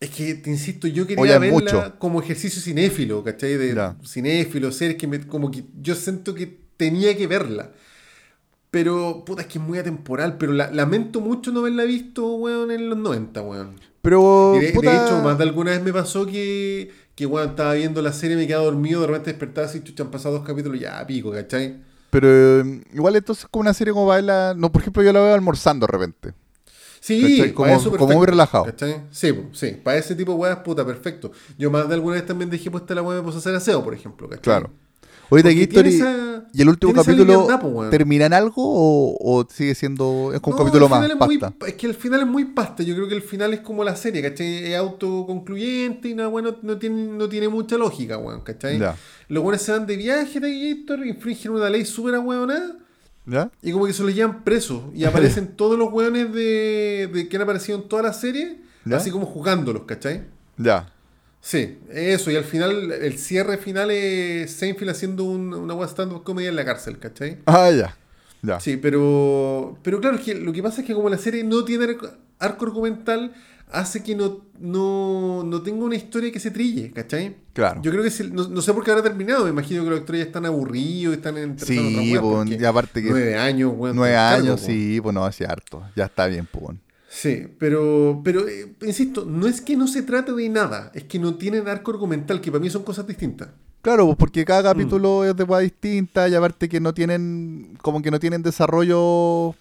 Es que, te insisto, yo quería es verla mucho. como ejercicio cinéfilo, ¿cachai? De Ya. cinéfilo, series que me, como que yo siento que tenía que verla. Pero, puta, es que es muy atemporal. Pero la- lamento mucho no haberla visto, weón, en los 90, weón. Pero, de, hecho, más de alguna vez me pasó que, que weón, estaba viendo la serie, me quedaba dormido, de repente despertaba así, chucha, han pasado dos capítulos, ya pico, ¿cachai? pero eh, igual entonces como una serie como verla... No, por ejemplo, yo la veo almorzando de repente. Sí, ¿Cachai? Como- eso como muy relajado. ¿cachai? Sí, sí, para ese tipo de weas, puta, perfecto. Yo más de alguna vez también dejé puesta la wea me puse a hacer aseo, por ejemplo, ¿cachai? Claro. Oye, Porque History... esa- ¿Y el último capítulo termina en algo o, o sigue siendo... Es como un No, capítulo más, es muy- pasta? es que el final es muy pasta. Yo creo que el final es como la serie, ¿cachai? Es autoconcluyente y no, bueno, no, tiene, no tiene mucha lógica, weón, ¿cachai? Ya. Los buenos se van de viaje, Héctor, infringen una ley súper ahueonada ¿Ya? y como que se los llevan presos. Y aparecen todos los weones de, de que han aparecido en toda la serie, ¿Ya? así como jugándolos, ¿cachai? Ya. Sí, eso. Y al final, el cierre final es Seinfeld haciendo un- una web stand-up comedia en la cárcel, ¿cachai? Ah, ya. Ya. Sí, pero, pero claro, es que lo que pasa es que como la serie no tiene arco, argumental, hace que no, no, no tenga una historia que se trille, ¿cachai? Claro. Yo creo que si- no, no sé por qué habrá terminado, me imagino que los actores ya están aburridos, están en Sí, po, y aparte que- nueve años, weón, Nueve años, sí, pues no, hace harto. Ya está bien, pues. Sí, pero, pero eh, insisto, no es que no se trate de nada, es que no tienen arco argumental, que para mí son cosas distintas. Claro, pues porque Mm. cada capítulo es de weá distinta y aparte que no tienen, como que no tienen desarrollo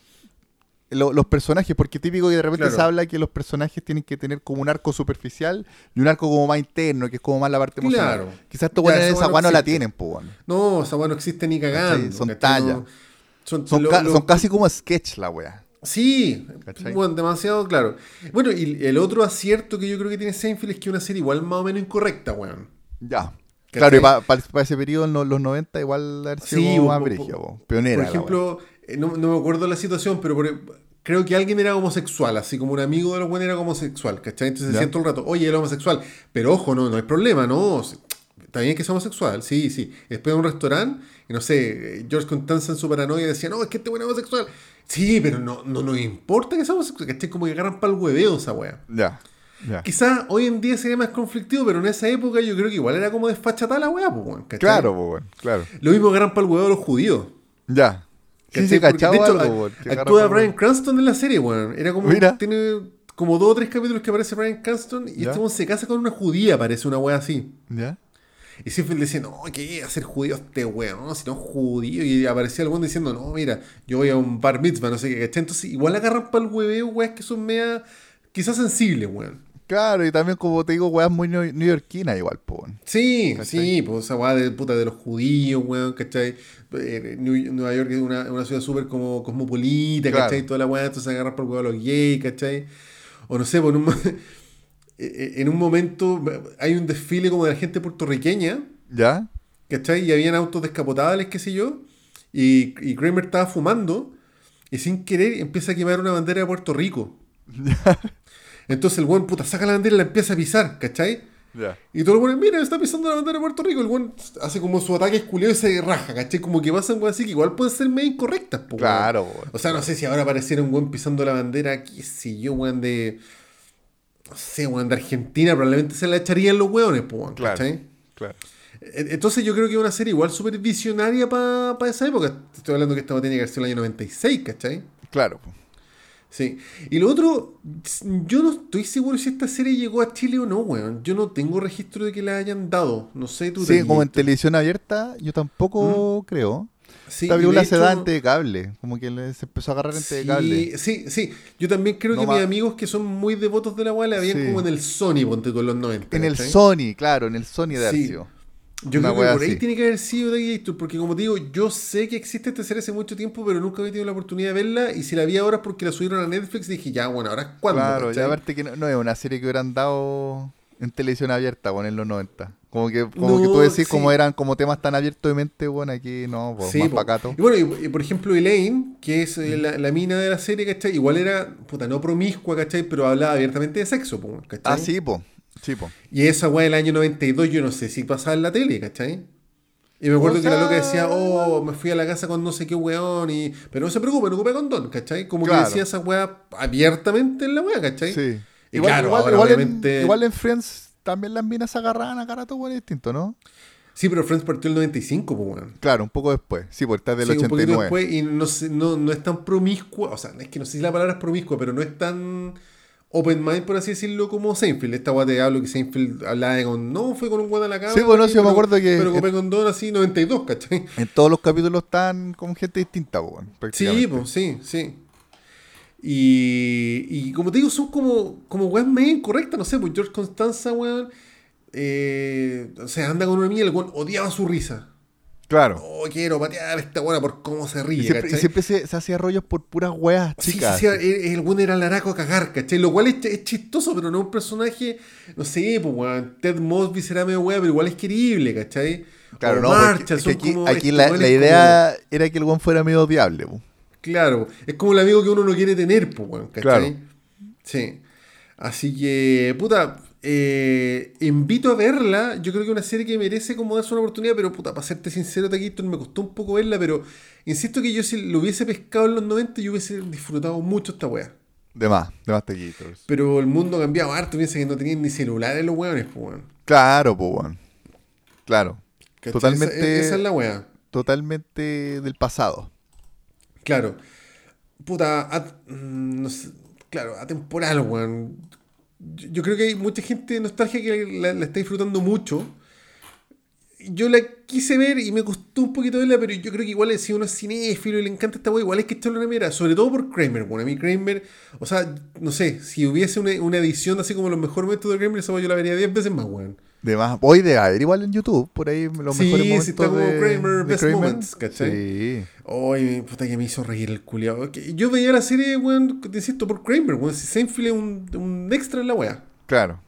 lo- los personajes, porque típico que de repente Claro. se habla que los personajes tienen que tener como un arco superficial y un arco como más interno, que es como más la parte emocional. Claro. Quizás estos weones esa no no la tienen, pues. No, esa no existe ni cagando. ¿Cachai? Son tallas. No- son, Son, lo- ca- lo- son casi como sketch la weá. Sí, ¿Cachai? bueno, demasiado claro. Bueno, y el otro acierto que yo creo que tiene Seinfeld es que es una serie igual más o menos incorrecta, weón. Ya. ¿Cachai? Claro, y para ese periodo, en lo- los 90, igual haber sido Sí, más po. pionera. Por ejemplo, eh, no, no me acuerdo la situación, pero por- creo que alguien era homosexual, así como un amigo de los buenos era homosexual, ¿cachai? Entonces decían todo el rato, oye, es homosexual. Pero ojo, no, no hay problema, no. Está bien que sea homosexual, sí, sí. Después de un restaurante, no sé, George Constanza en su paranoia decía, no, es que este bueno es homosexual. Sí, pero no, no nos importa que sea homosexual, ¿cachai? Como que agarran para el hueveo esa weá. Ya. Quizás hoy en día sería más conflictivo, pero en esa época yo creo que igual era como desfachatada la weá, pues, weón. Claro, po, weón. Claro. Lo mismo agarran para el huevo los judíos. Ya. Sí, agarra actúa Brian Cranston en la serie, weón. Era como. Mira. Tiene como dos o tres capítulos que aparece Brian Cranston y Ya. este weón se casa con una judía, parece una weá así. ¿Ya? Y Seinfeld decía, no, ¿qué hacer judío este weón? No, si no judío. Y aparecía el weón diciendo, no, mira, yo voy a un bar mitzvah, no sé qué, ¿cachai? Entonces, igual agarran para el hueveo, weón, que son media, quizás sensibles, weón. Claro, y también, como te digo, weas muy neo- neoyorquinas igual, po. Sí, ¿Cachai? sí, pues esa weá de puta de los judíos, weón, ¿cachai? Eh, New- Nueva York es una, una ciudad súper como cosmopolita, Claro. ¿cachai? Toda la weá, entonces agarras por huevo a los gays, ¿cachai? O no sé, por un, en un momento hay un desfile como de la gente puertorriqueña, ¿Ya? ¿cachai? Y habían autos descapotables, qué sé yo, y, y Kramer estaba fumando y sin querer empieza a quemar una bandera de Puerto Rico. Entonces el weón, puta, saca la bandera y la empieza a pisar, ¿cachai? Ya. Y todo el mundo, mira, está pisando la bandera de Puerto Rico. El weón hace como su ataque esculeado y se raja, ¿cachai? Como que pasan weón así que igual pueden ser medio incorrectas, po. Claro. O sea, no sé si ahora apareciera un weón pisando la bandera, qué sé yo, weón, de. No sé, weón, de Argentina, probablemente se la echarían los weón, Claro. ¿cachai? Claro. E- Entonces yo creo que es una serie igual súper visionaria para esa época. Estoy hablando que esta tiene que haber sido el año 96, ¿cachai? Claro. Sí. Y lo otro, yo no estoy seguro si esta serie llegó a Chile o no, weón. Yo no tengo registro de que la hayan dado. No sé, tú Sí, como en televisión abierta, yo tampoco creo. Sí, Esta película se hecho- da en TV cable, como que se empezó a agarrar en TV cable. Sí, sí, sí. Yo también creo No que más- mis amigos que son muy devotos de la weá la veían Sí. como en el Sony, ponte tú en los 90. En el. Sony, claro, en el Sony de Sí. Arcio. Yo una creo que por ahí tiene que haber sido de Gator, porque como te digo, yo sé que existe esta serie hace mucho tiempo, pero nunca había tenido la oportunidad de verla. Y si la vi ahora es porque la subieron a Netflix, dije, ya, bueno, ahora es cuando. Claro, ya aparte que no, no es una serie que hubieran dado en televisión abierta, bueno, en los 90. Como que, como que tú decís, sí. como eran como temas tan abiertos de mente, bueno, aquí no, pues, Sí, más po. pacato. Y bueno, y, y por ejemplo, Elaine, que es eh, la, la mina de la serie, ¿cachai? Igual era, puta, no promiscua, ¿cachai? Pero hablaba abiertamente de sexo, ¿cachai? Ah, sí, po. Sí, po. Y esa weá del año 92, yo no sé si pasaba en la tele, ¿cachai? Y me acuerdo O que la sea- loca decía, oh, me fui a la casa con no sé qué weón, y... pero no se preocupe, no ocupe condón, ¿cachai? Como Claro. que decía esa weá abiertamente en la weá, ¿cachai? Sí. Igual, claro, igual, ahora igual obviamente- en, igual en Friends también las minas se agarraban a cara todo bueno distinto, ¿no? Sí, pero Friends partió el 95, pues. Claro, un poco después. Sí, porque está del Sí, un poquito 89. después, y no, sé- no, no es tan promiscua, o sea, es que no sé si la palabra es promiscua, pero no es tan open mind, por así decirlo, como Seinfeld. Esta weá te hablo que Seinfeld hablaba de con, no, fue con un weón a la cama. Sí, bueno, sí, yo me acuerdo que- Pero con don así 92, ¿cachai? En todos los capítulos están con gente distinta, bueno, Sí, pues, sí, sí. Y, y como te digo, son como, como weas medio incorrectas, no sé, pues George Constanza, weón, eh, o sea, anda con una niña, el weón odiaba su risa. Claro. Oh, quiero patear a esta weona por cómo se ríe, Y siempre, y ¿cachai? siempre se, se hacía rollos por puras weas Sí, chicas. sí, sí, el, el weón era laraco a cagar, ¿cachai? Lo cual es, es chistoso, pero no es un personaje, no sé, pues, weón, Ted Mosby será medio weá, pero igual es querible, ¿cachai? Claro, O no, porque son aquí, como aquí la, la idea era que el weón fuera medio odiable. po. Claro, es como el amigo que uno no quiere tener, pues, ¿cachai? Claro. Sí. Así que, puta, eh, invito a verla. Yo creo que es una serie que merece como darse una oportunidad, pero puta, para serte sincero, Taquito, me costó un poco verla, pero insisto que yo si lo hubiese pescado en los 90, yo hubiese disfrutado mucho esta weá. De más, de más taquitos. Pero el mundo ha cambiado harto, piensa que no tenían ni celulares los weones, pues, weón. Claro, pues, weón. Claro. ¿Cachai? Totalmente, Esa, esa es la weá. totalmente del pasado. Claro. Puta, mm, no sé, claro, atemporal, weón. Yo, yo creo que hay mucha gente de nostalgia que la, está disfrutando mucho. Yo la quise ver y me costó un poquito verla, pero yo creo que igual si uno es cinéfilo y le encanta esta weá, igual es que echarle una mira, sobre todo por Kramer, bueno, a mí Kramer, o sea, no sé, si hubiese una, una edición así como los mejores momentos de Kramer, esa yo la vería 10 veces más, weón. De más. Hoy de haber igual en YouTube, por ahí los Sí, mejores sí, momentos está como de, Kramer, de Best Kramer. Moments, ¿cachai? Sí. Ay, puta que me hizo reír el culiado. Yo veía la serie, weón, te insisto, por Kramer, weón. Si Seinfeld es un, un extra en la weá. Claro.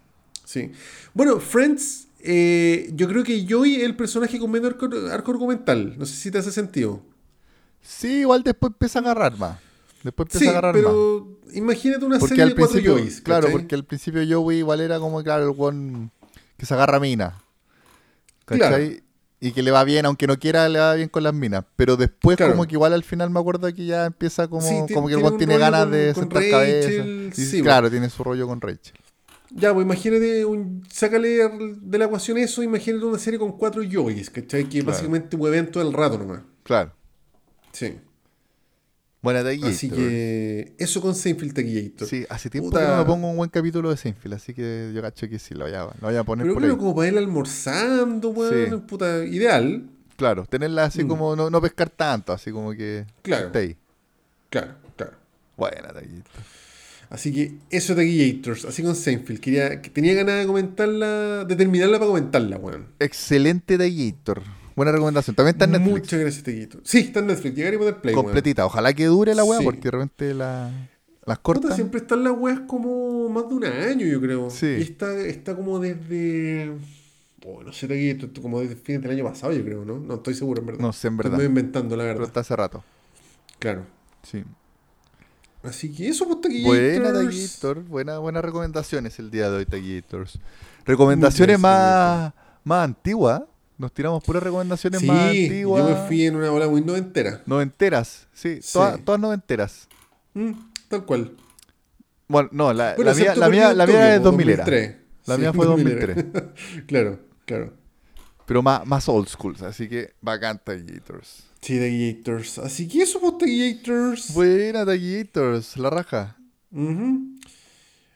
Sí. Bueno, Friends, eh, yo creo que Joey es el personaje con menor arco, arco argumental. No sé si te hace sentido. Sí, igual después empieza a agarrar más. Después empieza Sí, a agarrar más. pero imagínate una Porque serie al de cuatro Joeys. claro, porque al principio Joey igual era como, claro, el weón que se agarra mina. ¿Cachai? Claro. Y que le va bien, aunque no quiera, le va bien con las minas. Pero después, Claro. como que igual al final me acuerdo que ya empieza como, Sí, como que el tiene un tiene ganas con- de con sentar Rachel, cabeza. Y, sí, claro, tiene su rollo con Rachel. Ya, pues imagínate, un, sácale de la ecuación eso, imagínate una serie con cuatro Joeys, ¿cachai? Que Claro. básicamente huevean todo el rato nomás. Claro. Sí. Buena Taquillator. Así que eso con Seinfeld Taquillator. Sí, hace tiempo Puta. que no me pongo un buen capítulo de Seinfeld, así que yo cacho que sí, lo voy a, lo voy a poner Pero por claro, ahí. como para ir almorzando, weón. Sí. Puta, ideal. Claro, tenerla así Mm. como, no, no pescar tanto, así como que Claro. esté ahí. Claro, claro. Buena Taquillator. Así que eso Taquillators, así con Seinfeld. Quería, que tenía ganas de comentarla, de terminarla para comentarla, weón. Excelente Taquillator. Buena recomendación. También está en Netflix. Muchas gracias, Taquillito. Sí, está en Netflix. Llegar y poner play, weón. completita. Ojalá que dure la weá, Sí. porque de repente la, las Puta, cortan. siempre están las weas como más de un año, yo creo. Sí. Y está, está como desde. Oh, no sé, esto como desde fines del año pasado, yo creo, ¿no? No estoy seguro, en verdad. No sé, en Estoy verdad. medio inventando, la Pero verdad. está hace rato. Claro. Sí. Así que eso, pues, Taquillators. Buena Taquillator. Buena, buenas recomendaciones el día de hoy, Taquillators. Recomendaciones más, más antiguas. Nos tiramos puras recomendaciones Sí, más yo antiguas. me fui en una ola muy noventera. Noventeras, sí, Sí. Todas, todas noventeras. Mm, tal cual. Bueno, no, la, Bueno, la mía, la mía, la mía es po, 2000 era. 2003. La Sí, mía fue 2003. claro, claro. Pero más, más old school, así que bacán Taquillators. Sí, Taquillators. Así que eso, pues, Taquillators. Buena Taquillators, la raja. Oye,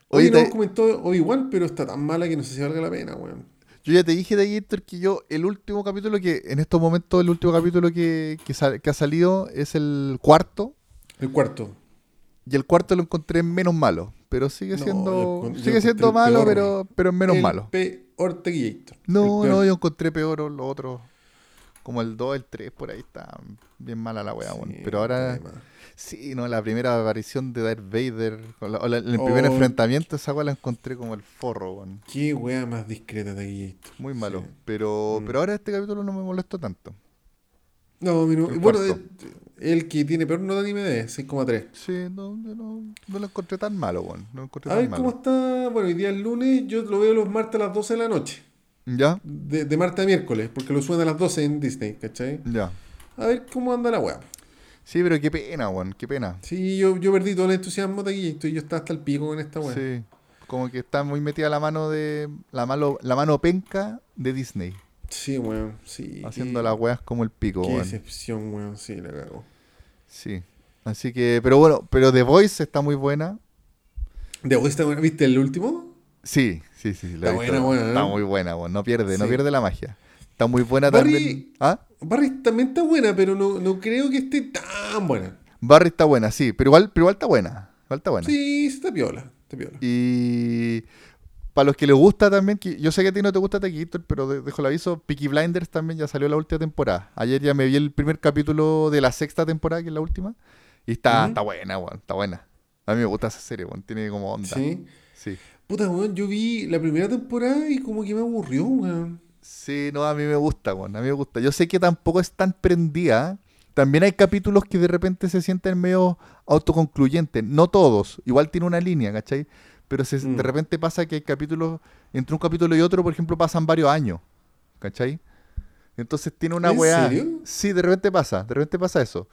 Hoy no te- nos comentó Obi-Wan, pero está tan mala que no sé si valga la pena, weón. Yo ya te dije, Taquillator, que yo, el último capítulo que, en estos momentos, el último capítulo que, que, sal- que ha salido es el cuarto. El cuarto. Y el cuarto lo encontré menos malo. Pero sigue No, siendo. yo yo sigue siendo malo, peor. pero, pero es menos el malo. peor Taquillator. No, no, yo encontré peor los otros. Como el 2, el 3, por ahí está bien mala la weá. Sí, Pero ahora. Sí, no, la primera aparición de Darth Vader. la- o la- el primer Oh. enfrentamiento, esa weá la encontré como el forro, weón. Qué wea más discreta Taquillator. Muy malo. Sí. Pero, Mm. pero ahora este capítulo no me molestó tanto. No, no- bueno, eh, el que tiene peor nota de IMD, 6,3. Sí, no, no, no lo encontré tan malo, weón. No lo encontré A tan ver malo. cómo está. Bueno, hoy día es lunes, yo lo veo los martes a las 12 de la noche. ¿Ya? De, de martes a miércoles, porque lo suben a las 12 en Disney, ¿cachai? Ya. A ver cómo anda la wea. Sí, pero qué pena, weón. Qué pena. Sí, yo, yo perdí todo el entusiasmo de aquí, estoy, yo estaba hasta el pico con esta wea. Sí. Como que está muy metida la mano de. La mano, la mano penca de Disney. Sí, weón, sí. haciendo qué- las weas como el pico, Qué weón. decepción, weón, sí, la cago. Sí. Así que, pero bueno, pero The Voice está muy buena. ¿De Voice está- ¿Viste el último? Sí, sí, sí. la Está buena, buena, Está muy buena, weón. No pierde, no Sí. pierde la magia. Está muy buena Barry- también. ¿Ah? Barry también está buena, pero no, no creo que esté tan buena. Barry está buena, sí, pero igual, pero igual está buena. Igual está buena. Sí, está piola, está piola. Y para los que les gusta también, que yo sé que a ti no te gusta Taquillator, pero de- dejo el aviso, Peaky Blinders también ya salió la última temporada. Ayer ya me vi el primer capítulo de la sexta temporada, que es la última, y está, está buena, weón, está buena. A mí me gusta esa serie, weón, tiene como onda. Sí. Sí. Puta, weón, yo vi la primera temporada y como que me aburrió, weón. Sí, no, a mí me gusta, weón, a mí me gusta. Yo sé que tampoco es tan prendida. También hay capítulos que de repente se sienten medio autoconcluyentes. No todos, igual tiene una línea, ¿cachai? Pero se- Mm. de repente pasa que hay capítulos, entre un capítulo y otro, por ejemplo, pasan varios años, ¿cachai? Entonces tiene una ¿En weá. serio? Sí, de repente pasa, de repente pasa eso.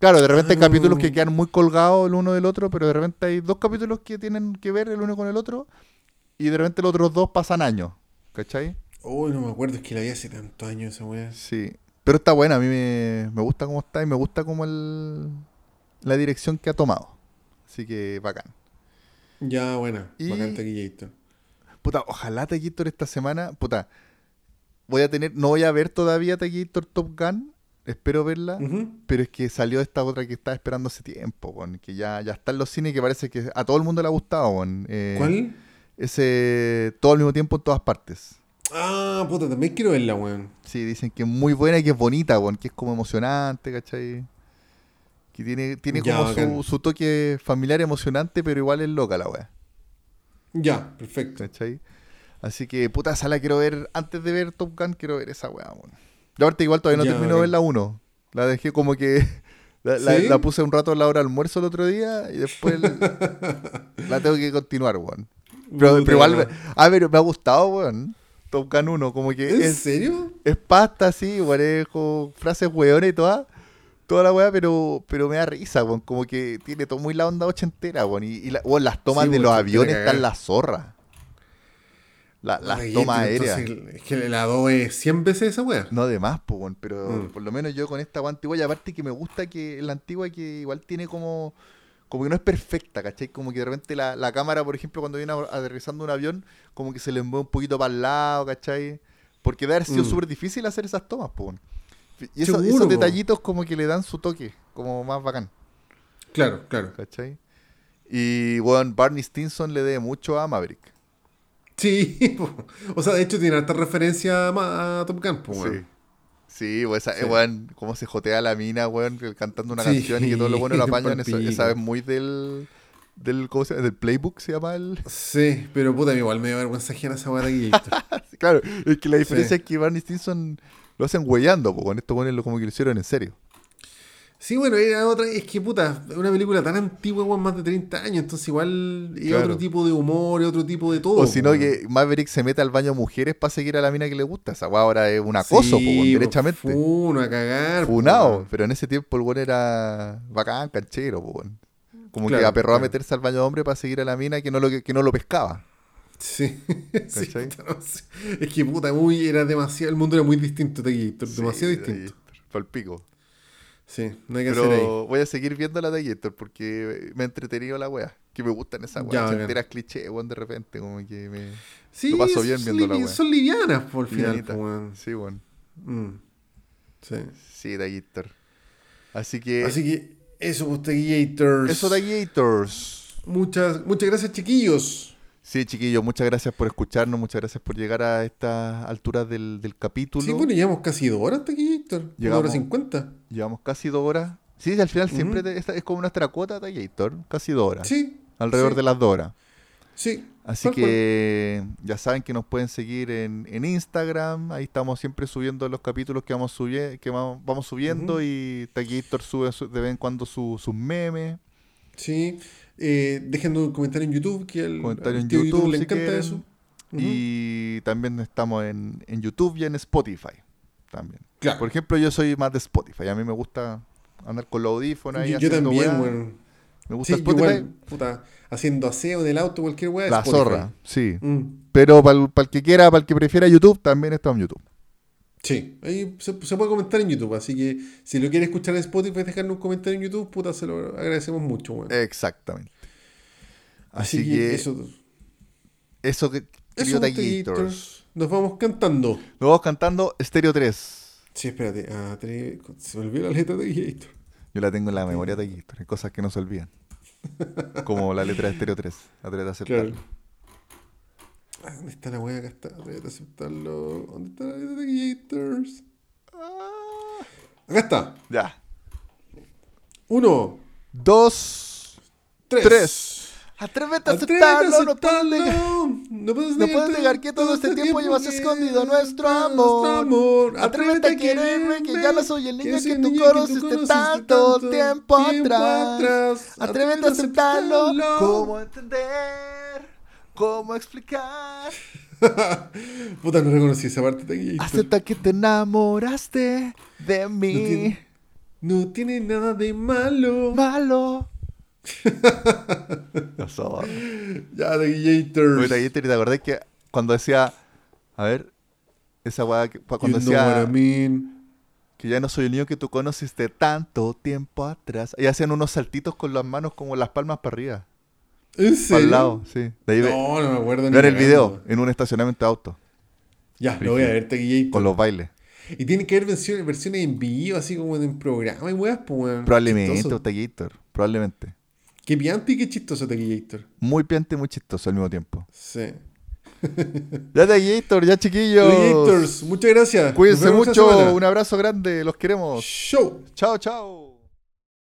Claro, de repente hay Ah, capítulos que quedan muy colgados el uno del otro, pero de repente hay dos capítulos que tienen que ver el uno con el otro, y de repente los otros dos pasan años, ¿cachai? Uy, no me acuerdo, es que la vi hace tantos años esa weá. Sí, pero está buena, a mí me, me gusta cómo está y me gusta como el, la dirección que ha tomado. Así que bacán. Ya, buena. Y- Bacán Taquillator. Puta, ojalá Taquillator esta semana, puta, voy a tener, no voy a ver todavía Taquillator Top Gun, espero verla, pero es que salió esta otra que estaba esperando hace tiempo, weón, que ya, ya está en los cines y que parece que a todo el mundo le ha gustado, weón. Eh, ¿Cuál? Ese, todo al mismo tiempo en todas partes. Ah, puta, también quiero verla, weón. Sí, dicen que es muy buena y que es bonita, weón, que es como emocionante, ¿cachai? Que tiene, tiene Ya, como su, su toque familiar emocionante, pero igual es loca la weá, Ya, perfecto. ¿cachai? Así que, puta, esa la quiero ver, antes de ver Top Gun, quiero ver esa weá, weón. Yo ahorita igual todavía no Ya, termino de ver la 1. La dejé como que... La, la- ¿Sí? la puse un rato a la hora de almuerzo el otro día y después la tengo que continuar, weón. Pero, igual, a ver, me ha gustado, weón. Top Gun 1, como que ¿En es, serio? es pasta así, como frases weones y toda, toda la weá, pero, pero me da risa, weón. Como que tiene todo muy la onda ochentera, weón. Y, y la- weón, las tomas Sí, de weón, los aviones están la zorra. La- las tomas aéreas. es que el Adobe es 100 veces esa weá. No de más, pues, weón, pero Mm. por lo menos yo con esta weá antigua, y aparte que me gusta que la antigua que igual tiene como, como que no es perfecta, ¿cachai? Como que de repente la, la cámara, por ejemplo, cuando viene aterrizando un avión, como que se le mueve un poquito para el lado, ¿cachai? Porque debe haber sido Mm. súper difícil hacer esas tomas, pues. weón. Y esos po. detallitos como que le dan su toque, como más bacán, Claro, claro. ¿cachai? Y, bueno, Barney Stinson le debe mucho a Maverick. Sí, po. o sea, de hecho tiene harta referencia a, a Top Gun, po. Sí. Sí, pues, esa, Sí. eh, weón, cómo se jotea la mina, weón, cantando una Sí, canción y que todos los buenos lo apañan. Esa, palpico. esa es muy del, del, ¿cómo se llama? Del playbook, se llama el... Sí, pero puta, igual me da vergüenza ajena esa weá de Gator. claro, es que la diferencia Sí. es que Barney Stinson lo hacen huellando, pues, con buenos lo- como que lo hicieron en serio. Sí, bueno, era otra, es que puta, una película tan antigua, weón, más de 30 años, entonces igual es Claro. otro tipo de humor, es otro tipo de todo. o si no, weón. que Maverick se mete al baño de mujeres para seguir a la mina que le gusta. Esa weá ahora es un acoso, Sí, pues, weón, po, derechamente. Funo a cagar. Funado, weón. pero en ese tiempo el weón era bacán, canchero, weón. Como que Claro, aperró a meterse al baño de hombre para seguir a la mina que no lo, que no lo pescaba. Sí, sí, ¿Cachai? puta, no sé. Es que puta, muy, era demasiado, el mundo era muy distinto de Gator, demasiado Sí, distinto. Para el pico. Sí, no hay que hacer ahí. Pero voy a seguir viendo la de Gator porque me ha entretenido la wea. Que me gustan esas weas bacán. enteras cliché, weón, de repente. Como que me. Sí, lo paso bien son, viendo la wea. son livianas por final, weón. Sí, weón. Mm. Sí. Sí, de Gator. Así que. Así que eso, pues, Gators. Eso de Gators. Muchas, muchas gracias, chiquillos. Sí, chiquillos, muchas gracias por escucharnos. Muchas gracias por llegar a estas alturas del, del capítulo. Sí, bueno, llevamos casi dos horas hasta aquí. Una Llegamos. hora cincuenta. Llevamos casi dos horas. Sí, al final siempre te- es como nuestra cuota de. Casi dos horas. Sí. Alrededor sí, de las dos horas. Sí. Así cual. que ya saben que nos pueden seguir en, en Instagram. Ahí estamos siempre subiendo los capítulos que vamos, subie- que va- vamos subiendo. Y Taquillator sube su- de vez en cuando su- sus memes. Sí. Eh, dejen un comentario en YouTube, que al, Comentario en YouTube, le si encanta quieren. eso. Y también estamos en, en YouTube y en Spotify. También. Claro. Por ejemplo, yo soy más de Spotify. A mí me gusta andar con los audífonos ahí yo, yo también, weá. Me Sí, gusta yo Spotify. igual, puta, haciendo aseo en el auto, cualquier weá. la Spotify. zorra, sí. Mm. Pero para el, que quiera, para el que prefiera YouTube, también está en YouTube. Sí, ahí se, se puede comentar en YouTube, así que si lo quiere escuchar en Spotify, dejarnos un comentario en YouTube, puta, se lo agradecemos mucho, weón. Exactamente. Así, Así, que, que, eso, eso, que eso. Nos vamos cantando. Nos vamos cantando Stereo 3. Sí, espérate, ah, tre- se me olvidó la letra de Taquillator. Yo la tengo en la memoria de Taquillator. Hay cosas que no se olvidan. Como la letra de Stereo 3. Atrévete a aceptarlo. Claro. ¿Dónde está la weá? Acá está, voy a aceptarlo. ¿Dónde está la de Taquillators? Ah. Acá está. Ya. Uno, Dos. tres. Tres. Atrévete a Atrévete a aceptarlo. No puedes negar- aceptarlo. No puedes No puedes negar que todo este tiempo llevas escondido nuestro amor. Atrévete a quererme, que ya no soy el niño que el tú conociste tanto tiempo atrás. Atrévete a aceptarlo. ¿Cómo entender? ¿Cómo explicar? Puta, no reconocí esa parte de Taquillator. Acepta que te enamoraste de mí. tiene- No tiene nada de malo. Malo. No. Ya, Taquillators. Oye, Taquillator, ¿te acordás que cuando decía, a ver, esa weá, que- cuando You know what decía I mean. que ya no soy el niño que tú conociste tanto tiempo atrás, y hacían unos saltitos con las manos como las palmas para arriba, ¿En serio? el lado, sí. De ahí ve- No, no me acuerdo ni ver el video en un estacionamiento de auto, Ya, lo voy a ver, Taquillator. con los bailes. Y tiene que haber versiones, versiones en vivo, así como en programa y weas, pues. Probablemente. Taquillator, probablemente. Qué piante y qué chistoso Taquillator. Muy piante y muy chistoso al mismo tiempo. Sí. Ya Taquillator, ya chiquillos. Taquillators, muchas gracias. Cuídense mucho, un abrazo grande, los queremos. Show. Chao, chao.